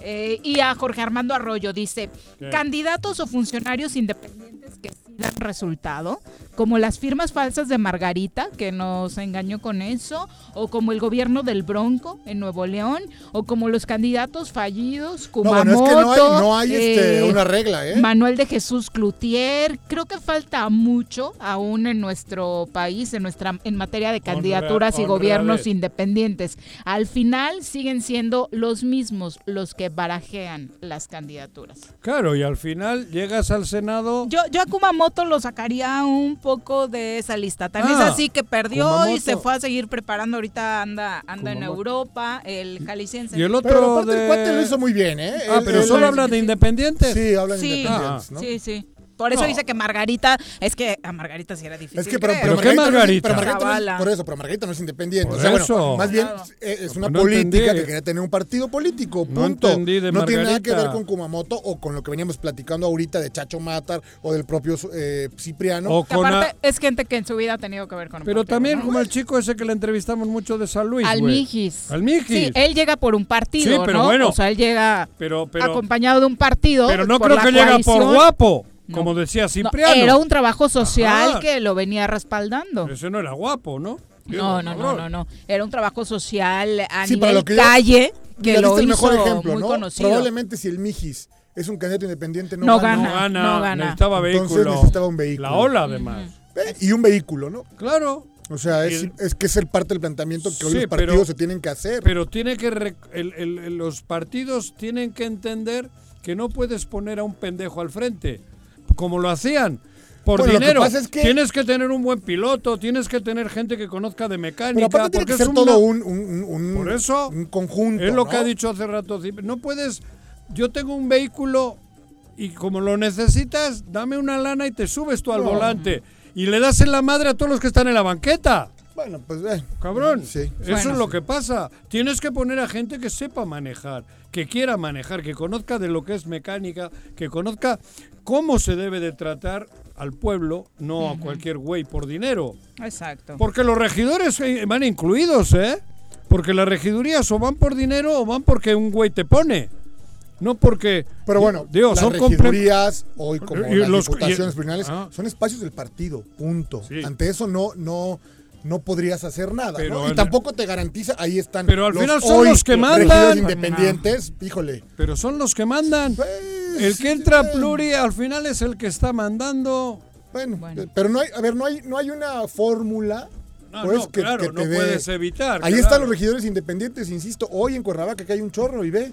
eh, y a Jorge Armando Arroyo. Dice, ¿Qué? candidatos o funcionarios independientes que sí dan resultado, como las firmas falsas de Margarita, que nos engañó con eso, o como el gobierno del Bronco en Nuevo León, o como los candidatos fallidos, No, bueno, Kumamoto, es que no hay, no hay este, eh, una regla, ¿eh? Manuel de Jesús Cloutier. Creo que falta mucho aún en nuestro país, en nuestra, en materia de candidaturas y gobiernos independientes. Al final siguen siendo los mismos los que barajean las candidaturas. Claro, y al final llegas al Senado. Yo, yo a Kumamoto lo sacaría un poco de esa lista. También Ah, es así que perdió y se fue a seguir preparando. Ahorita anda, anda en Europa, el jalisciense. Y el otro Pero aparte de... el cuate lo hizo muy bien, ¿eh? Ah, pero solo habla de independientes. Sí, habla de Sí, independientes, ¿no? sí, sí. Por eso No. dice que Margarita, es que a Margarita sí era difícil. Es que, pero, pero Margarita, no es- Margarita? pero Margarita no es- Zavala. por eso, pero Margarita no es independiente. Por o sea, bueno, eso. más bien Claro. es, una No política entendí. que quería tener un partido político, No punto. entendí de no tiene nada que ver con Kumamoto o con lo que veníamos platicando ahorita de Chacho Matar o del propio eh, Cipriano. O Que con aparte a- es gente que en su vida ha tenido que ver con un Pero partido, también ¿no? como el chico ese que le entrevistamos mucho de San Luis, Al. Mijis. Al Mijis. Sí, él llega por un partido, Sí, pero ¿no? bueno. O sea, él llega pero, pero, acompañado de un partido. pero no creo que llega por guapo, No. como decía No, Cipriano. era un trabajo social Ajá. que lo venía respaldando. Ese no era guapo, ¿no? No, no, no, no, no. Era un trabajo social a Sí, nivel que yo- calle que lo diste el hizo mejor ejemplo, muy ¿no? conocido. Probablemente si el Mijis es un candidato independiente, no, No gana. gana, no gana. Necesitaba Entonces vehículo. necesitaba un vehículo. La ola, además. Eh, Y un vehículo, ¿no? Claro. O sea, es, es que es el parte del planteamiento que hoy los partidos pero- se tienen que hacer. Pero tiene que el- el- los partidos tienen que entender que no puedes poner a un pendejo al frente, como lo hacían. Por Bueno, que dinero. pasa es que- Tienes que tener un buen piloto, tienes que tener gente que conozca de mecánica. Pero aparte tiene porque que es ser todo un, un- un- Por eso un conjunto. Es lo ¿no? que ha dicho hace rato. No puedes. Yo tengo un vehículo y como lo necesitas, dame una lana y te subes tú al No. volante. Y le das en la madre a todos los que están en la banqueta. Bueno, pues eh, Cabrón, Sí. eso Bueno, es lo que pasa. Tienes que poner a gente que sepa manejar, que quiera manejar, que conozca de lo que es mecánica, que conozca cómo se debe de tratar al pueblo, no a cualquier güey por dinero. Exacto. Porque los regidores eh, van incluidos, ¿eh? Porque las regidurías o van por dinero o van porque un güey te pone. No porque. Pero bueno, digo, las son regidurías, hoy como Y las los- diputaciones y- ah. son espacios del partido, punto. Sí. Ante eso no, no, no podrías hacer nada. Pero ¿no? Y tampoco te garantiza, ahí están Pero al los final son hoy los que mandan. independientes, híjole. Pero son los que mandan. el que entra a pluri al final es el que está mandando. Bueno, pero no hay, a ver, no hay, no hay una fórmula. No, pues, no, claro, no dé- puedes evitar, Ahí claro. están los regidores independientes, insisto. Hoy en Cuernavaca que hay un chorro y ve.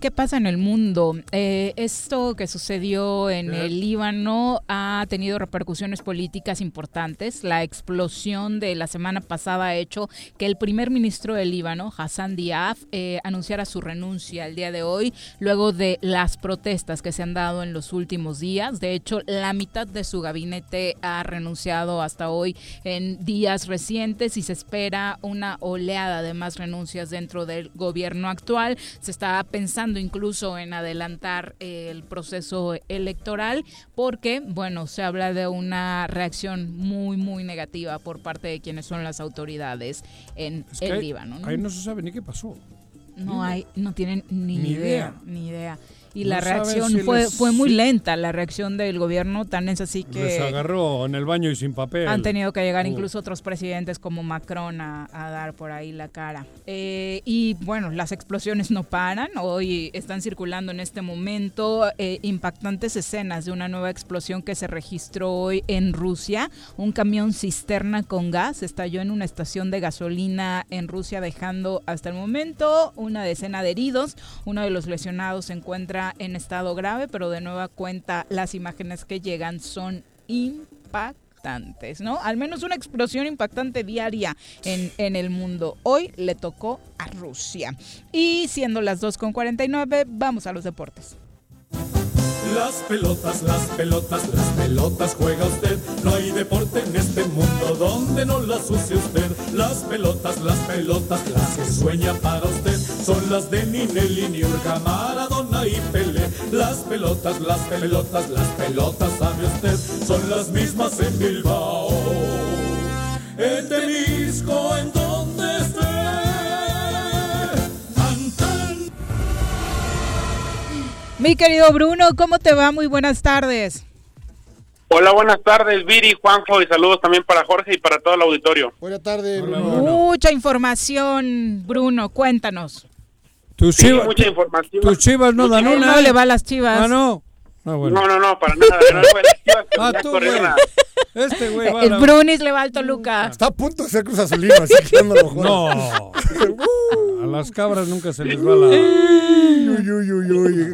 ¿Qué pasa en el mundo? Eh, esto que sucedió en el Líbano ha tenido repercusiones políticas importantes. La explosión de la semana pasada ha hecho que el primer ministro del Líbano, Hassan Diab, eh, anunciara su renuncia el día de hoy, luego de las protestas que se han dado en los últimos días. De hecho, la mitad de su gabinete ha renunciado hasta hoy en días recientes y se espera una oleada de más renuncias dentro del gobierno actual. Se está pensando pensando incluso en adelantar eh, el proceso electoral porque, bueno, se habla de una reacción muy, muy negativa por parte de quienes son las autoridades en Es que el Líbano. ¿no? Ahí no se sabe ni qué pasó. No hay, no tienen ni, Ni idea, idea. ni idea. Y No la reacción si fue, les- fue muy lenta, la reacción del gobierno, tan es así Les que agarró en el baño y sin papel. han tenido que llegar Uh. incluso otros presidentes como Macron a, a dar por ahí la cara. Eh, y bueno, las explosiones no paran. Hoy están circulando en este momento eh, impactantes escenas de una nueva explosión que se registró hoy en Rusia. Un camión cisterna con gas estalló en una estación de gasolina en Rusia, dejando hasta el momento una decena de heridos. Uno de los lesionados se encuentra en estado grave, pero de nueva cuenta las imágenes que llegan son impactantes, ¿no? Al menos una explosión impactante diaria en, en el mundo. Hoy le tocó a Rusia. Y siendo las 2.49, vamos a los deportes. Las pelotas, las pelotas, las pelotas juega usted. No hay deporte en este mundo donde no las use usted. Las pelotas, las pelotas, las que sueña para usted. Son las de Ninelli, Niurka, Maradona y Pelé. Las pelotas, las pelotas, las pelotas, sabe usted. Son las mismas en Bilbao. En Temisco, en Mi querido Bruno, ¿cómo te va? Muy buenas tardes. Hola, buenas tardes, Viri, Juanjo, y saludos también para Jorge y para todo el auditorio. Buenas tardes, Mucha información, Bruno, cuéntanos. Tus Sí, chivas, mucha información. tus chivas no dan una. no le va a las chivas. Ah, no. Bueno. No, no, no, para nada. No, Ah, tú, güey. Este güey va a El la- Brunis le va al Toluca. Está a punto de ser Cruz Azulino, así que no lo No. A las cabras nunca se les va la.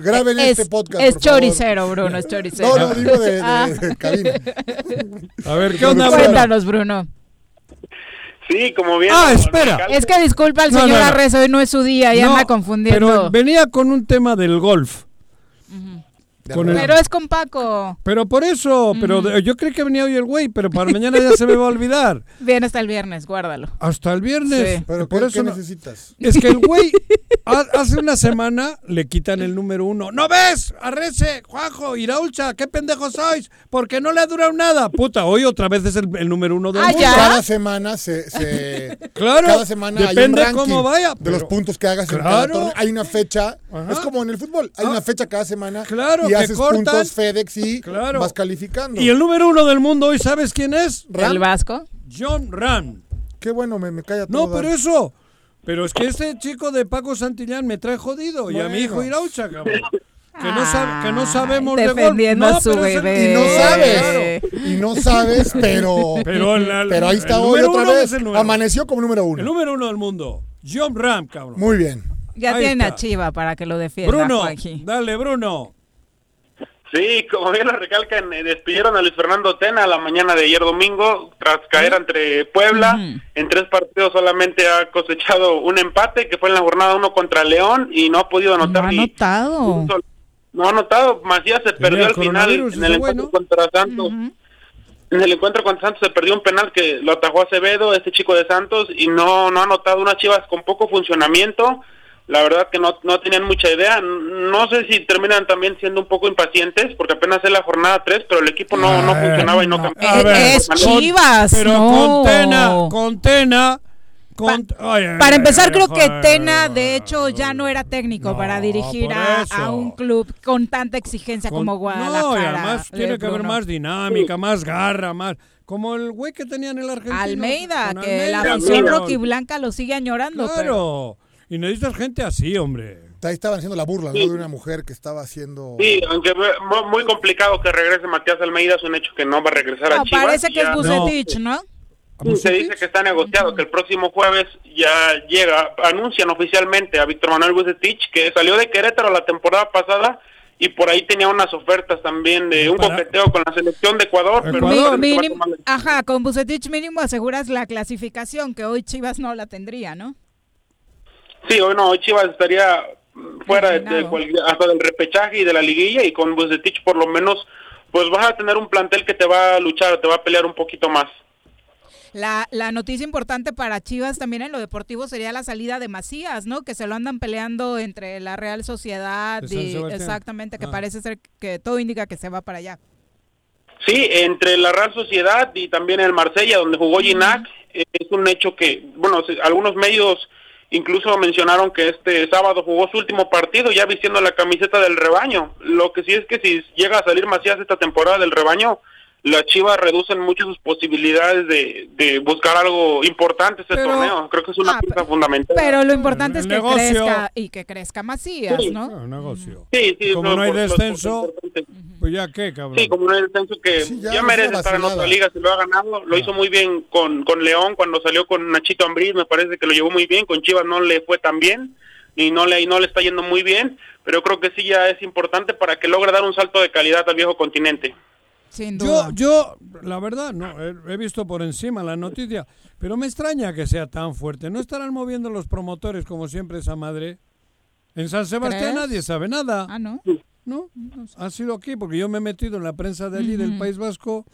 Graben Es, este podcast. es por favor. choricero, Bruno, es choricero. No, no, digo de, de- Ah. de cabina. A ver, ¿qué onda, Cuéntanos, Bruno. Sí, como bien. Ah, espera. recalca- Es que disculpa al No, señor no, no. Arrezo, hoy no es su día, ya No, anda confundiendo. Pero venía con un tema del golf. Con el- Pero es con Paco. Pero por eso, pero yo creí que venía hoy el güey, pero para mañana ya se me va a olvidar. Viene hasta el viernes, guárdalo. Hasta el viernes. Sí. Pero por ¿qué, eso qué no- necesitas? Es que el güey ha- hace una semana le quitan el número uno. ¿No ves? Arrece, Juanjo, Iraulcha, qué pendejos sois. Porque no le ha durado nada. Puta, hoy otra vez es el, el número uno del Ah, mundo. ¿ya? Cada semana se, se- Claro, cada semana hay un depende ranking cómo vaya, de los puntos que hagas en cada Claro. torneo. Hay una fecha, Ajá. es como en el fútbol, hay Ah. una fecha cada semana Claro, y haces cortan. puntos FedEx y Claro. vas calificando. Y el número uno del mundo hoy, ¿sabes quién es? Ram, ¿El Vasco? John Ram. Qué bueno, me, me calla todo. No, pero dar. eso. Pero es que este chico de Paco Santillán me trae jodido. Y a mi hijo Bueno. Iraucha, cabrón. Que no, sab- que no sabemos de golf. defendiendo No, a su el- bebé. Y no sabes, y no sabes, pero, Pero el- pero ahí está el hoy otra vez. el. Amaneció como número El uno. número uno del mundo. John Ram, cabrón. Muy bien. Ya Ahí tienen está. a Chiva para que lo defienda, Bruno, Juanji. dale, Bruno. Sí, como bien lo recalcan, eh, despidieron a Luis Fernando Tena la mañana de ayer domingo tras caer entre Puebla. En tres partidos solamente ha cosechado un empate, que fue en la jornada uno contra León, y no ha podido No anotar ha ni notado. un solo- No ha anotado. Macías se perdió al final en el encuentro ¿no? contra Santos. En el encuentro contra Santos se perdió un penal que lo atajó Acevedo, este chico de Santos, y no, no ha anotado unas chivas con poco funcionamiento. La verdad que no, no tenían mucha idea. No sé si terminan también siendo un poco impacientes, porque apenas es la jornada 3, pero el equipo no, no Ay, funcionaba y no no. cambiaba. Eh, A ver, es con- Chivas, Pero no. con Tena, con Tena. Con, ay, Para empezar, creo que. Tena, de hecho, ya no era técnico No, para dirigir a, un club con tanta exigencia Con- como Guadalajara. No, y además de tiene que haber más dinámica, más garra, más. Como el güey que tenían el argentino. Almeida, que la afición rojiblanca lo sigue añorando. pero- Claro. Y necesitas gente así, hombre. Ahí estaban haciendo la burla, ¿no? De una mujer que estaba haciendo... Sí, aunque muy complicado que regrese Matías Almeida, es un hecho que no va a regresar a Chivas. parece que es Bucetich, ¿no? Se dice que está negociado, que el próximo jueves ya llega, anuncian oficialmente a Víctor Manuel Bucetich, que salió de Querétaro la temporada pasada y por ahí tenía unas ofertas también de un Para- coqueteo con la selección de Ecuador. pero mínimo- ajá, con Bucetich mínimo aseguras la clasificación, que hoy Chivas no la tendría, ¿no? Sí, hoy no, hoy Chivas estaría fuera de, de Eliminado. cual- hasta del repechaje y de la liguilla y con Bucetich por lo menos pues vas a tener un plantel que te va a luchar, te va a pelear un poquito más. La, la noticia importante para Chivas también en lo deportivo sería la salida de Macías, ¿no? Que se lo andan peleando entre la Real Sociedad y exactamente, que Ah. parece ser que todo indica que se va para allá. Sí, entre la Real Sociedad y también el Marsella, donde jugó Ginac, es un hecho que, bueno, algunos medios incluso mencionaron que este sábado jugó su último partido ya vistiendo la camiseta del rebaño. Lo que sí es que si llega a salir Macías esta temporada del rebaño, las Chivas reducen mucho sus posibilidades de, de buscar algo importante este Pero- torneo. Creo que es una Ah, pieza fundamental. Pero lo importante es que negocio. crezca y que crezca Macías, Sí. ¿no? Un negocio. Sí, sí, Como no hay por- por- descenso, pues ya qué, cabrón. Sí, como un descenso que Sí, ya ya, no merece estar en otra liga, se lo ha ganado, lo hizo muy bien con, con León cuando salió con Nachito Ambriz, me parece que lo llevó muy bien, con Chivas no le fue tan bien y no le y no le está yendo muy bien, pero creo que sí ya es importante para que logre dar un salto de calidad al viejo continente. Sin Yo, duda. yo, la verdad, no, he, he visto por encima la noticia, pero me extraña que sea tan fuerte. ¿No estarán moviendo los promotores como siempre esa madre? En San Sebastián ¿Crees? nadie sabe nada. Ah, ¿no? ¿No? Ha sido aquí porque yo me he metido en la prensa de allí del. País Vasco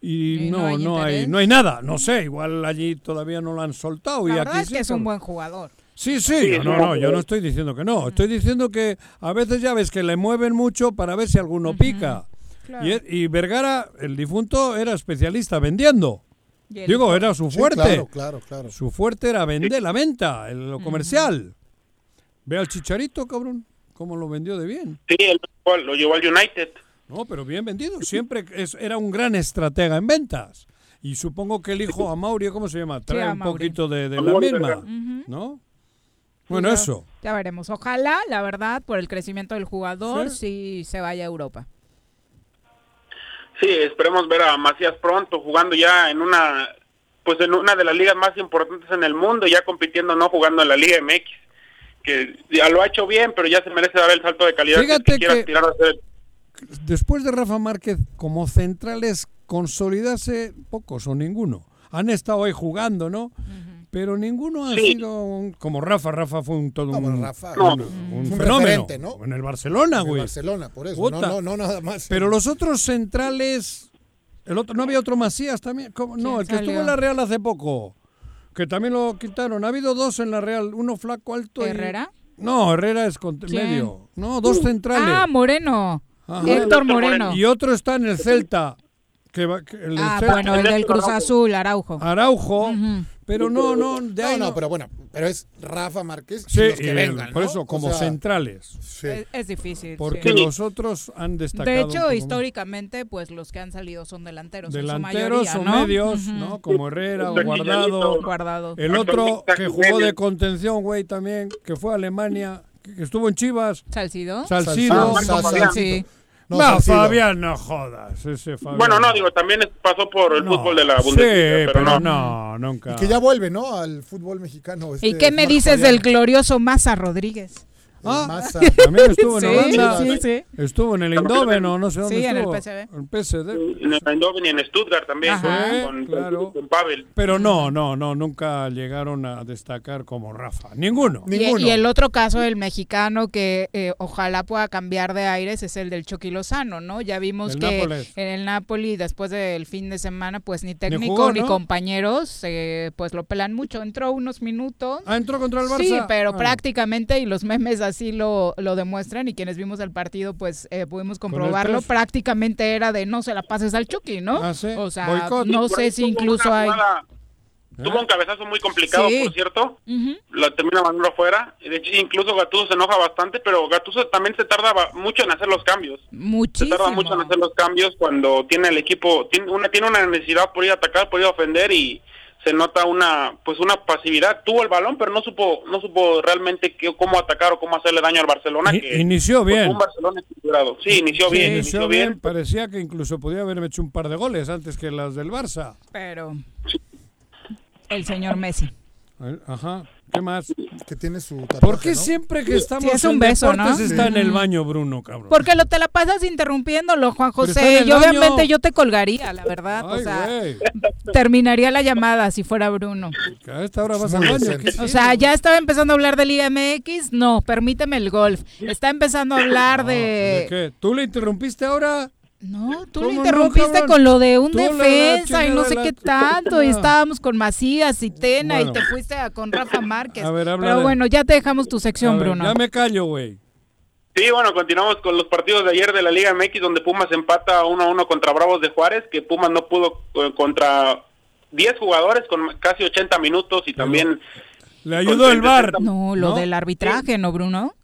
y, Y no no, hay no hay, interés. no hay nada. No sé, igual allí todavía no lo han soltado y La aquí verdad es sí, que es un buen jugador. Sí, Sí, no, no, yo no estoy diciendo que no. Estoy diciendo que a veces ya ves que le mueven mucho para ver si alguno pica. Claro. Y, y Vergara, el difunto, era especialista vendiendo. Digo, era su Sí, fuerte. claro, claro, claro. Su fuerte era vender, la venta, el- lo comercial. Ve al chicharito, cabrón, cómo lo vendió de bien. Sí, él lo, lo llevó al United. No, pero bien vendido. Siempre es- era un gran estratega en ventas. Y supongo que el hijo a Mauri, ¿cómo se llama? Trae un poquito de, la misma. ¿no? Bueno, Ya- eso. Ya veremos. Ojalá, la verdad, por el crecimiento del jugador, sí, se vaya a Europa. Sí, esperemos ver a Macías pronto jugando ya en una pues en una de las ligas más importantes en el mundo, ya compitiendo no jugando en la Liga MX, que ya lo ha hecho bien, pero ya se merece dar el salto de calidad Fíjate que a. Después de Rafa Márquez, como centrales, consolidarse pocos o ninguno. Han estado ahí jugando, ¿no? Pero ninguno ha Sí. sido un- como Rafa. Rafa fue un todo No, un, Rafa, un- no. un fenómeno. En el Barcelona, En el güey. Barcelona, por eso. No, no, no, nada más. Pero los otros centrales, el otro, no había otro Macías también. ¿Cómo? No, ¿Quién el que estuvo en la Real hace poco, que también lo quitaron. Ha habido dos en la Real, uno flaco alto. y- ¿Herrera? No, Herrera es con medio. No, dos centrales. Ah, Moreno. Ajá. Héctor Moreno. Y otro está en el Celta. Que va- que el del Ah, Celta. bueno, el del Cruz Azul, Araujo. Araujo. Ujú. Pero no, no, de No, ahí no, no. pero bueno, pero es Rafa Márquez y Sí, los que y vengan, por ¿no? eso, O como sea, centrales. sí. Es, es difícil. Porque sí. los otros han destacado. De hecho, históricamente, pues los que han salido son delanteros. en su Delanteros mayoría, o ¿no? medios. ¿no? Como Herrera o. Guardado. Guardado. El otro que jugó de contención, güey, también, que fue a Alemania, que estuvo en Chivas. Salcido. Salcido. Ah, Sa- Fabián. Sí. No, No. Fabián, no jodas. Ese Fabián. Bueno, no, digo, también pasó por el No, fútbol de la Sí, Bundesliga, pero, pero, no. no, nunca. Y que ya vuelve, ¿no? Al fútbol mexicano. ¿Y este qué me Marco dices Fabián. del glorioso Maza Rodríguez? Ah, Massa. También estuvo en Sí, Holanda. sí, sí. Estuvo en el Eindhoven o no sé dónde Sí, en el estuvo. PSV. En PSD. En el Eindhoven y en Stuttgart también, Ajá. con, Sí, claro. con Pavel. Pero no, no, no, nunca llegaron a destacar como Rafa. Ninguno. Y, Ninguno. y el otro caso, el mexicano, que eh, ojalá pueda cambiar de aires, es el del Chucky Lozano, ¿no? Ya vimos Del que Nápoles. en el Napoli, después del fin de semana, pues ni técnico jugó, ni ¿no? compañeros, eh, pues lo pelan mucho. Entró unos minutos. Ah, entró contra el Barça. Sí, pero Ah, prácticamente, y los memes así lo, lo demuestran, y quienes vimos el partido, pues eh, pudimos comprobarlo, prácticamente era de no se la pases al Chucky, ¿no? Ah, sí. O sea, no sé si incluso hay... jugada- ¿Eh? Tuvo un cabezazo muy complicado, Sí. por cierto. Ujú. La termina mandando afuera. De hecho, incluso Gattuso se enoja bastante, pero Gattuso también se tarda mucho en hacer los cambios. Se Muchísimo. tarda mucho en hacer los cambios cuando tiene el equipo, tiene una, tiene una necesidad por ir a atacar, por ir a ofender y se nota una pues una pasividad. Tuvo el balón, pero no supo no supo realmente qué, cómo atacar o cómo hacerle daño al Barcelona. Que, inició pues, bien. un Barcelona equilibrado. Sí, inició Sí, bien, inició bien. bien. Parecía que incluso podía haberme hecho un par de goles antes que las del Barça. Pero el señor Messi. Ajá. ¿Qué más? Que tiene su tatuaje, ¿Por qué ¿no? siempre que estamos es un en beso, deportes ¿no? está en el baño, Bruno, cabrón? Porque lo te la pasas interrumpiéndolo, Juan José. Y obviamente baño. yo te colgaría, la verdad. o Ay, sea, güey. terminaría la llamada si fuera Bruno. Que a esta hora vas al baño. decente. ¿qué O sea, ya estaba empezando a hablar de Liga MX. No, permíteme el golf. Está empezando a hablar No, ¿de de. qué? ¿Tú le interrumpiste ahora? No, tú ¿Cómo lo no, interrumpiste con lo de un Tú la- la defensa y no sé la- qué tanto. Y estábamos con Macías y Tena Bueno. y te fuiste a- con Rafa Márquez. A ver, Pero bueno, ya te dejamos tu sección, ver, Bruno. Ya me callo, güey. Sí, bueno, continuamos con los partidos de ayer de la Liga MX, donde Pumas empata 1 a 1 contra Bravos de Juárez, que Pumas no pudo eh, contra 10 jugadores con casi 80 minutos y también... Le ayudó el bar. No, lo ¿no? del arbitraje, ¿no, Bruno?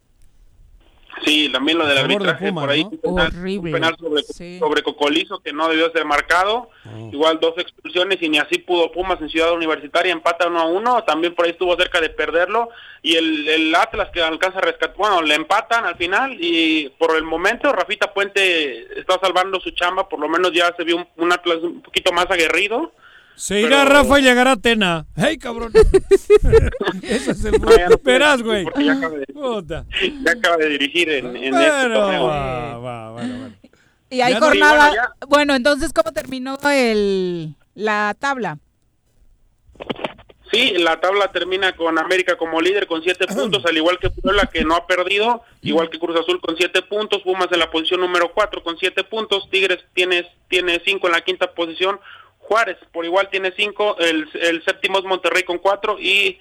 Sí, también lo del A favor de arbitraje Pumas, por ahí. ¿no? un penal- Horrible. Un penal sobre, Sí. sobre Cocolizo que no debió ser marcado. Oh. Igual dos expulsiones y ni así pudo Pumas en Ciudad Universitaria. Empata 1 a 1. También por ahí estuvo cerca de perderlo. Y el, el Atlas que alcanza a rescatar. Bueno, le empatan al final. Y por el momento Rafita Puente está salvando su chamba. Por lo menos ya se vio un, un Atlas un poquito más aguerrido. Se irá Pero- Rafa y llegará Tena. ¡Hey, cabrón! Ese es el... No, Verás, güey. porque ya acaba de- Puta. Ya acaba de dirigir en, en este Bueno, torneo. va, va, bueno, bueno. Y hay Ya no- jornada. Sí, bueno, bueno, entonces, ¿cómo terminó el la tabla? Sí, la tabla termina con América como líder con siete puntos, al igual que Puebla que no ha perdido, igual que Cruz Azul con siete puntos, Pumas en la posición número cuatro con siete puntos, Tigres tiene, tiene cinco en la quinta posición, Juárez por igual tiene cinco, el, el séptimo es Monterrey con cuatro y,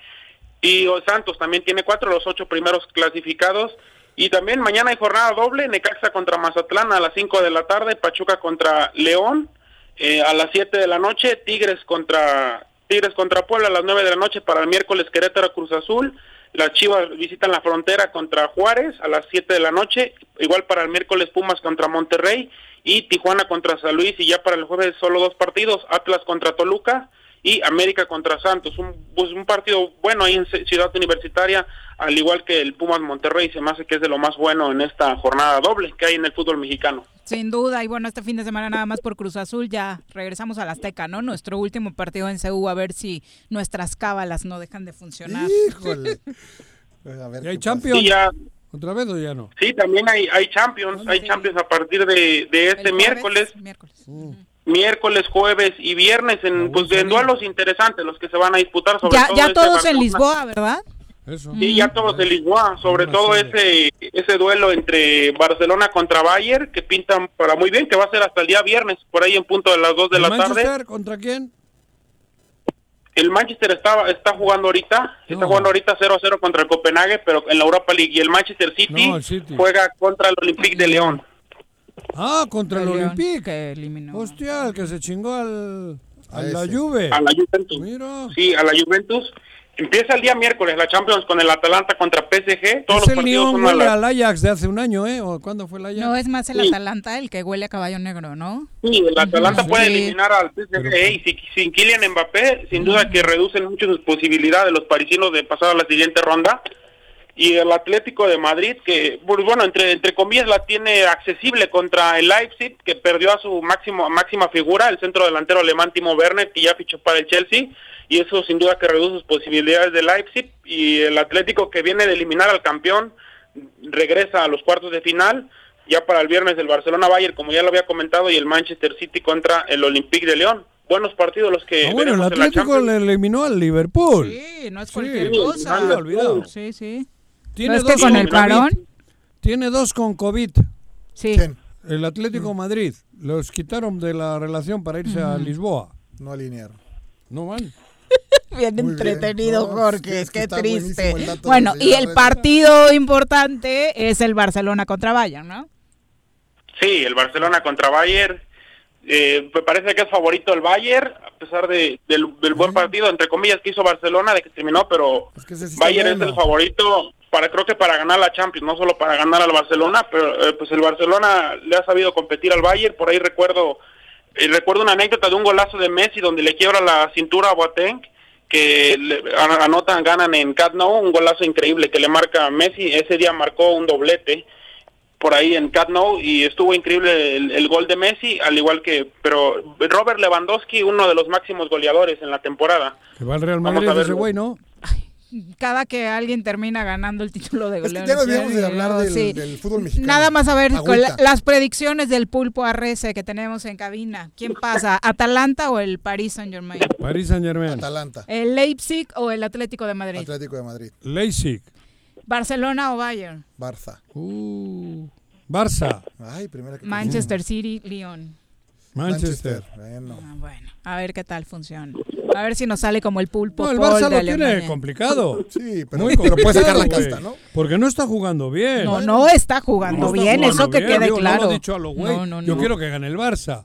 y Santos también tiene cuatro, los ocho primeros clasificados. Y también mañana hay jornada doble, Necaxa contra Mazatlán a las cinco de la tarde, Pachuca contra León, eh, a las 7 de la noche, Tigres contra Tigres contra Puebla a las 9 de la noche para el miércoles Querétaro Cruz Azul, las Chivas visitan la frontera contra Juárez a las 7 de la noche, igual para el miércoles Pumas contra Monterrey y Tijuana contra San Luis y ya para el jueves solo dos partidos, Atlas contra Toluca y América contra Santos, un, pues, un partido bueno ahí en Ciudad Universitaria, al igual que el Pumas Monterrey, se me hace que es de lo más bueno en esta jornada doble que hay en el fútbol mexicano. Sin duda, y bueno, este fin de semana nada más por Cruz Azul ya regresamos al Azteca, ¿no? Nuestro último partido en CU, a ver si nuestras cábalas no dejan de funcionar. Híjole. Pues, a ver ¿Y hay Champions? Sí, ya, ¿Otra vez o ya no? Sí, también hay, hay Champions, hay Champions a partir de, de este miércoles, miércoles. Miércoles, jueves y viernes en pues en duelos interesantes los que se van a disputar sobre Ya, todo ya este todos en. Lisboa, ¿verdad? Eso. Sí, ya todos en Lisboa, sobre Una todo ese ese duelo entre Barcelona contra Bayern que pintan para muy bien, que va a ser hasta el día viernes, por ahí en punto de las 2 de ¿El la tarde. Manchester contra quién? El Manchester está está jugando ahorita, está jugando ahorita 0-0 contra el Copenhague, pero en la Europa League y el Manchester City, No, el City. juega contra el Olympique de León. Ah, contra el, El Olympique. que eliminó. Hostia, el que se chingó al, a A la. Juve. a la Juventus. Mira. Sí, a la Juventus. Empieza el día miércoles la Champions con el Atalanta contra PSG. Todos Es los el partidos León huele al Ajax de hace un año, ¿eh? ¿O cuándo fue el Ajax? No, es más el Sí. Atalanta el que huele a caballo negro, ¿no? Sí, el Atalanta puede Sí. eliminar al PSG y si- sin Kylian Mbappé, sin duda que reducen mucho sus posibilidades los parisinos de pasar a la siguiente ronda. Y el Atlético de Madrid, que, pues, bueno, entre, entre comillas la tiene accesible contra el Leipzig, que perdió a su máximo máxima figura, el centro delantero alemán Timo Werner, que ya fichó para el Chelsea, y eso sin duda que reduce sus posibilidades de Leipzig. Y el Atlético que viene de eliminar al campeón, regresa a los cuartos de final, ya para el viernes el Barcelona-Bayern, como ya lo había comentado, y el Manchester City contra el Olympique de León. Buenos partidos los que Ah, bueno, el veremos en la Atlético le eliminó al Liverpool. Sí, no es cualquier sí, cosa. no, olvidado. Sí, sí. Tiene ¿No es que dos con con el COVID. parón? Tiene dos con COVID. Sí. ¿Quién? El Atlético Madrid. Los quitaron de la relación para irse a Lisboa. No alinearon. No van. Bien Muy entretenido, bien. No, Jorge, es que qué triste. Bueno, y el partido importante es el Barcelona contra Bayern, ¿no? Sí, el Barcelona contra Bayern. Eh, me parece que es favorito el Bayern, a pesar de, del, del buen partido, entre comillas, que hizo Barcelona, de que terminó, pero Es que Bayern bueno. es el favorito, para creo que para ganar la Champions, no solo para ganar al Barcelona, pero eh, pues el Barcelona le ha sabido competir al Bayern, por ahí recuerdo eh, recuerdo una anécdota de un golazo de Messi donde le quiebra la cintura a Boateng, que le- an- anotan, ganan en Camp Nou, un golazo increíble que le marca a Messi, ese día marcó un doblete por ahí en Camp Nou y estuvo increíble el, el gol de Messi, al igual que, pero Robert Lewandowski, uno de los máximos goleadores en la temporada. Que va al Real Vamos Madrid a ese güey, ¿no? Cada que alguien termina ganando el título de Es que goleador. ya nos debemos de hablar del, sí. del fútbol mexicano. Nada más a ver con Agüita. la- las predicciones del pulpo Arrece que tenemos en cabina. ¿Quién pasa? ¿Atalanta o el Paris Saint Germain? Paris Saint Germain. Atalanta, ¿El Leipzig o el Atlético de Madrid? Atlético de Madrid, Leipzig. ¿Barcelona o Bayern? Barça. Uh, Barça. Ay, primera que Manchester City, Lyon. Manchester. Bueno. Ah, bueno, a ver qué tal funciona. A ver si nos sale como el pulpo. No, el Barça lo tiene Alemania. complicado. Sí, pero, Muy pero puede sacar la complicado, casta. ¿no? Porque no está jugando bien. No, no está jugando No está bien, jugando eso que quede digo, claro. No lo he dicho a lo güey. No, no, Yo quiero que gane el Barça.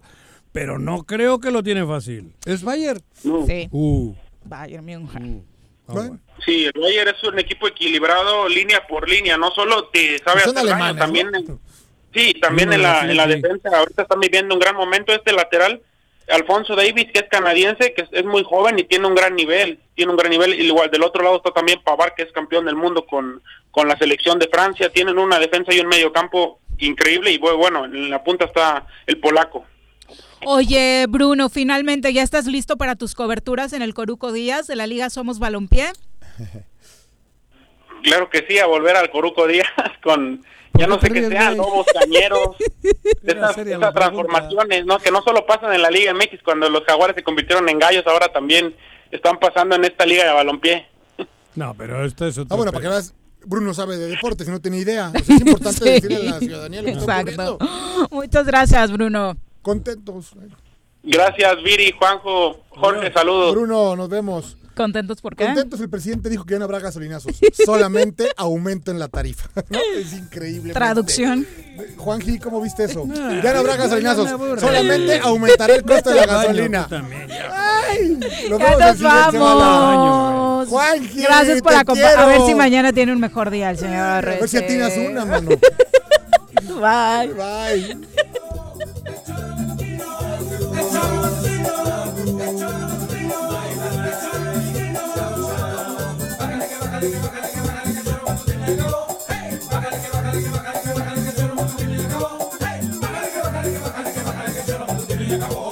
Pero no creo que lo tiene fácil. ¿Es Bayern? Sí. Uh. Bayern München. ah, bueno. Sí, el Bayern es un equipo equilibrado línea por línea, no solo te sabe hacer daño, también en- sí, también en la, en defensa. Ahorita están viviendo un gran momento este lateral, Alfonso Davis, que es canadiense, que es, es muy joven y tiene un gran nivel, tiene un gran nivel. Y igual del otro lado está también Pavar, que es campeón del mundo con, con la selección de Francia. Tienen una defensa y un medio campo increíble y bu- bueno, en la punta está el polaco. Oye, Bruno, finalmente ya estás listo para tus coberturas en el Coruco Díaz de la Liga Somos Balompié. Claro que sí, a volver al Coruco Díaz con, ya no sé qué sean, lobos cañeros, la pregunta. transformaciones, ¿no? Que no solo pasan en la Liga MX, cuando los jaguares se convirtieron en gallos, ahora también están pasando en esta Liga de Balompié. No, pero esto es otro. Ah, bueno, para que veas, Bruno sabe de deportes y no tiene idea. O sea, es importante Sí. decirle a la ciudadanía lo que está ocurriendo. Muchas gracias, Bruno. Contentos. Gracias, Viri, Juanjo, Jorge, saludos. Bruno, nos vemos. ¿Contentos por qué? Contentos, el presidente dijo que ya no habrá gasolinazos. Solamente aumento en la tarifa. ¿No? Es increíble. Traducción. Juanji, ¿cómo viste eso? Ya no habrá gasolinazos. Solamente aumentará el costo de la gasolina. también, ya. Ay, nos Ya vamos. Juanji, Gracias por acompañar. A ver si mañana tiene un mejor día el señor A ver si atinas una, mano. Bye. Bye. acabó.